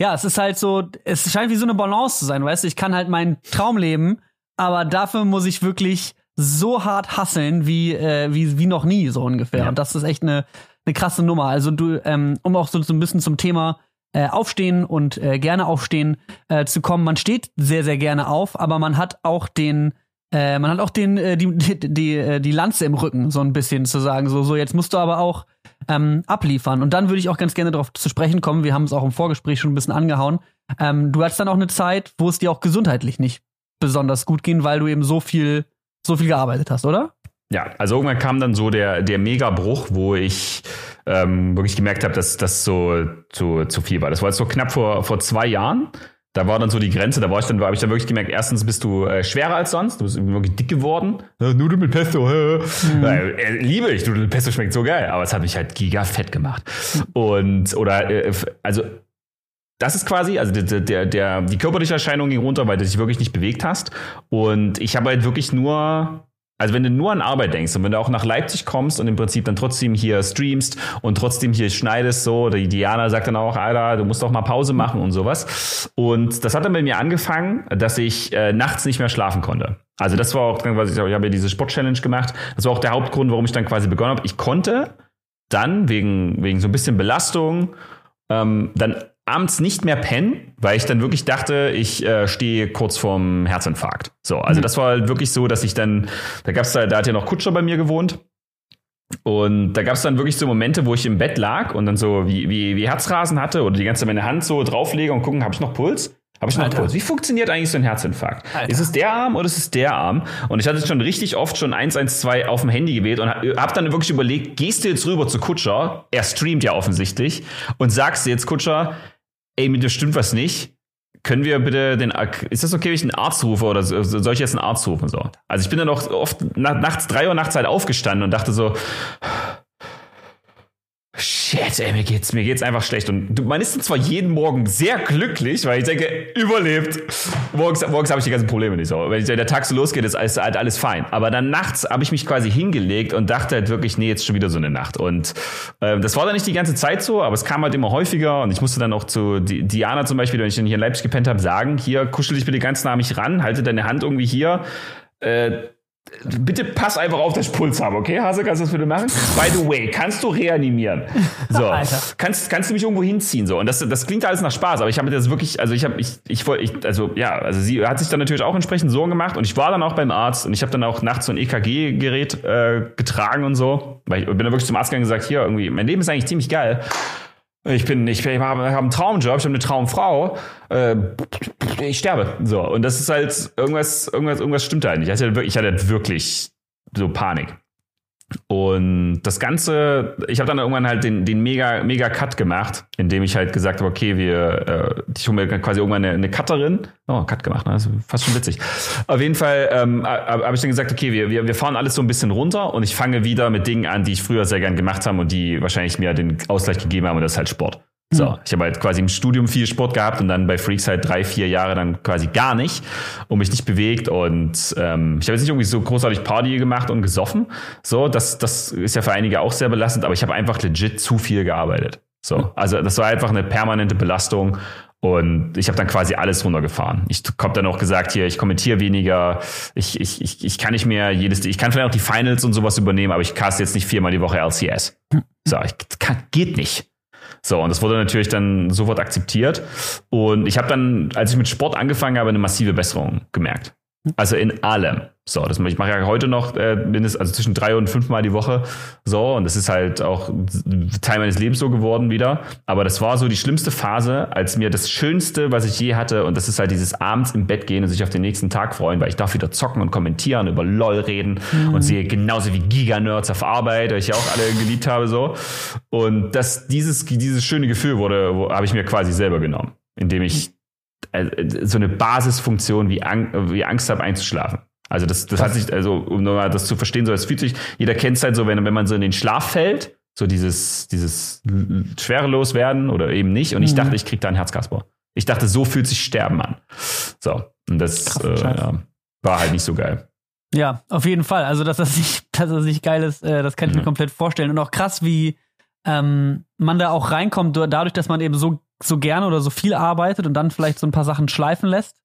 ja, es ist halt so, es scheint wie so eine Balance zu sein, weißt du, ich kann halt meinen Traum leben, aber dafür muss ich wirklich so hart hasseln wie, äh, wie, wie noch nie, so ungefähr. Ja. Und das ist echt eine, eine krasse Nummer. Also du, ähm, um auch so, so ein bisschen zum Thema äh, aufstehen und äh, gerne aufstehen äh, zu kommen. Man steht sehr, sehr gerne auf, aber man hat auch den, äh, man hat auch den, äh, die, die, die, äh, die Lanze im Rücken, so ein bisschen zu sagen, so, so, jetzt musst du aber auch ähm, abliefern. Und dann würde ich auch ganz gerne darauf zu sprechen kommen, wir haben es auch im Vorgespräch schon ein bisschen angehauen. Ähm, du hattest dann auch eine Zeit, wo es dir auch gesundheitlich nicht besonders gut ging, weil du eben so viel, so viel gearbeitet hast, oder? Ja, also irgendwann kam dann so der, der Megabruch, wo ich ähm, wirklich gemerkt habe, dass das so zu, zu viel war. Das war jetzt so knapp vor, vor zwei Jahren. Da war dann so die Grenze, da war ich dann, habe ich dann wirklich gemerkt, erstens bist du äh, schwerer als sonst, du bist wirklich dick geworden. Ja, Nudeln mit Pesto, äh. Äh, äh, liebe ich, Nudeln mit Pesto schmeckt so geil, aber es hat mich halt giga fett gemacht. Und, oder, äh, also, das ist quasi, also der, der, der, die körperliche Erscheinung ging runter, weil du dich wirklich nicht bewegt hast. Und ich habe halt wirklich nur also wenn du nur an Arbeit denkst und wenn du auch nach Leipzig kommst und im Prinzip dann trotzdem hier streamst und trotzdem hier schneidest, so, die Diana sagt dann auch, Alter, du musst doch mal Pause machen und sowas. Und das hat dann bei mir angefangen, dass ich äh, nachts nicht mehr schlafen konnte. Also das war auch dann quasi, ich habe ja diese Sport-Challenge gemacht. Das war auch der Hauptgrund, warum ich dann quasi begonnen habe. Ich konnte dann wegen, wegen so ein bisschen Belastung ähm, dann abends nicht mehr pennen, weil ich dann wirklich dachte, ich äh, stehe kurz vorm Herzinfarkt. So, also mhm. das war halt wirklich so, dass ich dann, da gab's da, da hat ja noch Kutscher bei mir gewohnt. Und da gab es dann wirklich so Momente, wo ich im Bett lag und dann so wie, wie, wie Herzrasen hatte oder die ganze meine Hand so drauflege und gucken, habe ich noch Puls? Habe ich Alter. Puls? Wie funktioniert eigentlich so ein Herzinfarkt? Alter. Ist es der Arm oder ist es der Arm? Und ich hatte schon richtig oft schon 112 auf dem Handy gewählt und habe dann wirklich überlegt, gehst du jetzt rüber zu Kutscher? Er streamt ja offensichtlich und sagst du jetzt Kutscher, ey, mit dir stimmt was nicht. Können wir bitte den, ist das okay, wenn ich einen Arzt rufe oder soll ich jetzt einen Arzt rufen? So. Also ich bin dann auch oft nachts, drei Uhr nachts halt aufgestanden und dachte so, Shit, ey, mir geht's, mir geht's einfach schlecht. Und man ist zwar jeden Morgen sehr glücklich, weil ich denke, überlebt. Morgens, morgens habe ich die ganzen Probleme nicht so. Wenn der Tag so losgeht, ist alles, halt alles fein. Aber dann nachts habe ich mich quasi hingelegt und dachte halt wirklich, nee, jetzt schon wieder so eine Nacht. Und äh, das war dann nicht die ganze Zeit so, aber es kam halt immer häufiger. Und ich musste dann auch zu Diana zum Beispiel, wenn ich dann hier in Leipzig gepennt habe, sagen, hier, kuschel dich bitte ganz nah mich ran, halte deine Hand irgendwie hier. Äh, Bitte pass einfach auf, dass ich Puls habe, okay? Hase, kannst du das bitte machen? By the way, kannst du reanimieren? So, kannst, kannst du mich irgendwo hinziehen? So, und das, das klingt alles nach Spaß, aber ich habe das wirklich, also ich habe, ich, ich wollte, ich, also ja, also sie hat sich dann natürlich auch entsprechend Sorgen gemacht und ich war dann auch beim Arzt und ich habe dann auch nachts so ein EKG-Gerät äh, getragen und so, weil ich bin dann wirklich zum Arzt gegangen und gesagt, hier irgendwie, mein Leben ist eigentlich ziemlich geil. Ich bin, ich, ich habe hab einen Traumjob, ich habe eine Traumfrau. Äh, ich sterbe. So und das ist halt irgendwas, irgendwas, irgendwas stimmt halt nicht. Ich hatte, ich hatte wirklich so Panik. Und das Ganze, ich habe dann irgendwann halt den, den mega, mega Cut gemacht, indem ich halt gesagt habe, okay, wir, äh, ich hole mir quasi irgendwann eine, eine Cutterin. Oh, Cut gemacht, ne? das ist fast schon witzig. Auf jeden Fall ähm, habe ich dann gesagt, okay, wir, wir, wir fahren alles so ein bisschen runter und ich fange wieder mit Dingen an, die ich früher sehr gern gemacht habe und die wahrscheinlich mir den Ausgleich gegeben haben und das ist halt Sport. So, hm. ich habe halt quasi im Studium viel Sport gehabt und dann bei Freaks halt drei, vier Jahre dann quasi gar nicht und mich nicht bewegt und ähm, ich habe jetzt nicht irgendwie so großartig Party gemacht und gesoffen. So, das, das ist ja für einige auch sehr belastend, aber ich habe einfach legit zu viel gearbeitet. So, hm. also das war einfach eine permanente Belastung und ich habe dann quasi alles runtergefahren. Ich habe dann auch gesagt, hier, ich kommentiere weniger, ich, ich, ich, ich kann nicht mehr jedes, ich kann vielleicht auch die Finals und sowas übernehmen, aber ich cast jetzt nicht viermal die Woche LCS. Hm. So, ich, kann, geht nicht. So, und das wurde natürlich dann sofort akzeptiert. Und ich habe dann, als ich mit Sport angefangen habe, eine massive Besserung gemerkt. Also in allem. So, das, ich mache ja heute noch äh, mindestens, also zwischen drei und fünfmal die Woche. So, und das ist halt auch Teil meines Lebens so geworden wieder. Aber das war so die schlimmste Phase, als mir das Schönste, was ich je hatte, und das ist halt dieses abends im Bett gehen und sich auf den nächsten Tag freuen, weil ich darf wieder zocken und kommentieren, über LOL reden mhm. und sehe genauso wie Giga-Nerds auf Arbeit, weil ich ja auch alle geliebt habe, so. Und das, dieses, dieses schöne Gefühl wurde, habe ich mir quasi selber genommen, indem ich äh, so eine Basisfunktion wie, Ang wie Angst habe einzuschlafen. Also das, das hat sich, also um nochmal das zu verstehen, so es fühlt sich, jeder kennt es halt so, wenn, wenn man so in den Schlaf fällt, so dieses, dieses schwerelos werden oder eben nicht. Und ich mhm. dachte, ich krieg da einen Herzkasper. Ich dachte, so fühlt sich Sterben an. So. Und das äh, ja, war halt nicht so geil. Ja, auf jeden Fall. Also, dass das nicht, dass das nicht geil ist, äh, das kann ich mhm. mir komplett vorstellen. Und auch krass, wie ähm, man da auch reinkommt, dadurch, dass man eben so so gerne oder so viel arbeitet und dann vielleicht so ein paar Sachen schleifen lässt.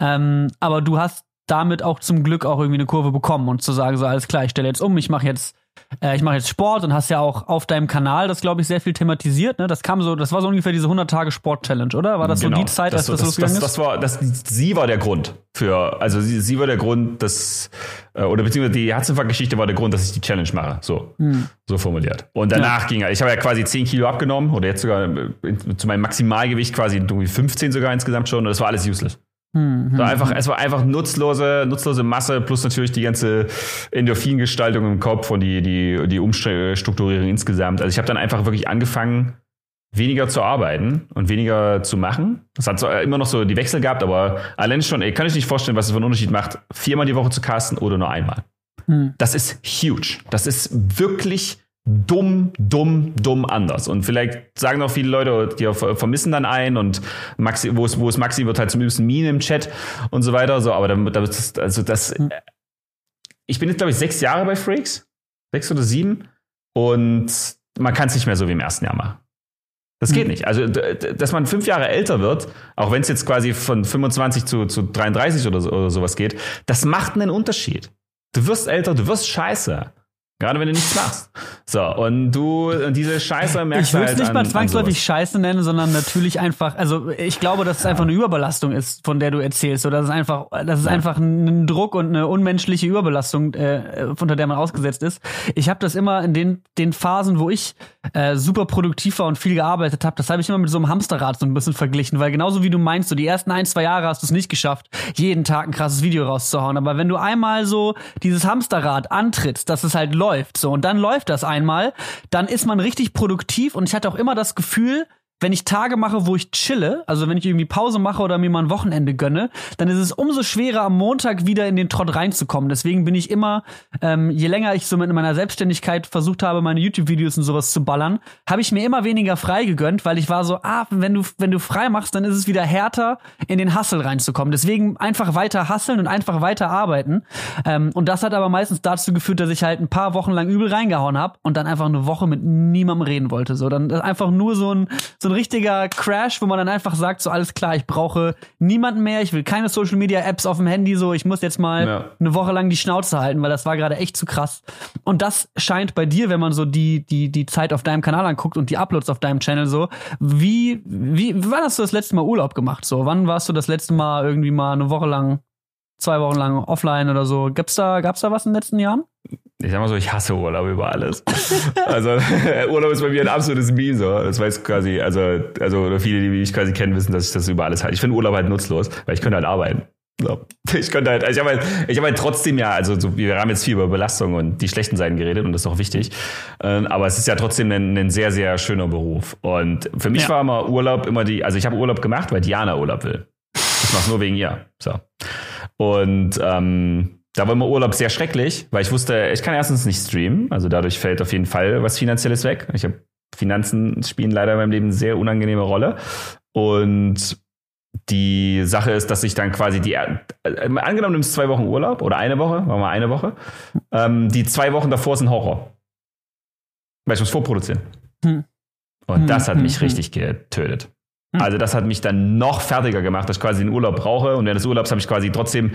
Ähm, aber du hast damit auch zum Glück auch irgendwie eine Kurve bekommen und zu sagen, so alles klar, ich stelle jetzt um, ich mache jetzt äh, ich mache jetzt Sport und hast ja auch auf deinem Kanal das, glaube ich, sehr viel thematisiert. Ne? Das kam so, das war so ungefähr diese 100 Tage Sport-Challenge, oder? War das genau. so die Zeit, das, als das, das losgegangen das, ist? Das war, das, sie war der Grund für, also sie, sie war der Grund, dass, äh, oder beziehungsweise die Herzinfarkt-Geschichte war der Grund, dass ich die Challenge mache. So, hm. so formuliert. Und danach ja. ging, ich habe ja quasi 10 Kilo abgenommen oder jetzt sogar äh, zu meinem Maximalgewicht quasi irgendwie 15 sogar insgesamt schon und das war alles useless. Mhm. So einfach, es war einfach nutzlose, nutzlose Masse plus natürlich die ganze Endorphingestaltung im Kopf und die, die, die Umstrukturierung insgesamt. Also ich habe dann einfach wirklich angefangen, weniger zu arbeiten und weniger zu machen. Es hat zwar immer noch so die Wechsel gehabt, aber allein schon, ey, kann ich nicht vorstellen, was es für einen Unterschied macht, viermal die Woche zu casten oder nur einmal. Mhm. Das ist huge. Das ist wirklich dumm, dumm, dumm anders. Und vielleicht sagen noch viele Leute, die vermissen dann einen und Maxi, wo es, wo es Maxi wird halt zum übsten Meme im Chat und so weiter. So, aber damit, damit also das, ich bin jetzt, glaube ich, sechs Jahre bei Freaks. Sechs oder sieben. Und man kann es nicht mehr so wie im ersten Jahr machen. Das geht hm. nicht. Also, dass man fünf Jahre älter wird, auch wenn es jetzt quasi von 25 zu, zu 33 oder, so, oder sowas geht, das macht einen Unterschied. Du wirst älter, du wirst scheiße. Gerade wenn du nichts machst. So, und du, und diese Scheiße merkst ich du halt Ich würde es nicht mal zwangsläufig Scheiße nennen, sondern natürlich einfach, also ich glaube, dass es ja. einfach eine Überbelastung ist, von der du erzählst. Oder dass es einfach, dass es ja. einfach ein Druck und eine unmenschliche Überbelastung, äh, unter der man ausgesetzt ist. Ich habe das immer in den, den Phasen, wo ich äh, super produktiv war und viel gearbeitet habe, das habe ich immer mit so einem Hamsterrad so ein bisschen verglichen, weil genauso wie du meinst, so die ersten ein, zwei Jahre hast du es nicht geschafft, jeden Tag ein krasses Video rauszuhauen. Aber wenn du einmal so dieses Hamsterrad antrittst, dass es halt läuft. So, und dann läuft das einmal, dann ist man richtig produktiv und ich hatte auch immer das Gefühl, wenn ich Tage mache, wo ich chille, also wenn ich irgendwie Pause mache oder mir mal ein Wochenende gönne, dann ist es umso schwerer, am Montag wieder in den Trott reinzukommen. Deswegen bin ich immer, ähm, je länger ich so mit meiner Selbstständigkeit versucht habe, meine YouTube-Videos und sowas zu ballern, habe ich mir immer weniger frei gegönnt, weil ich war so, ah, wenn du, wenn du frei machst, dann ist es wieder härter, in den Hustle reinzukommen. Deswegen einfach weiter hustlen und einfach weiter arbeiten. Ähm, und das hat aber meistens dazu geführt, dass ich halt ein paar Wochen lang übel reingehauen habe und dann einfach eine Woche mit niemandem reden wollte. So, dann einfach nur so ein, so ein ein richtiger Crash, wo man dann einfach sagt, so alles klar, ich brauche niemanden mehr, ich will keine Social Media Apps auf dem Handy, so ich muss jetzt mal ja. eine Woche lang die Schnauze halten, weil das war gerade echt zu krass. Und das scheint bei dir, wenn man so die, die, die Zeit auf deinem Kanal anguckt und die Uploads auf deinem Channel so, wie, wie, wann hast du das letzte Mal Urlaub gemacht? So, wann warst du das letzte Mal irgendwie mal eine Woche lang, zwei Wochen lang offline oder so? Gab's da, gab's da was in den letzten Jahren? Ich sag mal so, ich hasse Urlaub über alles. also Urlaub ist bei mir ein absolutes Meme so. Das weiß quasi, also, also viele, die mich quasi kennen, wissen, dass ich das über alles halte. Ich finde Urlaub halt nutzlos, weil ich könnte halt arbeiten. So. Ich könnte halt, ich habe halt, ich habe halt trotzdem ja, also so, wir haben jetzt viel über Belastung und die schlechten Seiten geredet und das ist auch wichtig. Ähm, aber es ist ja trotzdem ein, ein sehr, sehr schöner Beruf. Und für mich ja. war immer Urlaub immer die, also ich habe Urlaub gemacht, weil Diana Urlaub will. Ich mache nur wegen ihr. So. Und ähm, da war immer Urlaub sehr schrecklich, weil ich wusste, ich kann erstens nicht streamen, also dadurch fällt auf jeden Fall was Finanzielles weg. Ich habe Finanzen spielen leider in meinem Leben eine sehr unangenehme Rolle und die Sache ist, dass ich dann quasi die, äh, angenommen nimmst zwei Wochen Urlaub oder eine Woche, machen wir eine Woche, ähm, die zwei Wochen davor sind Horror. Weil ich muss vorproduzieren. Hm. Und hm, das hat hm, mich hm. richtig getötet. Also das hat mich dann noch fertiger gemacht, dass ich quasi den Urlaub brauche und während des Urlaubs habe ich quasi trotzdem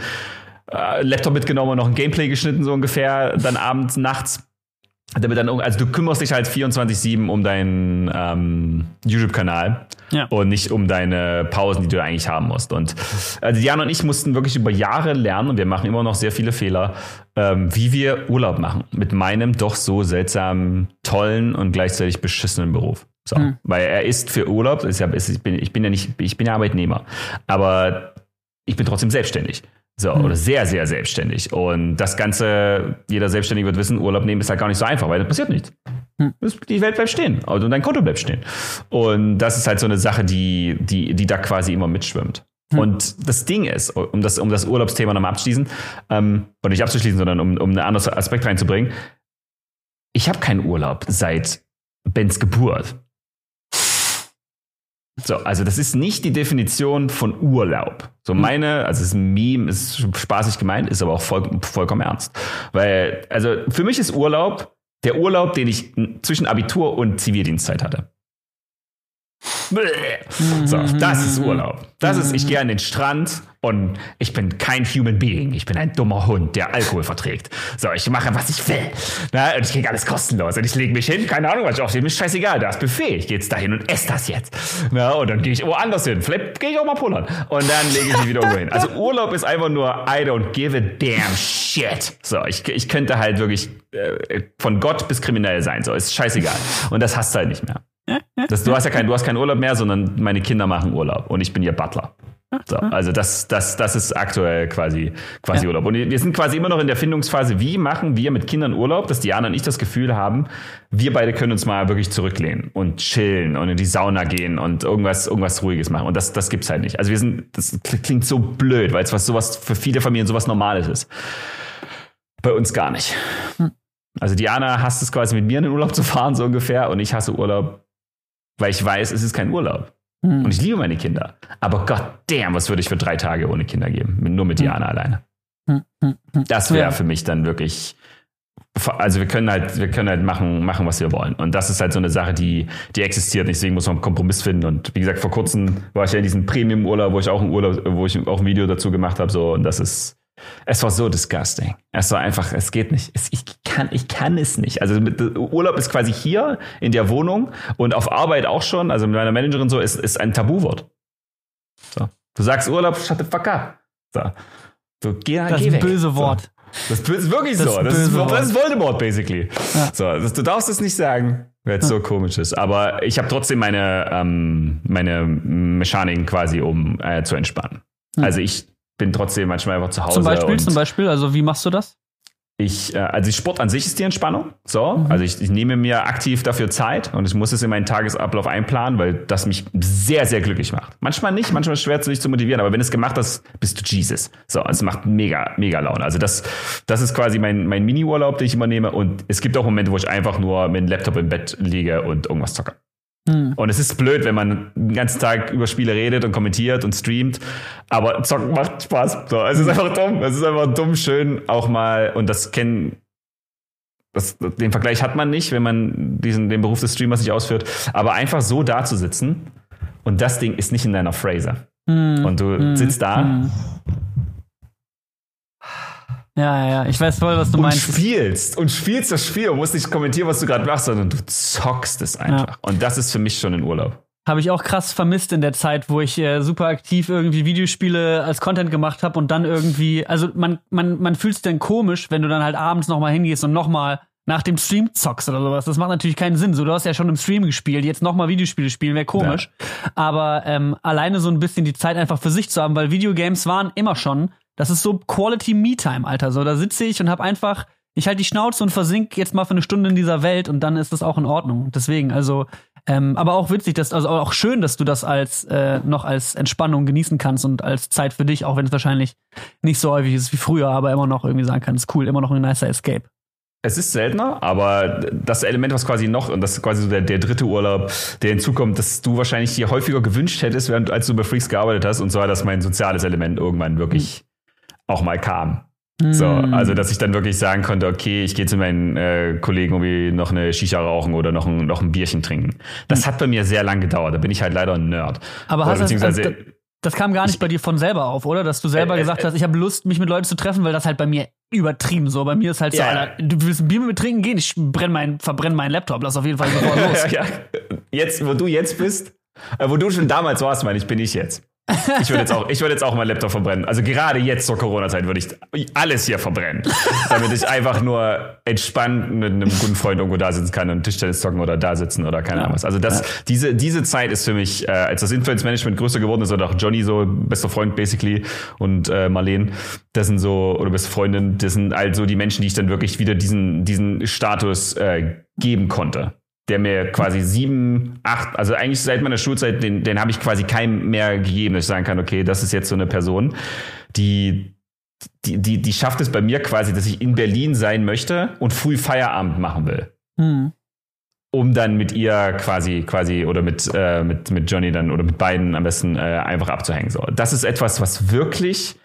äh, Laptop mitgenommen und noch ein Gameplay geschnitten, so ungefähr, dann abends, nachts. Damit dann, also du kümmerst dich halt 24-7 um deinen ähm, YouTube-Kanal ja. und nicht um deine Pausen, die du eigentlich haben musst. Und also Diana und ich mussten wirklich über Jahre lernen und wir machen immer noch sehr viele Fehler, ähm, wie wir Urlaub machen mit meinem doch so seltsamen, tollen und gleichzeitig beschissenen Beruf. So, hm. weil er ist für Urlaub, ist ja, ist, ich, bin, ich bin ja nicht, ich bin ja Arbeitnehmer, aber ich bin trotzdem selbstständig. So, mhm. oder sehr, sehr selbstständig. Und das Ganze, jeder Selbstständige wird wissen, Urlaub nehmen ist halt gar nicht so einfach, weil das passiert nichts. Mhm. Die Welt bleibt stehen also, und dein Konto bleibt stehen. Und das ist halt so eine Sache, die, die, die da quasi immer mitschwimmt. Mhm. Und das Ding ist, um das, um das Urlaubsthema nochmal abzuschließen, ähm, oder nicht abzuschließen, sondern um, um einen anderen Aspekt reinzubringen, ich habe keinen Urlaub seit Bens Geburt. So, also das ist nicht die Definition von Urlaub. So hm. meine, also es ist ein Meme, ist spaßig gemeint, ist aber auch voll, vollkommen ernst. Weil, also für mich ist Urlaub der Urlaub, den ich zwischen Abitur und Zivildienstzeit hatte. So, das ist Urlaub. Das ist, ich gehe an den Strand und ich bin kein Human Being. Ich bin ein dummer Hund, der Alkohol verträgt. So, ich mache, was ich will. Na, und ich kriege alles kostenlos. Und ich lege mich hin, keine Ahnung, was ich aufstehe. Mir ist scheißegal, da ist Buffet. Ich gehe jetzt dahin und esse das jetzt. Na, und dann gehe ich woanders hin. Vielleicht gehe ich auch mal pullern. Und dann lege ich mich wieder irgendwo hin. Also Urlaub ist einfach nur I don't give a damn shit. So, ich, ich könnte halt wirklich äh, von Gott bis kriminell sein. So, ist scheißegal. Und das hast du halt nicht mehr. Das, du hast ja kein, du hast keinen Urlaub mehr, sondern meine Kinder machen Urlaub und ich bin ihr Butler. So, also das, das, das ist aktuell quasi, quasi ja. Urlaub. Und wir sind quasi immer noch in der Findungsphase, wie machen wir mit Kindern Urlaub, dass Diana und ich das Gefühl haben, wir beide können uns mal wirklich zurücklehnen und chillen und in die Sauna gehen und irgendwas, irgendwas Ruhiges machen. Und das, das gibt's halt nicht. Also wir sind, das klingt so blöd, weil es was sowas für viele Familien sowas Normales ist. Bei uns gar nicht. Hm. Also Diana hasst es quasi mit mir in den Urlaub zu fahren, so ungefähr, und ich hasse Urlaub weil ich weiß, es ist kein Urlaub. Mhm. Und ich liebe meine Kinder. Aber Gott damn, was würde ich für drei Tage ohne Kinder geben? Nur mit hm. Diana mhm. alleine. Hm, hm. Das wäre ja. für mich dann wirklich also wir können halt, wir können halt machen, machen, was wir wollen. Und das ist halt so eine Sache, die, die existiert. Deswegen muss man einen Kompromiss finden. Und wie gesagt, vor kurzem war ich ja in diesem Premium-Urlaub, wo ich auch ein Urlaub, wo ich auch ein Video dazu gemacht habe. So, und das ist, es war so disgusting. Es war einfach, es geht nicht. Es, ich kann, ich kann es nicht. Also mit, Urlaub ist quasi hier in der Wohnung und auf Arbeit auch schon. Also mit meiner Managerin so ist, ist ein Tabuwort. So. Du sagst Urlaub, shut the fuck up. So. So, geh, das geh weg. böse Wort. So. Das ist wirklich das so. Das ist, das ist, Voldemort, basically. Ja. So, das, du darfst es nicht sagen, weil es ja. so komisch ist. Aber ich habe trotzdem meine, ähm, meine Mechaniken quasi, um äh, zu entspannen. Hm. Also ich bin trotzdem manchmal einfach zu Hause. Zum Beispiel, zum Beispiel, also wie machst du das? ich, äh, also Sport an sich ist die Entspannung. So, mhm. also ich, ich nehme mir aktiv dafür Zeit und ich muss es in meinen Tagesablauf einplanen, weil das mich sehr, sehr glücklich macht. Manchmal nicht, manchmal ist es schwer, sich zu motivieren, aber wenn es gemacht hast, bist du Jesus. So, es macht mega, mega Laune. Also das, das ist quasi mein, mein Mini-Urlaub, den ich immer nehme und es gibt auch Momente, wo ich einfach nur mit dem Laptop im Bett liege und irgendwas zocke. Hm. Und es ist blöd, wenn man den ganzen Tag über Spiele redet und kommentiert und streamt, aber zocken macht Spaß. So, es ist einfach dumm. Es ist einfach dumm, schön auch mal, und das kennen, das, den Vergleich hat man nicht, wenn man diesen, den Beruf des Streamers nicht ausführt, aber einfach so da zu sitzen und das Ding ist nicht in deiner Phrase. Hm. Und du hm. sitzt da hm. Ja, ja, ich weiß voll, was du und meinst. Und spielst und spielst das Spiel und musst nicht kommentieren, was du gerade machst, sondern du zockst es einfach. Ja. Und das ist für mich schon ein Urlaub. Habe ich auch krass vermisst in der Zeit, wo ich äh, super aktiv irgendwie Videospiele als Content gemacht habe und dann irgendwie, also man, man, man fühlt es dann komisch, wenn du dann halt abends nochmal hingehst und nochmal nach dem Stream zockst oder sowas. Das macht natürlich keinen Sinn. So, du hast ja schon im Stream gespielt, jetzt nochmal Videospiele spielen, wäre komisch. Ja. Aber ähm, alleine so ein bisschen die Zeit einfach für sich zu haben, weil Videogames waren immer schon das ist so Quality Me-Time, Alter. So, da sitze ich und hab einfach, ich halte die Schnauze und versink jetzt mal für eine Stunde in dieser Welt und dann ist das auch in Ordnung. Deswegen, also, ähm, aber auch witzig, dass, also auch schön, dass du das als äh, noch als Entspannung genießen kannst und als Zeit für dich, auch wenn es wahrscheinlich nicht so häufig ist wie früher, aber immer noch irgendwie sagen kannst, cool, immer noch ein nicer Escape. Es ist seltener, aber das Element, was quasi noch, und das ist quasi so der, der dritte Urlaub, der hinzukommt, dass du wahrscheinlich dir häufiger gewünscht hättest, während als du bei Freaks gearbeitet hast, und zwar, dass mein soziales Element irgendwann wirklich auch mal kam. So, hm. also dass ich dann wirklich sagen konnte, okay, ich gehe zu meinen äh, Kollegen irgendwie noch eine Shisha rauchen oder noch ein, noch ein Bierchen trinken. Das hm. hat bei mir sehr lang gedauert. Da bin ich halt leider ein Nerd. Aber hast du also, das kam gar nicht bei dir von selber auf, oder? Dass du selber äh, gesagt äh, hast, ich habe Lust, mich mit Leuten zu treffen, weil das halt bei mir übertrieben so. Bei mir ist halt so, ja. Alter, du willst ein Bier mit mir trinken gehen, ich brenn mein, verbrenne meinen Laptop, lass auf jeden Fall sofort los. ja, jetzt, wo du jetzt bist, äh, wo du schon damals warst, meine ich, bin ich jetzt. Ich würde jetzt auch, ich würde jetzt auch meinen Laptop verbrennen. Also gerade jetzt zur Corona-Zeit würde ich alles hier verbrennen, damit ich einfach nur entspannt mit einem guten Freund irgendwo da sitzen kann und Tischtennis zocken oder da sitzen oder keine Ahnung was. Also das, diese, diese Zeit ist für mich, äh, als das Influence-Management größer geworden ist oder auch Johnny so bester Freund basically und äh, Marlene, das sind so oder beste Freundin, das sind also die Menschen, die ich dann wirklich wieder diesen diesen Status äh, geben konnte der mir quasi sieben, acht, also eigentlich seit meiner Schulzeit, den, den habe ich quasi keinem mehr gegeben, dass ich sagen kann, okay, das ist jetzt so eine Person, die, die, die, die schafft es bei mir quasi, dass ich in Berlin sein möchte und früh Feierabend machen will. Hm. Um dann mit ihr quasi, quasi, oder mit, äh, mit, mit Johnny dann, oder mit beiden am besten äh, einfach abzuhängen. So. Das ist etwas, was wirklich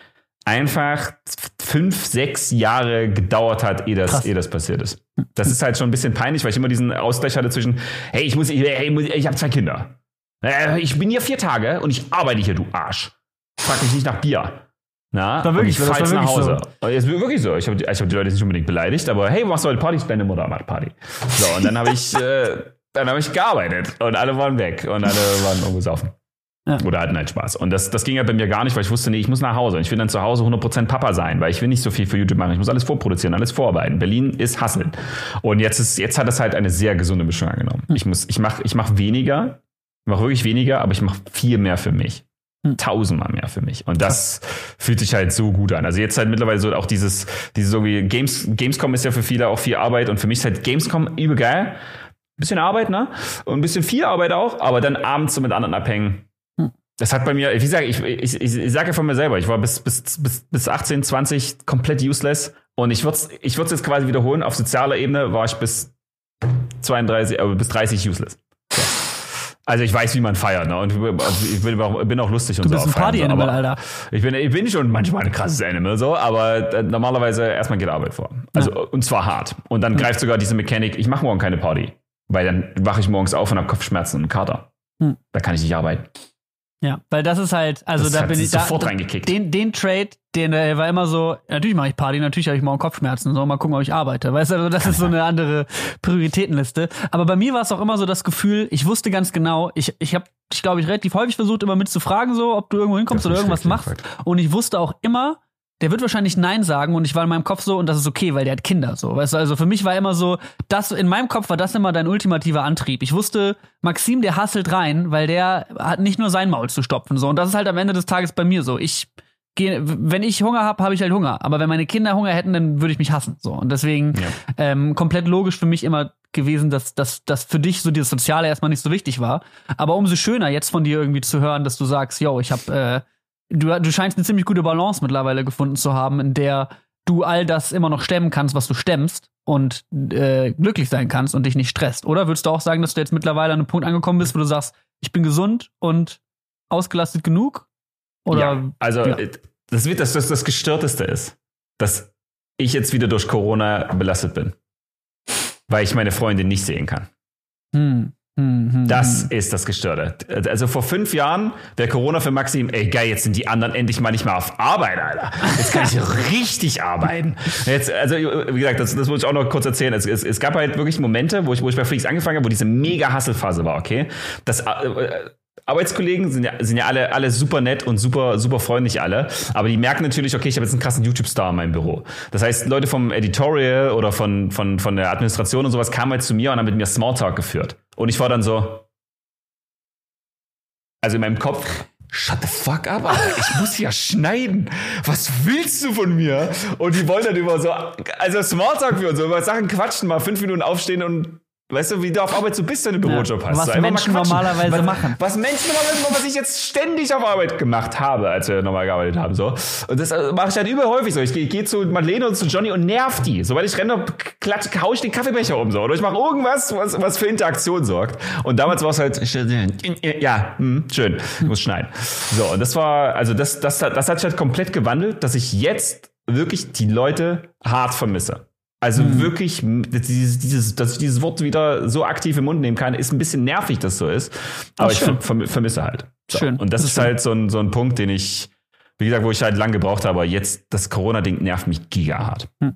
einfach fünf, sechs Jahre gedauert hat, ehe das, ehe das passiert ist. Das ist halt schon ein bisschen peinlich, weil ich immer diesen Ausgleich hatte zwischen, hey, ich muss, hey, ich habe zwei Kinder. Äh, ich bin hier vier Tage und ich arbeite hier, du Arsch. Frag mich nicht nach Bier. Na, war wirklich, ich fahr jetzt nach Hause. So. ist wirklich so. Ich habe ich hab die Leute nicht unbedingt beleidigt, aber hey, machst du heute Party? Deine Mutter macht Party. So, und dann habe ich, äh, dann habe ich gearbeitet und alle waren weg und alle waren irgendwo saufen. Ja. Oder hatten halt Spaß. Und das, das ging ja bei mir gar nicht, weil ich wusste, nee, ich muss nach Hause. Ich will dann zu Hause 100% Papa sein, weil ich will nicht so viel für YouTube machen. Ich muss alles vorproduzieren, alles vorarbeiten. Berlin ist Hasseln. Und jetzt ist, jetzt hat das halt eine sehr gesunde Mischung angenommen. Hm. Ich muss, ich mache, ich mach weniger, ich mache wirklich weniger, aber ich mache viel mehr für mich. Hm. Tausendmal mehr für mich. Und das fühlt sich halt so gut an. Also jetzt halt mittlerweile so auch dieses, dieses so wie Games, Gamescom ist ja für viele auch viel Arbeit und für mich ist halt Gamescom übel geil. Bisschen Arbeit, ne? Und ein bisschen viel Arbeit auch, aber dann abends so mit anderen abhängen das hat bei mir, wie gesagt, ich, ich, ich, ich sage ja von mir selber, ich war bis, bis, bis, bis 18, 20 komplett useless. Und ich würde es ich würd's jetzt quasi wiederholen. Auf sozialer Ebene war ich bis 32, äh, bis 30 useless. So. Also ich weiß, wie man feiert, ne? Und ich bin auch, bin auch lustig und du so. bist ein Party-Animal, Alter. Ich bin, ich bin schon manchmal ein krasses Animal, so, aber äh, normalerweise erstmal geht Arbeit vor. Also, ja. und zwar hart. Und dann greift sogar diese Mechanik, ich mache morgen keine Party. Weil dann wache ich morgens auf und habe Kopfschmerzen und einen Kater. Hm. Da kann ich nicht arbeiten. Ja, weil das ist halt, also das da bin ich sofort da, reingekickt. Den, den Trade, den der war immer so, natürlich mache ich Party, natürlich habe ich morgen Kopfschmerzen, so mal gucken, ob ich arbeite. Weißt du, also das ist so eine andere Prioritätenliste. Aber bei mir war es auch immer so das Gefühl, ich wusste ganz genau, ich, ich habe, ich glaube, ich relativ häufig versucht, immer mitzufragen, so, ob du irgendwo hinkommst oder irgendwas machst. Und ich wusste auch immer, der wird wahrscheinlich Nein sagen und ich war in meinem Kopf so und das ist okay, weil der hat Kinder so. Weißt du, also für mich war immer so, das in meinem Kopf war das immer dein ultimativer Antrieb. Ich wusste, Maxim, der hasselt rein, weil der hat nicht nur sein Maul zu stopfen so und das ist halt am Ende des Tages bei mir so. Ich gehe, wenn ich Hunger habe, habe ich halt Hunger, aber wenn meine Kinder Hunger hätten, dann würde ich mich hassen so und deswegen ja. ähm, komplett logisch für mich immer gewesen, dass, dass, dass für dich so dieses Soziale erstmal nicht so wichtig war. Aber umso schöner jetzt von dir irgendwie zu hören, dass du sagst, yo, ich habe äh, du, du scheinst eine ziemlich gute Balance mittlerweile gefunden zu haben, in der du all das immer noch stemmen kannst, was du stemmst und äh, glücklich sein kannst und dich nicht stresst. Oder würdest du auch sagen, dass du jetzt mittlerweile an einem Punkt angekommen bist, wo du sagst, ich bin gesund und ausgelastet genug? Oder, ja, also ja. das wird das, das, das Gestörteste ist, dass ich jetzt wieder durch Corona belastet bin. Weil ich meine Freundin nicht sehen kann. Hm. Mhm. Das ist das Gestörte. Also vor fünf Jahren wäre Corona für Maxim, ey geil, jetzt sind die anderen endlich mal nicht mehr auf Arbeit, Alter. Jetzt kann ich richtig arbeiten. Jetzt, also wie gesagt, das, das muss ich auch noch kurz erzählen. Es, es, es gab halt wirklich Momente, wo ich, wo ich bei Flix angefangen habe, wo diese mega Hasselphase war, okay? Das, äh, Arbeitskollegen sind ja, sind ja alle, alle super nett und super, super freundlich alle. Aber die merken natürlich, okay, ich habe jetzt einen krassen YouTube-Star in meinem Büro. Das heißt, Leute vom Editorial oder von, von, von der Administration und sowas kamen halt zu mir und haben mit mir Smalltalk geführt. Und ich war dann so, also in meinem Kopf, Shut the fuck up, Alter. Ich muss ja schneiden. Was willst du von mir? Und die wollen dann immer so, also Smalltalk für uns, so über Sachen quatschen, mal fünf Minuten aufstehen und Weißt du, wie du auf Arbeit so bist, wenn du Bürojob ja, hast. Was Menschen normalerweise was, machen. Was Menschen normalerweise machen, was ich jetzt ständig auf Arbeit gemacht habe, als wir normal gearbeitet haben. So. Und das äh, mache ich halt überhäufig so. Ich gehe geh zu Madeleine und zu Johnny und nerv die. Sobald ich renne, klatsch, hau ich den Kaffeebecher um. So. Oder ich mache irgendwas, was, was für Interaktion sorgt. Und damals war es halt, ja, hm, schön, ich muss schneiden. So, und das war, also das, das, das hat sich halt komplett gewandelt, dass ich jetzt wirklich die Leute hart vermisse. Also mhm. wirklich, dieses, dieses, dass ich dieses Wort wieder so aktiv im Mund nehmen kann, ist ein bisschen nervig, dass so ist. Aber Ach, ich verm vermisse halt. So. Schön. Und das, ist schön. halt so ein, so ein Punkt, den ich, wie gesagt, wo ich halt lang gebraucht habe, aber jetzt das Corona-Ding nervt mich gigahart. Mhm.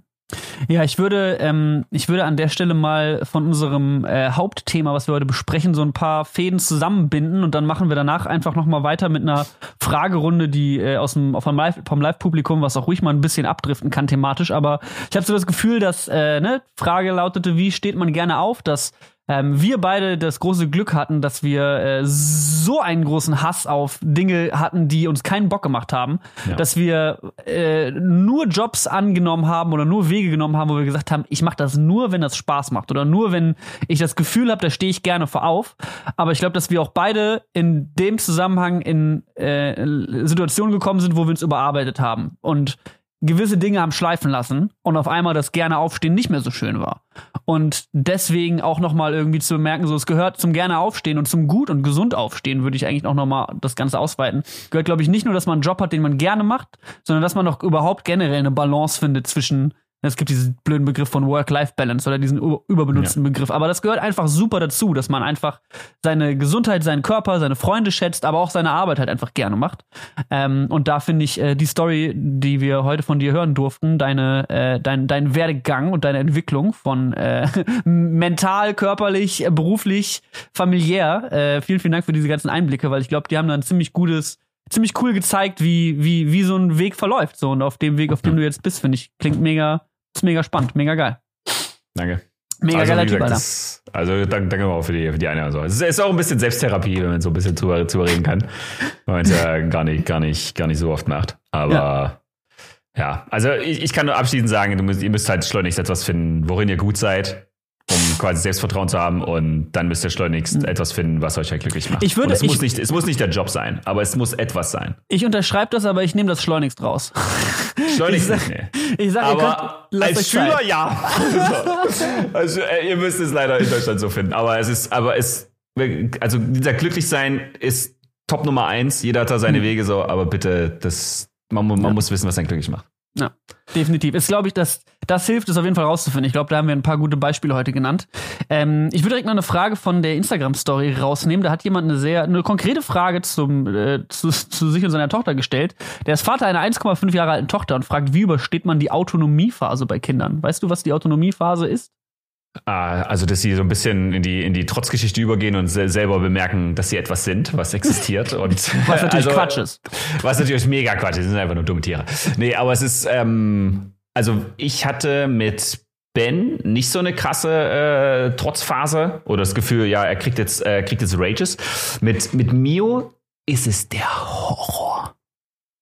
Ja, ich würde, ähm, ich würde an der Stelle mal von unserem äh, Hauptthema, was wir heute besprechen, so ein paar Fäden zusammenbinden und dann machen wir danach einfach nochmal weiter mit einer Fragerunde, die äh, aus dem vom Live, vom Live-Publikum, was auch ruhig mal ein bisschen abdriften kann thematisch. Aber ich habe so das Gefühl, dass äh, ne Frage lautete, wie steht man gerne auf, dass ähm, wir beide das große Glück hatten, dass wir äh, so einen großen Hass auf Dinge hatten, die uns keinen Bock gemacht haben, ja. dass wir äh, nur Jobs angenommen haben oder nur Wege genommen haben, wo wir gesagt haben, ich mache das nur, wenn das Spaß macht oder nur, wenn ich das Gefühl habe, da stehe ich gerne vor auf. Aber ich glaube, dass wir auch beide in dem Zusammenhang in äh, Situationen gekommen sind, wo wir uns überarbeitet haben und gewisse Dinge haben schleifen lassen und auf einmal das gerne aufstehen nicht mehr so schön war. Und deswegen auch nochmal irgendwie zu merken, so es gehört zum gerne aufstehen und zum gut und gesund aufstehen, würde ich eigentlich auch nochmal das Ganze ausweiten. Gehört, glaube ich, nicht nur, dass man einen Job hat, den man gerne macht, sondern dass man auch überhaupt generell eine Balance findet zwischen es gibt diesen blöden Begriff von Work-Life-Balance oder diesen überbenutzten ja. Begriff. Aber das gehört einfach super dazu, dass man einfach seine Gesundheit, seinen Körper, seine Freunde schätzt, aber auch seine Arbeit halt einfach gerne macht. Ähm, und da finde ich äh, die Story, die wir heute von dir hören durften, deine, äh, dein, dein Werdegang und deine Entwicklung von äh, mental, körperlich, beruflich, familiär. Äh, vielen, vielen Dank für diese ganzen Einblicke, weil ich glaube, die haben da ein ziemlich gutes ziemlich cool gezeigt, wie, wie, wie so ein Weg verläuft. So, und auf dem Weg, auf dem du jetzt bist, finde ich, klingt mega, ist mega spannend, mega geil. Danke. Mega also, geiler Typ, Alter. Das, also danke, danke auch für die, für die eine. Also, es ist auch ein bisschen Selbsttherapie, wenn man so ein bisschen zu, zu reden kann. Weil man es ja gar nicht, gar nicht, gar nicht so oft macht. Aber ja, ja also ich, ich kann nur abschließend sagen, müsst, ihr müsst halt schleunigst etwas finden, worin ihr gut seid um quasi Selbstvertrauen zu haben und dann müsst ihr schleunigst mhm. etwas finden, was euch halt glücklich macht. Ich würde, es, ich, muss nicht, es muss nicht der Job sein, aber es muss etwas sein. Ich unterschreibe das, aber ich nehme das schleunigst raus. Schleunigst ich sag, nee. Ich sag, aber könnt, als Schüler Zeit. ja. also, äh, ihr müsst es leider in Deutschland so finden, aber es ist, aber es, also dieser Glücklichsein ist Top Nummer eins. Jeder hat da seine Wege so, aber bitte, das, man, man ja. muss wissen, was einen glücklich macht. Ja, definitiv. Ist, glaube ich, dass das hilft, es auf jeden Fall rauszufinden. Ich glaube, da haben wir ein paar gute Beispiele heute genannt. Ähm, ich würde direkt noch eine Frage von der Instagram-Story rausnehmen. Da hat jemand eine sehr, eine konkrete Frage zum, äh, zu, zu sich und seiner Tochter gestellt. Der ist Vater einer 1,5 Jahre alten Tochter und fragt, wie übersteht man die Autonomiephase bei Kindern? Weißt du, was die Autonomiephase ist? Ah, also, dass sie so ein bisschen in die, in die Trotzgeschichte übergehen und selber bemerken, dass sie etwas sind, was existiert. Und, was natürlich also, Quatsch ist. Was natürlich mega Quatsch ist. Sie sind einfach nur dumme Tiere. Nee, aber es ist, ähm, also ich hatte mit Ben nicht so eine krasse äh, Trotzphase oder das Gefühl, ja, er kriegt jetzt, äh, kriegt jetzt Rages. Mit, mit Mio ist es der Horror.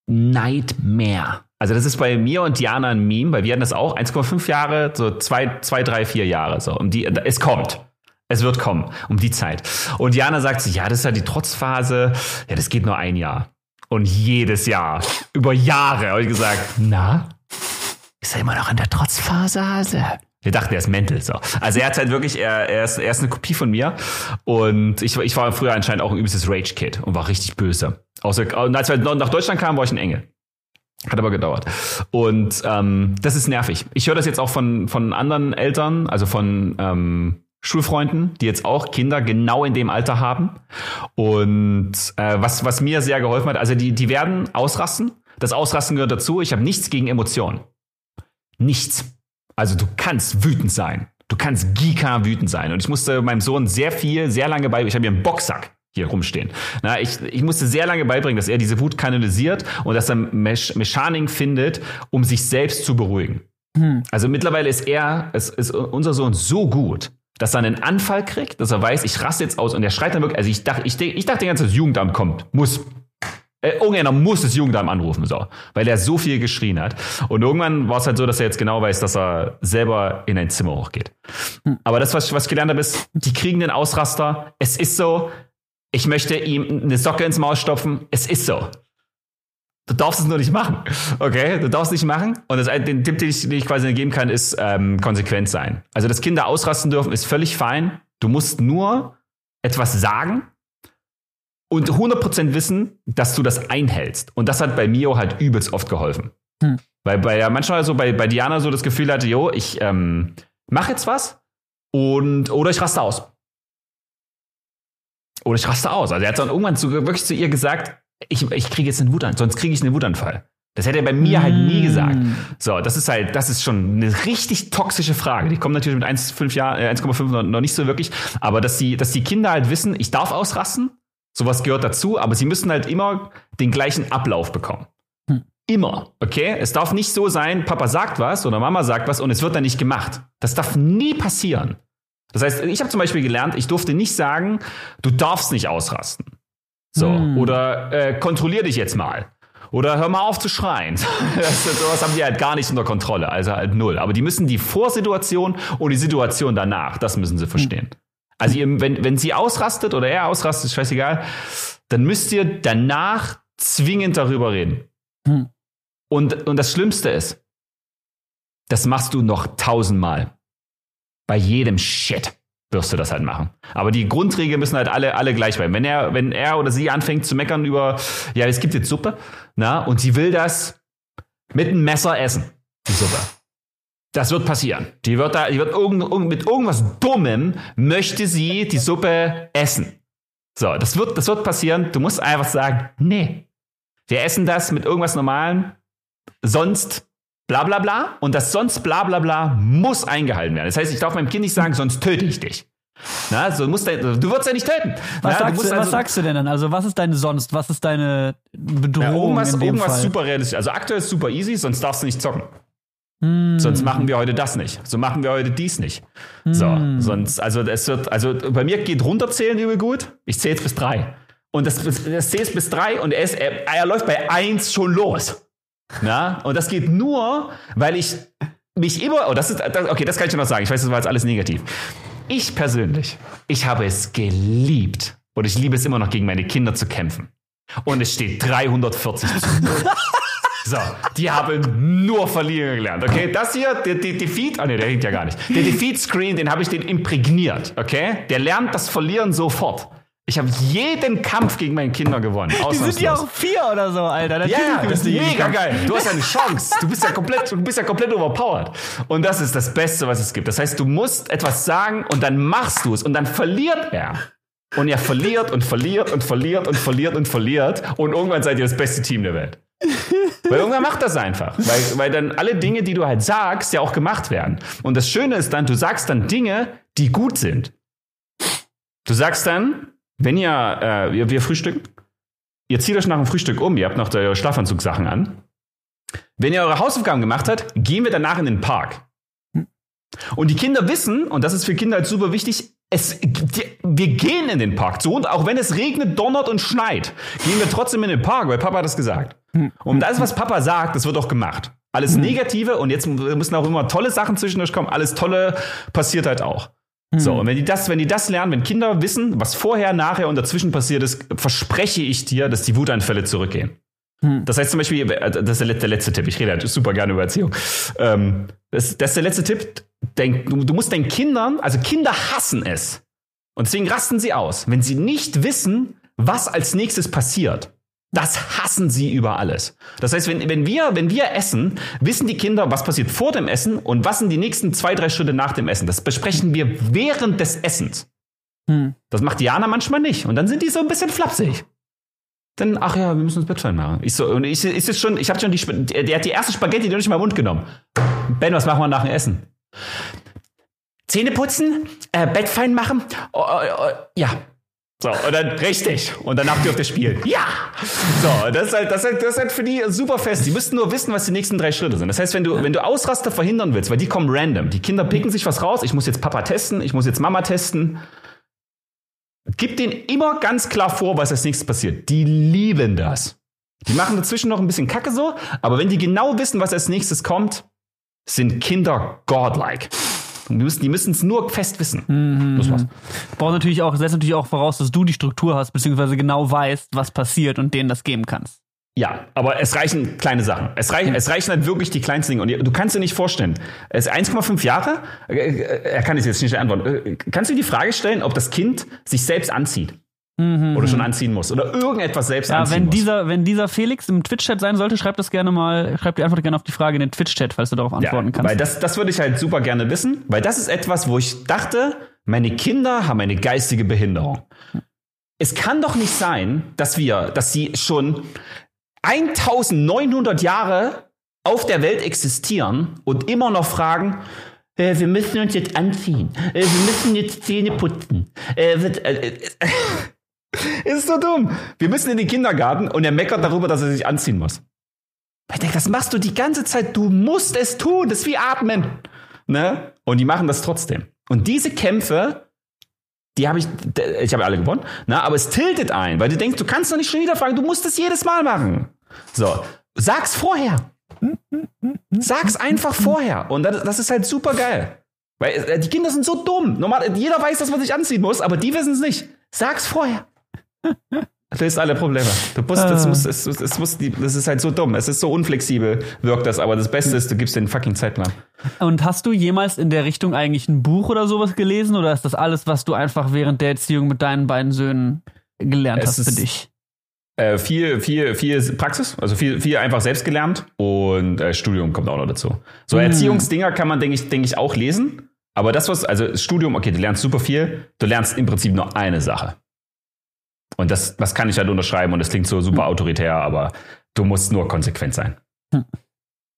Nightmare. Also das ist bei mir und Diana ein Meme, weil wir hatten das auch 1,5 Jahre, so zwei, zwei, drei, vier Jahre. So. Um die, es kommt. Es wird kommen, um die Zeit. Und Diana sagt sich, ja, das ist ja die Trotzphase. Ja, das geht nur ein Jahr. Und jedes Jahr, über Jahre, habe ich gesagt, na, ist er immer noch in der Trotzphase, Hase? Wir dachten, er ist mental so. Also er hat halt wirklich, er, er, ist, er ist eine Kopie von mir. Und ich, ich war früher anscheinend auch ein übelstes Rage-Kid und war richtig böse. Außer, und als wir nach Deutschland kamen, war ich ein Engel. Hat aber gedauert. Und ähm, das ist nervig. Ich höre das jetzt auch von, von anderen Eltern, also von ähm, Schulfreunden, die jetzt auch Kinder genau in dem Alter haben. Und äh, was, was mir sehr geholfen hat, also die, die werden ausrasten. Das Ausrasten gehört dazu. Ich habe nichts gegen Emotionen. Nichts. Also du kannst wütend sein. Du kannst Gika wütend sein. Und ich musste meinem Sohn sehr viel, sehr lange bei. Ich habe hier einen Boxsack hier rumstehen. Na, ich, ich musste sehr lange beibringen, dass er diese Wut kanalisiert und dass er Mech Mechanik findet, um sich selbst zu beruhigen. Hm. Also mittlerweile ist er, es ist unser Sohn so gut, dass er einen Anfall kriegt, dass er weiß, ich raste jetzt aus und er schreit dann wirklich, also ich dachte, ich, ich dachte Zeit, das Jugendamt kommt, muss. Äh, irgendeiner muss das Jugendamt anrufen, so, weil er so viel geschrien hat. Und irgendwann war es halt so, dass er jetzt genau weiß, dass er selber in ein Zimmer hochgeht. Hm. Aber das, was, was ich gelernt habe, ist, die kriegen den Ausraster. Es ist so, ich möchte ihm eine Socke ins Maul stopfen. Es ist so. Du darfst es nur nicht machen. Okay, du darfst es nicht machen. Und das, den Tipp, den ich, den ich quasi geben kann, ist ähm, konsequent sein. Also, dass Kinder ausrasten dürfen, ist völlig fein. Du musst nur etwas sagen und 100% wissen, dass du das einhältst. Und das hat bei Mio halt übelst oft geholfen. Hm. Weil bei ja manchmal so bei, bei Diana so das Gefühl hatte, jo, ich ähm, mache jetzt was und oder ich raste aus. Oder ich raste aus. Also er hat dann irgendwann zu, wirklich zu ihr gesagt, ich, ich kriege jetzt einen Wutanfall, sonst kriege ich einen Wutanfall. Das hätte er bei mir mm. halt nie mm. gesagt. So, das ist halt, das ist schon eine richtig toxische Frage. Die kommt natürlich mit 1,5 Jahren, äh, 1,5 noch, noch nicht so wirklich. Aber dass die, dass die Kinder halt wissen, ich darf ausrasten, sowas gehört dazu, aber sie müssen halt immer den gleichen Ablauf bekommen. Hm. Immer, okay? Es darf nicht so sein, Papa sagt was oder Mama sagt was und es wird dann nicht gemacht. Das darf nie passieren. Das heißt, ich habe zum Beispiel gelernt, ich durfte nicht sagen, du darfst nicht ausrasten. So. Hm. Oder äh, kontrollier dich jetzt mal. Oder hör mal auf zu schreien. Das, sowas haben die halt gar nicht unter Kontrolle. Also halt null. Aber die müssen die Vorsituation und die Situation danach, das müssen sie verstehen. Hm. Also ihr, wenn, wenn sie ausrastet oder er ausrastet, ist scheißegal, dann müsst ihr danach zwingend darüber reden. Hm. Und, und das Schlimmste ist, das machst du noch tausendmal bei jedem Shit wirst du das halt machen. Aber die Grundregeln müssen halt alle, alle gleich bleiben. Wenn er, wenn er oder sie anfängt zu meckern über, ja, es gibt jetzt Suppe, na, und sie will das mit einem Messer essen, die Suppe. Das wird passieren. Die wird da, die wird irgend, mit irgendwas Dummem möchte sie die Suppe essen. So, das wird, das wird passieren. Du musst einfach sagen, nee. Wir essen das mit irgendwas Normalem. Sonst bla bla bla und das sonst bla bla bla muss eingehalten werden. Das heißt, ich darf meinem Kind nicht sagen, sonst töte ich dich. Na, so musst du, du wirst ja nicht töten. Was, Na, sagst, du, also, was sagst du denn dann? Also, was ist deine sonst? Was ist deine Bedrohung? Ja, irgendwas in dem irgendwas Fall? super realistisch. Also, aktuell ist super easy, sonst darfst du nicht zocken. Mm. Sonst machen wir heute das nicht. So machen wir heute dies nicht. Mm. So, hm. sonst, also es wird, also bei mir geht runterzählen übel gut. Ich zähle jetzt bis drei. Und das, das zählst bis drei und er, ist, er, er läuft bei eins schon los. Na? Und das geht nur, weil ich mich immer, oh, das ist, okay, das kann ich schon noch sagen. Ich weiß, das war jetzt alles negativ. Ich persönlich, ich habe es geliebt und ich liebe es immer noch, gegen meine Kinder zu kämpfen. Und es steht 340 zu 0. So, die haben nur verlieren gelernt, okay? Das hier, der, der Defeat, ah ne, der hängt ja gar nicht. Der Defeat-Screen, den habe ich den imprägniert, okay? Der lernt das Verlieren sofort. Ich habe jeden Kampf gegen meine Kinder gewonnen. Die sind ja auch vier oder so, Alter. Natürlich ja, das ist mega geil. Du hast eine Chance. Du bist ja komplett, du bist ja komplett overpowered. Und das ist das Beste, was es gibt. Das heißt, du musst etwas sagen und dann machst du es und dann verliert er. Und er verliert und verliert und verliert und verliert und verliert und irgendwann seid ihr das beste Team der Welt. Weil irgendwann macht das einfach. Weil, weil dann alle Dinge, die du halt sagst, ja auch gemacht werden. Und das Schöne ist dann, du sagst dann Dinge, die gut sind. Du sagst dann, wenn ihr, äh, wir, wir frühstücken, ihr zieht euch nach dem Frühstück um, ihr habt noch eure Schlafanzugsachen an. Wenn ihr eure Hausaufgaben gemacht habt, gehen wir danach in den Park. Und die Kinder wissen, und das ist für Kinder halt super wichtig, es, wir gehen in den Park. So, und auch wenn es regnet, donnert und schneit, gehen wir trotzdem in den Park, weil Papa hat das gesagt. Und das, was Papa sagt, das wird auch gemacht. Alles Negative und jetzt müssen auch immer tolle Sachen zwischendurch kommen. Alles Tolle passiert halt auch. So, und wenn die das, wenn die das lernen, wenn Kinder wissen, was vorher, nachher und dazwischen passiert ist, verspreche ich dir, dass die Wutanfälle zurückgehen. Hm. Das heißt zum Beispiel, äh, das ist der letzte Tipp, ich rede halt super gerne über Erziehung. Ähm, das, das ist der letzte Tipp, Denk, du, du musst deinen Kindern, also Kinder hassen es. Und deswegen rasten sie aus, wenn sie nicht wissen, was als nächstes passiert. Das hassen sie über alles. Das heißt, wenn, wenn, wir, wenn wir essen, wissen die Kinder, was passiert vor dem Essen und was sind die nächsten zwei, drei Schritte nach dem Essen. Das besprechen wir während des Essens. Hm. Das macht Diana manchmal nicht. Und dann sind die so ein bisschen flapsig. Dann, ach ja, wir müssen uns Bett fein machen. Ich so, und ich ist es schon, ich habe schon die, der hat die erste Spaghetti durch meinen Mund genommen. Ben, was machen wir nach dem Essen? Zähne putzen, äh, Bett fein machen. Oh, oh, oh, ja, so, und dann richtig. Und danach dürft ihr spielen. Ja! So, das ist halt, das ist halt, das ist halt für die super fest. Die müssten nur wissen, was die nächsten drei Schritte sind. Das heißt, wenn du, wenn du Ausraster verhindern willst, weil die kommen random. Die Kinder picken sich was raus. Ich muss jetzt Papa testen. Ich muss jetzt Mama testen. Gib denen immer ganz klar vor, was als nächstes passiert. Die lieben das. Die machen dazwischen noch ein bisschen Kacke so. Aber wenn die genau wissen, was als nächstes kommt, sind Kinder godlike. Die müssen es nur fest wissen. Mhm. Das war's. Braucht natürlich auch, setzt natürlich auch voraus, dass du die Struktur hast, beziehungsweise genau weißt, was passiert und denen das geben kannst. Ja, aber es reichen kleine Sachen. Es, reich, es reichen halt wirklich die kleinsten Dinge. Und du kannst dir nicht vorstellen, es ist 1,5 Jahre, äh, äh, er kann es jetzt nicht antworten. Äh, kannst du dir die Frage stellen, ob das Kind sich selbst anzieht? Mhm. Oder schon anziehen muss. Oder irgendetwas selbst ja, anziehen wenn muss. Dieser, wenn dieser Felix im Twitch-Chat sein sollte, schreib das gerne mal, schreib die Antwort gerne auf die Frage in den Twitch-Chat, falls du darauf antworten ja, kannst. Weil das, das würde ich halt super gerne wissen, weil das ist etwas, wo ich dachte, meine Kinder haben eine geistige Behinderung. Es kann doch nicht sein, dass wir, dass sie schon 1900 Jahre auf der Welt existieren und immer noch fragen, äh, wir müssen uns jetzt anziehen. Äh, wir müssen jetzt Zähne putzen. Äh, wird, äh, äh ist so dumm. Wir müssen in den Kindergarten und er meckert darüber, dass er sich anziehen muss. Ich denke, das machst du die ganze Zeit. Du musst es tun. Das ist wie atmen. Ne? Und die machen das trotzdem. Und diese Kämpfe, die habe ich, ich habe alle gewonnen, ne? aber es tiltet ein, weil du denkst, du kannst doch nicht schon wieder fragen, du musst es jedes Mal machen. So, sag's vorher. Sag's einfach vorher. Und das, das ist halt super geil. Weil äh, die Kinder sind so dumm. Normal, jeder weiß, dass man sich anziehen muss, aber die wissen es nicht. Sag's vorher. Löst alle Probleme. Du musst, das, ah. muss, es, es muss die, das ist halt so dumm. Es ist so unflexibel, wirkt das. Aber das Beste ist, du gibst den fucking Zeitplan. Und hast du jemals in der Richtung eigentlich ein Buch oder sowas gelesen? Oder ist das alles, was du einfach während der Erziehung mit deinen beiden Söhnen gelernt es hast für dich? Äh, viel, viel, viel Praxis, also viel, viel einfach selbst gelernt und äh, Studium kommt auch noch dazu. So hm. Erziehungsdinger kann man, denke ich, denke ich, auch lesen. Aber das, was, also Studium, okay, du lernst super viel, du lernst im Prinzip nur eine Sache. Und das, das kann ich halt unterschreiben und das klingt so super hm. autoritär, aber du musst nur konsequent sein. Hm.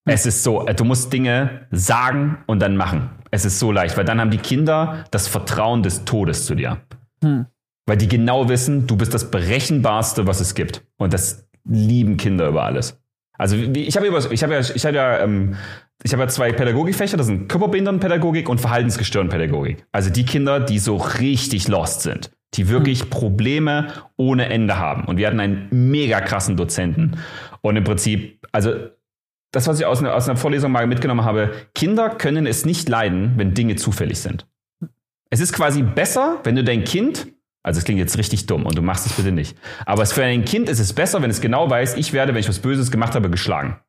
Es ist so, äh, du musst Dinge sagen und dann machen. Es ist so leicht, weil dann haben die Kinder das Vertrauen des Todes zu dir. Hm. Weil die genau wissen, du bist das Berechenbarste, was es gibt. Und das lieben Kinder über alles. Also ich habe ich habe ja, ich habe ja, ähm, ich habe ja zwei Pädagogikfächer, das sind Körperbehindertenpädagogik und Verhaltensgestörtenpädagogik. Also die Kinder, die so richtig lost sind die wirklich hm. Probleme ohne Ende haben. Und wir hatten einen mega krassen Dozenten. Und im Prinzip, also das, was ich aus einer, aus einer Vorlesung mal mitgenommen habe, Kinder können es nicht leiden, wenn Dinge zufällig sind. Es ist quasi besser, wenn du dein Kind, also es klingt jetzt richtig dumm und du machst es bitte nicht, aber für ein Kind ist es besser, wenn es genau weiß, ich werde, wenn ich was Böses gemacht habe, geschlagen.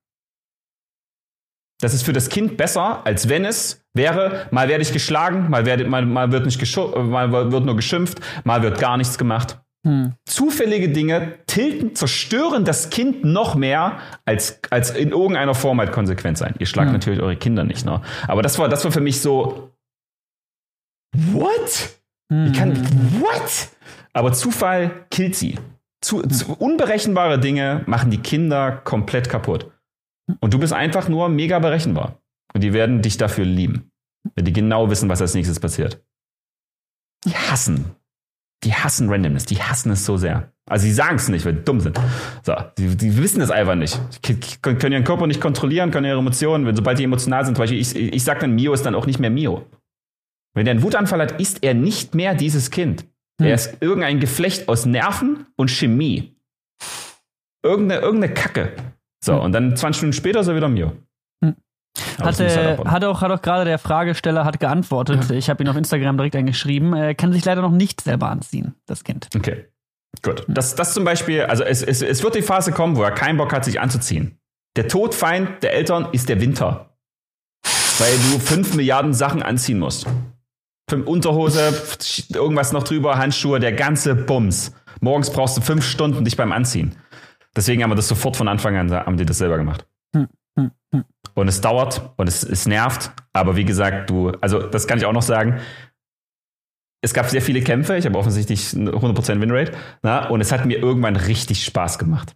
Das ist für das Kind besser, als wenn es wäre, mal werde ich geschlagen, mal, werde, mal, mal, wird, nicht mal wird nur geschimpft, mal wird gar nichts gemacht. Hm. Zufällige Dinge tilten, zerstören das Kind noch mehr, als, als in irgendeiner Form halt konsequent sein. Ihr schlagt hm. natürlich eure Kinder nicht, ne? Aber das war, das war für mich so. What? Hm. Ich kann. What? Aber Zufall killt sie. Zu, zu, unberechenbare Dinge machen die Kinder komplett kaputt. Und du bist einfach nur mega berechenbar. Und die werden dich dafür lieben. Wenn die genau wissen, was als nächstes passiert. Die hassen. Die hassen Randomness. Die hassen es so sehr. Also sie sagen es nicht, weil die dumm sind. So, die, die wissen es einfach nicht. Die können ihren Körper nicht kontrollieren, können ihre Emotionen, wenn, sobald die emotional sind, zum Beispiel, ich, ich sag dann, Mio ist dann auch nicht mehr Mio. Wenn der einen Wutanfall hat, ist er nicht mehr dieses Kind. Hm. Er ist irgendein Geflecht aus Nerven und Chemie. Irgendeine, irgendeine Kacke. So, hm. und dann 20 Stunden später ist er wieder Mio. Hm. Hatte, hat auch, hat auch gerade der Fragesteller hat geantwortet. Ich habe ihn auf Instagram direkt angeschrieben. Er kann sich leider noch nicht selber anziehen, das Kind. Okay. Gut. Das, das zum Beispiel, also es, es, es wird die Phase kommen, wo er keinen Bock hat, sich anzuziehen. Der Todfeind der Eltern ist der Winter. Weil du fünf Milliarden Sachen anziehen musst. Fünf Unterhose, irgendwas noch drüber, Handschuhe, der ganze Bums. Morgens brauchst du fünf Stunden dich beim Anziehen. Deswegen haben wir das sofort von Anfang an, haben die das selber gemacht. Hm, hm, hm. Und es dauert und es, es nervt, aber wie gesagt, du, also das kann ich auch noch sagen, es gab sehr viele Kämpfe, ich habe offensichtlich 100% Winrate, na, und es hat mir irgendwann richtig Spaß gemacht.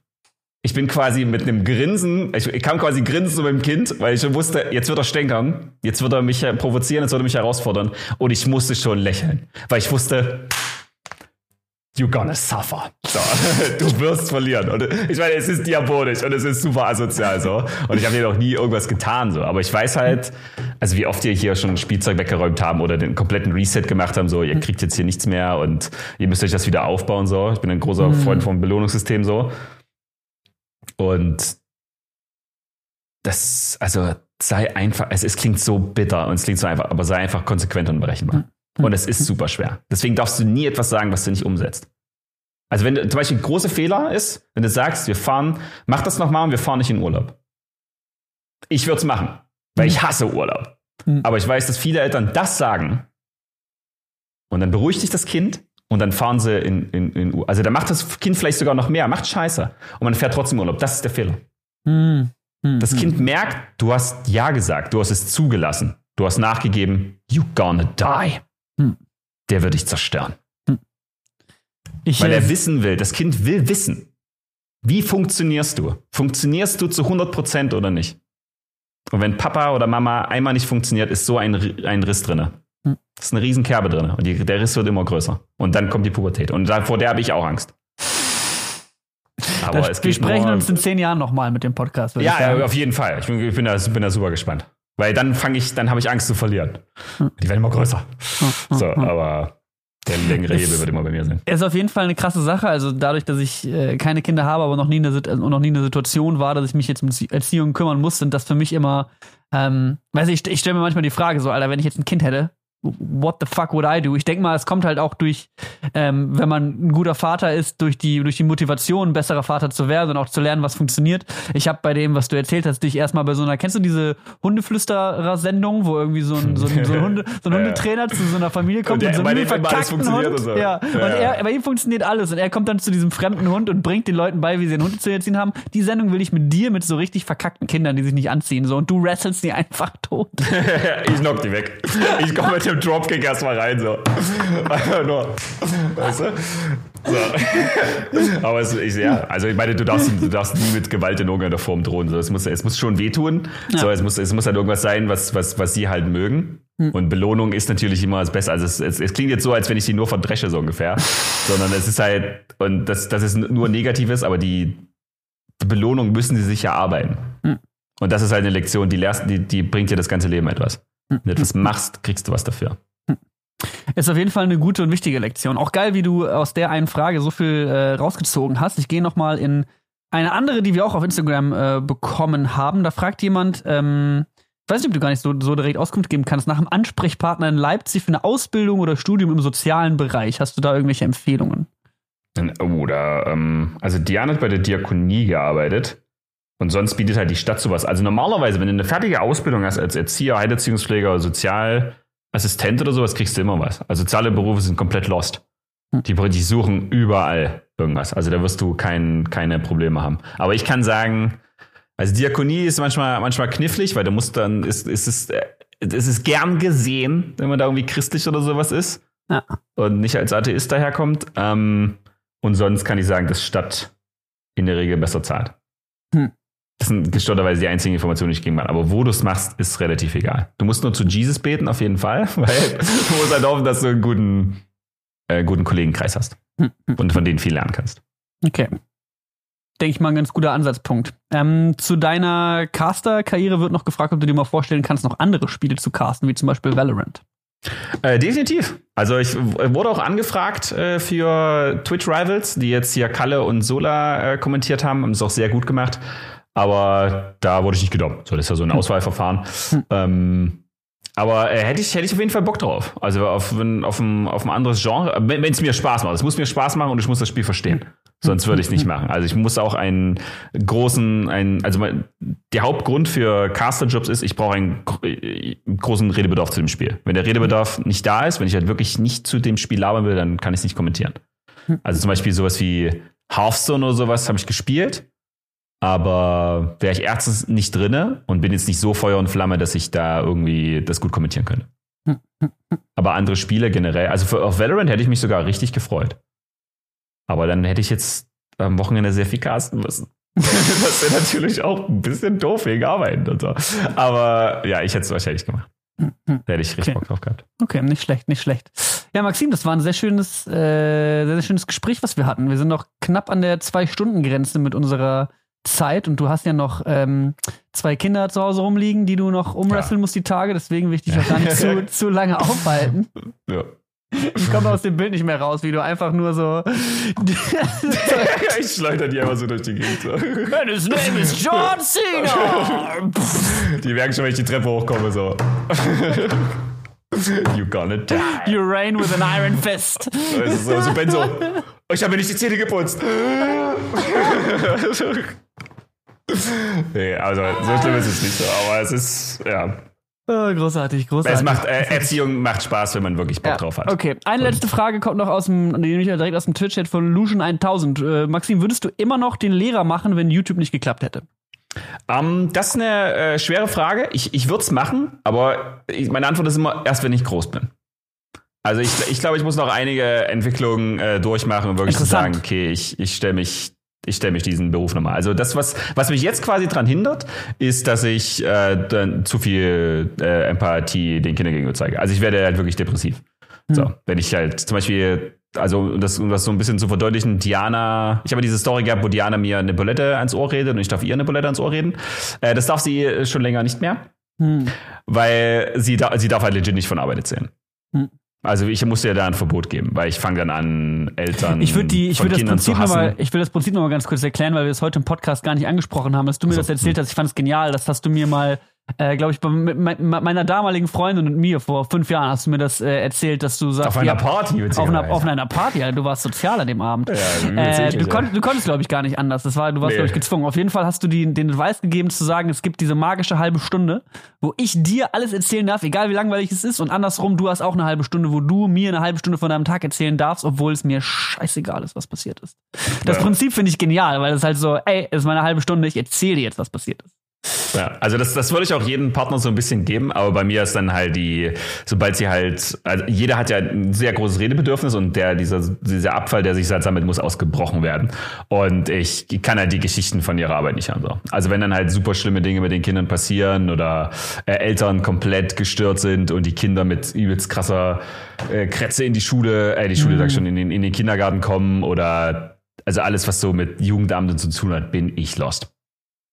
Ich bin quasi mit einem Grinsen, ich, ich kam quasi grinsen zu meinem Kind, weil ich schon wusste, jetzt wird er stänkern, jetzt wird er mich provozieren, jetzt wird er mich herausfordern. Und ich musste schon lächeln, weil ich wusste, you're gonna suffer. So, du wirst verlieren. Und ich meine, es ist diabolisch und es ist super asozial so. Und ich habe dir noch nie irgendwas getan so. Aber ich weiß halt, also wie oft ihr hier schon Spielzeug weggeräumt haben oder den kompletten Reset gemacht haben, so, ihr kriegt jetzt hier nichts mehr und ihr müsst euch das wieder aufbauen so. Ich bin ein großer mhm. Freund vom Belohnungssystem so. Und das, also sei einfach, es, es klingt so bitter und es klingt so einfach, aber sei einfach konsequent und berechenbar. Und es ist super schwer. Deswegen darfst du nie etwas sagen, was du nicht umsetzt. Also wenn du, zum Beispiel ein großer Fehler ist, wenn du sagst, wir fahren, mach das nochmal und wir fahren nicht in Urlaub. Ich würde es machen, weil ich hasse Urlaub. Mhm. Aber ich weiß, dass viele Eltern das sagen und dann beruhigt sich das Kind und dann fahren sie in, in, in Urlaub. Also da macht das Kind vielleicht sogar noch mehr, macht Scheiße und man fährt trotzdem Urlaub. Das ist der Fehler. Das Kind merkt, du hast Ja gesagt, du hast es zugelassen, du hast nachgegeben, you gonna die. Hm. Der wird dich zerstören. Hm. Ich, Weil er äh, wissen will, das Kind will wissen. Wie funktionierst du? Funktionierst du zu 100% oder nicht? Und wenn Papa oder Mama einmal nicht funktioniert, ist so ein, ein Riss drinne. Hm. Das ist eine riesen Kerbe drin und die, der Riss wird immer größer. Und dann kommt die Pubertät. Und vor der habe ich auch Angst. Aber das, wir sprechen nur, uns in zehn Jahren nochmal mit dem Podcast. Ja, auf jeden Fall. Ich bin, ich bin, da, bin da super gespannt. Weil dann fange ich, dann habe ich Angst zu verlieren. Die werden immer größer. So, aber der längere Hebel wird immer bei mir sein. Ist auf jeden Fall eine krasse Sache. Also dadurch, dass ich äh, keine Kinder habe, aber noch nie, eine, also noch nie eine Situation war, dass ich mich jetzt um Erziehung kümmern muss, sind das für mich immer, ähm, weiß ich, ich stelle mir manchmal die Frage so, Alter, wenn ich jetzt ein Kind hätte, what the fuck would I do? Ich denke mal, es kommt halt auch durch, ähm, wenn man ein guter Vater ist, durch die, durch die Motivation, ein besserer Vater zu werden und auch zu lernen, was funktioniert. Ich habe bei dem, was du erzählt hast, dich erstmal bei so einer, kennst du diese Hundeflüsterer-Sendung, wo irgendwie so ein, so ein, so ein, Hunde, so ein Hundetrainer zu so einer Familie kommt und, und so einen verkackten Hund. So. Ja. ja. Und er, bei ihm funktioniert alles und er kommt dann zu diesem fremden Hund und bringt den Leuten bei, wie sie den Hund zu erziehen haben. Die Sendung will ich mit dir, mit so richtig verkackten Kindern, die sich nicht anziehen, so und du wrestelst die einfach tot. ich knock die weg. Ich komme mit dem Dropkick erstmal rein, so. Einfach nur. Weißt du? So. Aber es, ich, ja, also ich meine, du darfst, du darfst nie mit Gewalt in irgendeiner Form drohen. So. Es, muss, es muss schon wehtun. Ja. So, es, muss, es muss halt irgendwas sein, was, was, was sie halt mögen. Hm. Und Belohnung ist natürlich immer das Beste. Also es, es, es, klingt jetzt so, als wenn ich sie nur verdresche, so ungefähr. Sondern es ist halt, und das, das ist nur Negatives, aber die, die Belohnung müssen sie sich erarbeiten. Hm. Und das ist halt eine Lektion, die, lernst, die, die bringt dir das ganze Leben etwas. Wenn du etwas machst, kriegst du was dafür. Ist auf jeden Fall eine gute und wichtige Lektion. Auch geil, wie du aus der einen Frage so viel äh, rausgezogen hast. Ich gehe nochmal in eine andere, die wir auch auf Instagram äh, bekommen haben. Da fragt jemand, ähm, ich weiß nicht, ob du gar nicht so, so direkt Auskunft geben kannst, nach einem Ansprechpartner in Leipzig für eine Ausbildung oder Studium im sozialen Bereich. Hast du da irgendwelche Empfehlungen? Oder, ähm, also Diane hat bei der Diakonie gearbeitet. Und sonst bietet halt die Stadt sowas. Also normalerweise, wenn du eine fertige Ausbildung hast als Erzieher, Heilerziehungspfleger, Sozialassistent oder sowas, kriegst du immer was. Also soziale Berufe sind komplett lost. Hm. Die, die suchen überall irgendwas. Also da wirst du kein, keine Probleme haben. Aber ich kann sagen, also Diakonie ist manchmal, manchmal knifflig, weil du musst dann, ist, ist es, äh, es ist gern gesehen, wenn man da irgendwie christlich oder sowas ist. Ja. Und nicht als Atheist daherkommt. Ähm, und sonst kann ich sagen, dass Stadt in der Regel besser zahlt. Hm. Das sind gestörterweise die einzigen Informationen, die ich geben kann. Aber wo du es machst, ist relativ egal. Du musst nur zu Jesus beten, auf jeden Fall, weil du musst halt hoffen, dass du einen guten, äh, guten Kollegenkreis hast hm. und von denen viel lernen kannst. Okay. Denke ich mal ein ganz guter Ansatzpunkt. Ähm, zu deiner Caster-Karriere wird noch gefragt, ob du dir mal vorstellen kannst, noch andere Spiele zu casten, wie zum Beispiel Valorant. Äh, definitiv. Also ich wurde auch angefragt äh, für Twitch Rivals, die jetzt hier Kalle und Sola äh, kommentiert haben, haben es auch sehr gut gemacht. Aber da wurde ich nicht genommen. So, das ist ja so ein hm. Auswahlverfahren. Hm. Ähm, aber äh, hätte ich, hätte ich auf jeden Fall Bock drauf. Also auf, auf, ein, auf ein anderes Genre, wenn es mir Spaß macht. Es muss mir Spaß machen und ich muss das Spiel verstehen. Sonst würde ich es nicht machen. Also ich muss auch einen großen, einen, also mein, der Hauptgrund für Casterjobs ist, ich brauche einen großen Redebedarf zu dem Spiel. Wenn der Redebedarf nicht da ist, wenn ich halt wirklich nicht zu dem Spiel labern will, dann kann ich es nicht kommentieren. Also zum Beispiel sowas wie Hearthstone oder sowas habe ich gespielt, aber wäre ich erstens nicht drinne und bin jetzt nicht so Feuer und Flamme, dass ich da irgendwie das gut kommentieren könnte. Aber andere Spiele generell, also für, auf Valorant hätte ich mich sogar richtig gefreut. Aber dann hätte ich jetzt am Wochenende sehr viel casten müssen. das wäre natürlich auch ein bisschen doof wegen Arbeiten und so. Aber ja, ich hätte es wahrscheinlich gemacht. Da hätte ich richtig okay. Bock drauf gehabt. Okay, nicht schlecht, nicht schlecht. Ja, Maxim, das war ein sehr schönes, äh, sehr, sehr schönes Gespräch, was wir hatten. Wir sind noch knapp an der Zwei-Stunden-Grenze mit unserer Zeit und du hast ja noch ähm, zwei Kinder zu Hause rumliegen, die du noch umwresteln ja. musst die Tage, deswegen will ich dich auch gar nicht zu, zu lange aufhalten. Ja. Ich komme aus dem Bild nicht mehr raus, wie du einfach nur so. ich schleuder die einfach so durch die Gegend. So. And his name is John Cena! die merken schon, wenn ich die Treppe hochkomme, so. You gonna die. You reign with an iron fist. So, so Ben so. Ich habe mir nicht die Zähne geputzt. nee, also so schlimm ist es nicht so, aber es ist, ja. Oh, großartig, großartig. Es macht, äh, Erziehung macht Spaß, wenn man wirklich Bock ja, drauf hat. Okay, eine letzte Frage kommt noch aus dem, nämlich direkt aus dem Twitch-Chat von Lucian 1000. Äh, Maxim, würdest du immer noch den Lehrer machen, wenn YouTube nicht geklappt hätte? Um, ähm, das ist eine äh, schwere Frage. Ich, ich würde es machen, aber ich, meine Antwort ist immer erst, wenn ich groß bin. Also ich, ich glaube, ich muss noch einige Entwicklungen äh, durchmachen, um wirklich zu sagen, okay, ich, ich stelle mich ich stelle mich diesen Beruf nochmal. Also das, was, was mich jetzt quasi dran hindert, ist, dass ich äh, dann zu viel äh, Empathie den Kindern gegenüber zeige. Also ich werde halt wirklich depressiv. Hm. So, wenn ich halt zum Beispiel, also um das, um das so ein bisschen zu verdeutlichen, Diana, ich habe diese Story gehabt, wo Diana mir eine Bulette ans Ohr redet und ich darf ihr eine Bulette ans Ohr reden. Äh, das darf sie schon länger nicht mehr. Hm. Weil sie, da, sie darf halt legit nicht von Arbeit erzählen. Hm. Also ich musste ja da ein Verbot geben, weil ich fange dann an, Eltern. Ich die, ich würde das Prinzip nochmal, ich will das Prinzip nochmal ganz kurz erklären, weil wir es heute im Podcast gar nicht angesprochen haben, dass du mir also, das erzählt hast. Ich fand es genial. Das hast du mir mal äh, glaube ich, bei meiner damaligen Freundin und mir vor fünf Jahren hast du mir das äh, erzählt, dass du sagst. Auf einer ja, Party, auf einer, auf einer Party, Alter. Du warst sozial an dem Abend. Ja, äh, du, konnt, du, konntest, glaube ich, gar nicht anders. Das war, du warst, nee. glaube ich, gezwungen. Auf jeden Fall hast du die, den Advice gegeben, zu sagen, es gibt diese magische halbe Stunde, wo ich dir alles erzählen darf, egal wie langweilig es ist. Und andersrum, du hast auch eine halbe Stunde, wo du mir eine halbe Stunde von deinem Tag erzählen darfst, obwohl es mir scheißegal ist, was passiert ist. Das ja. Prinzip finde ich genial, weil es halt so, ey, es ist meine halbe Stunde, ich erzähle dir jetzt, was passiert ist. Ja, also das, das würde ich auch jedem Partner so ein bisschen geben, aber bei mir ist dann halt die, sobald sie halt, also jeder hat ja ein sehr großes Redebedürfnis und der, dieser, dieser Abfall, der sich halt sammelt, muss ausgebrochen werden. Und ich kann halt die Geschichten von ihrer Arbeit nicht hören. So. Also wenn dann halt super schlimme Dinge mit den Kindern passieren oder äh, Eltern komplett gestört sind und die Kinder mit übelst krasser äh, Krätze in die Schule, äh, die Schule mhm. sag ich schon, in den, in den Kindergarten kommen oder also alles, was so mit Jugendamt und so zu tun hat, bin ich lost.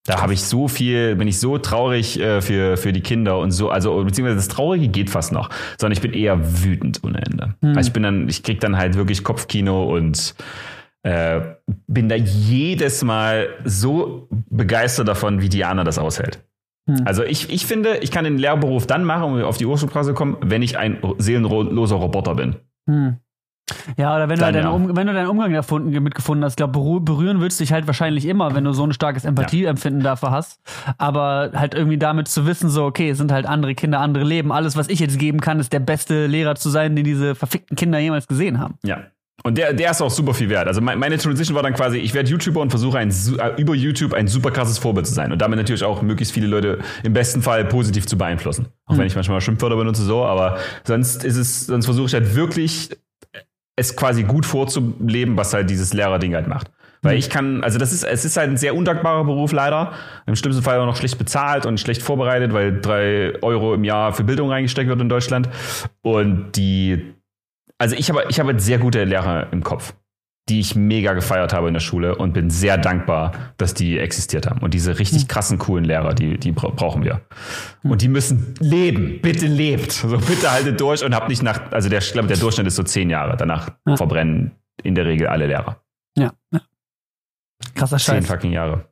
Da habe ich so viel, bin ich so traurig äh, für, für die Kinder und so, also beziehungsweise das Traurige geht fast noch, sondern ich bin eher wütend ohne Ende. Hm. Also ich bin dann, ich krieg dann halt wirklich Kopfkino und äh, bin da jedes Mal so begeistert davon, wie Diana das aushält. Hm. Also ich, ich finde, ich kann den Lehrberuf dann machen, um auf die Ursprungsphase zu kommen, wenn ich ein seelenloser Roboter bin. Hm. Ja, oder wenn du, Dann deinen ja. um, wenn du deinen Umgang erfunden, mitgefunden hast, glaube, berü- berühren willst du dich halt wahrscheinlich immer, wenn du so ein starkes Empathieempfinden dafür hast. Aber halt irgendwie damit zu wissen, so, okay, es sind halt andere Kinder, andere Leben. Alles, was ich jetzt geben kann, ist der beste Lehrer zu sein, den diese verfickten Kinder jemals gesehen haben. Ja. Und der, der ist auch super viel wert. Also mein- meine Transition war dann quasi, ich werde YouTuber und versuche ein, äh, über YouTube ein super krasses Vorbild zu sein und damit natürlich auch möglichst viele Leute im besten Fall positiv zu beeinflussen. Auch wenn ich manchmal Schimpfwörter benutze so, aber sonst ist es, sonst versuche ich halt wirklich es quasi gut vorzuleben, was halt dieses Lehrerding halt macht. Weil ich kann, also das ist, es ist halt ein sehr undankbarer Beruf leider. Im schlimmsten Fall auch noch schlecht bezahlt und schlecht vorbereitet, weil drei Euro im Jahr für Bildung reingesteckt wird in Deutschland. Und die, also ich habe, ich habe sehr gute Lehrer im Kopf, die ich mega gefeiert habe in der Schule und bin sehr dankbar, dass die existiert haben. Und diese richtig krassen, coolen Lehrer, die, die bra- brauchen wir. Und die müssen leben. Bitte lebt. So, bitte haltet durch und habt nicht nach, also der, ich glaube, der Durchschnitt ist so zehn Jahre. Danach Ja. verbrennen in der Regel alle Lehrer. Ja. ja. Krasser Zehn Scheiß. fucking Jahre.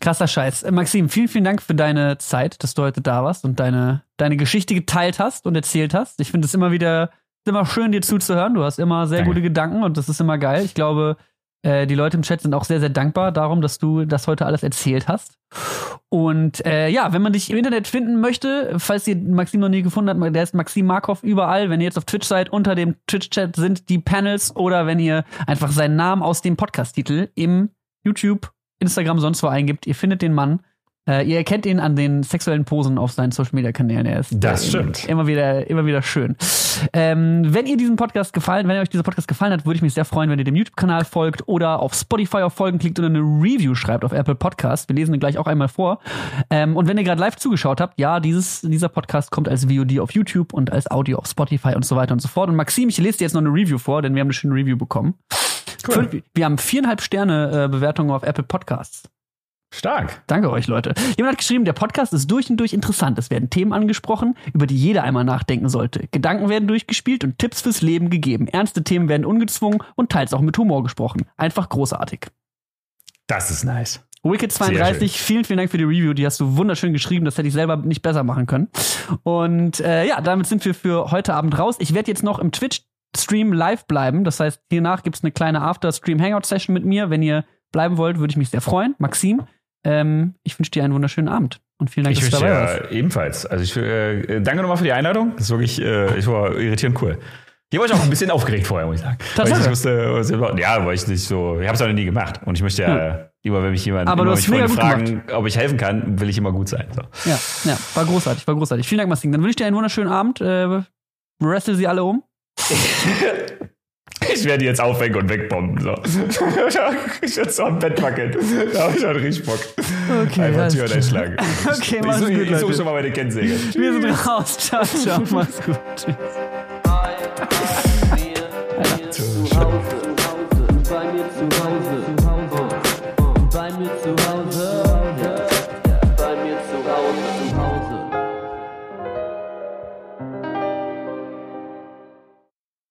Krasser Scheiß. Äh, Maxim, vielen, vielen Dank für deine Zeit, dass du heute da warst und deine, deine Geschichte geteilt hast und erzählt hast. Ich finde es immer wieder, ist immer schön, dir zuzuhören. Du hast immer sehr Danke. gute Gedanken und das ist immer geil. Ich glaube, äh, die Leute im Chat sind auch sehr, sehr dankbar darum, dass du das heute alles erzählt hast. Und äh, ja, wenn man dich im Internet finden möchte, falls ihr Maxim noch nie gefunden habt, der ist Maxim Markov überall. Wenn ihr jetzt auf Twitch seid, unter dem Twitch-Chat sind die Panels oder wenn ihr einfach seinen Namen aus dem Podcast-Titel im YouTube, Instagram, sonst wo eingibt, ihr findet den Mann. Äh, ihr erkennt ihn an den sexuellen Posen auf seinen Social Media Kanälen. Er ist Das äh, stimmt. Immer wieder, immer wieder schön. Ähm, wenn ihr diesen Podcast gefallen, wenn euch dieser Podcast gefallen hat, würde ich mich sehr freuen, wenn ihr dem YouTube-Kanal folgt oder auf Spotify auf Folgen klickt oder eine Review schreibt auf Apple Podcast. Wir lesen ihn gleich auch einmal vor. Ähm, und wenn ihr gerade live zugeschaut habt, ja, dieses, dieser Podcast kommt als VOD auf YouTube und als Audio auf Spotify und so weiter und so fort. Und Maxim, ich lese dir jetzt noch eine Review vor, denn wir haben eine schöne Review bekommen. Fünf, wir haben viereinhalb Sterne äh, Bewertungen auf Apple Podcasts. Stark. Danke euch, Leute. Jemand hat geschrieben, der Podcast ist durch und durch interessant. Es werden Themen angesprochen, über die jeder einmal nachdenken sollte. Gedanken werden durchgespielt und Tipps fürs Leben gegeben. Ernste Themen werden ungezwungen und teils auch mit Humor gesprochen. Einfach großartig. Das ist nice. Wicked Sehr 32, vielen, vielen Dank für die Review. Die hast du wunderschön geschrieben. Das hätte ich selber nicht besser machen können. Und äh, ja, damit sind wir für heute Abend raus. Ich werde jetzt noch im Twitch-Stream live bleiben. Das heißt, hiernach gibt es eine kleine After-Stream-Hangout-Session mit mir. Wenn ihr bleiben wollt, würde ich mich sehr freuen. Maxim, ähm, ich wünsche dir einen wunderschönen Abend. Und vielen Dank, Ich dass du dabei warst. ja ebenfalls. Also ich äh, danke nochmal für die Einladung. Das ist wirklich, äh, ich war irritierend cool. Hier war ich auch ein bisschen aufgeregt vorher, muss ich sagen. Weil ich Tatsache? nicht wusste, ja, weil ich nicht so, ich habe es auch noch nie gemacht. Und ich möchte ja, immer wenn mich jemand, Aber immer du hast mich Freunde fragen, ob ich helfen kann, will ich immer gut sein. So. Ja, ja, war großartig, war großartig. Vielen Dank, Maxim. Dann wünsche ich dir einen wunderschönen Abend. Äh, wrestle sie alle um. Ich werde die jetzt aufhängen und wegbomben. So. ich werde so am Bett wackeln. Da habe ich schon richtig Bock. Okay, Einfach Türen einschlagen. Okay, mach's ich, gut, ich suche schon mal meine Kettensäge. Wir sind raus. Ciao, ciao. Mach's gut. Tschüss. Alter. Zu Hause, bei mir zu Hause.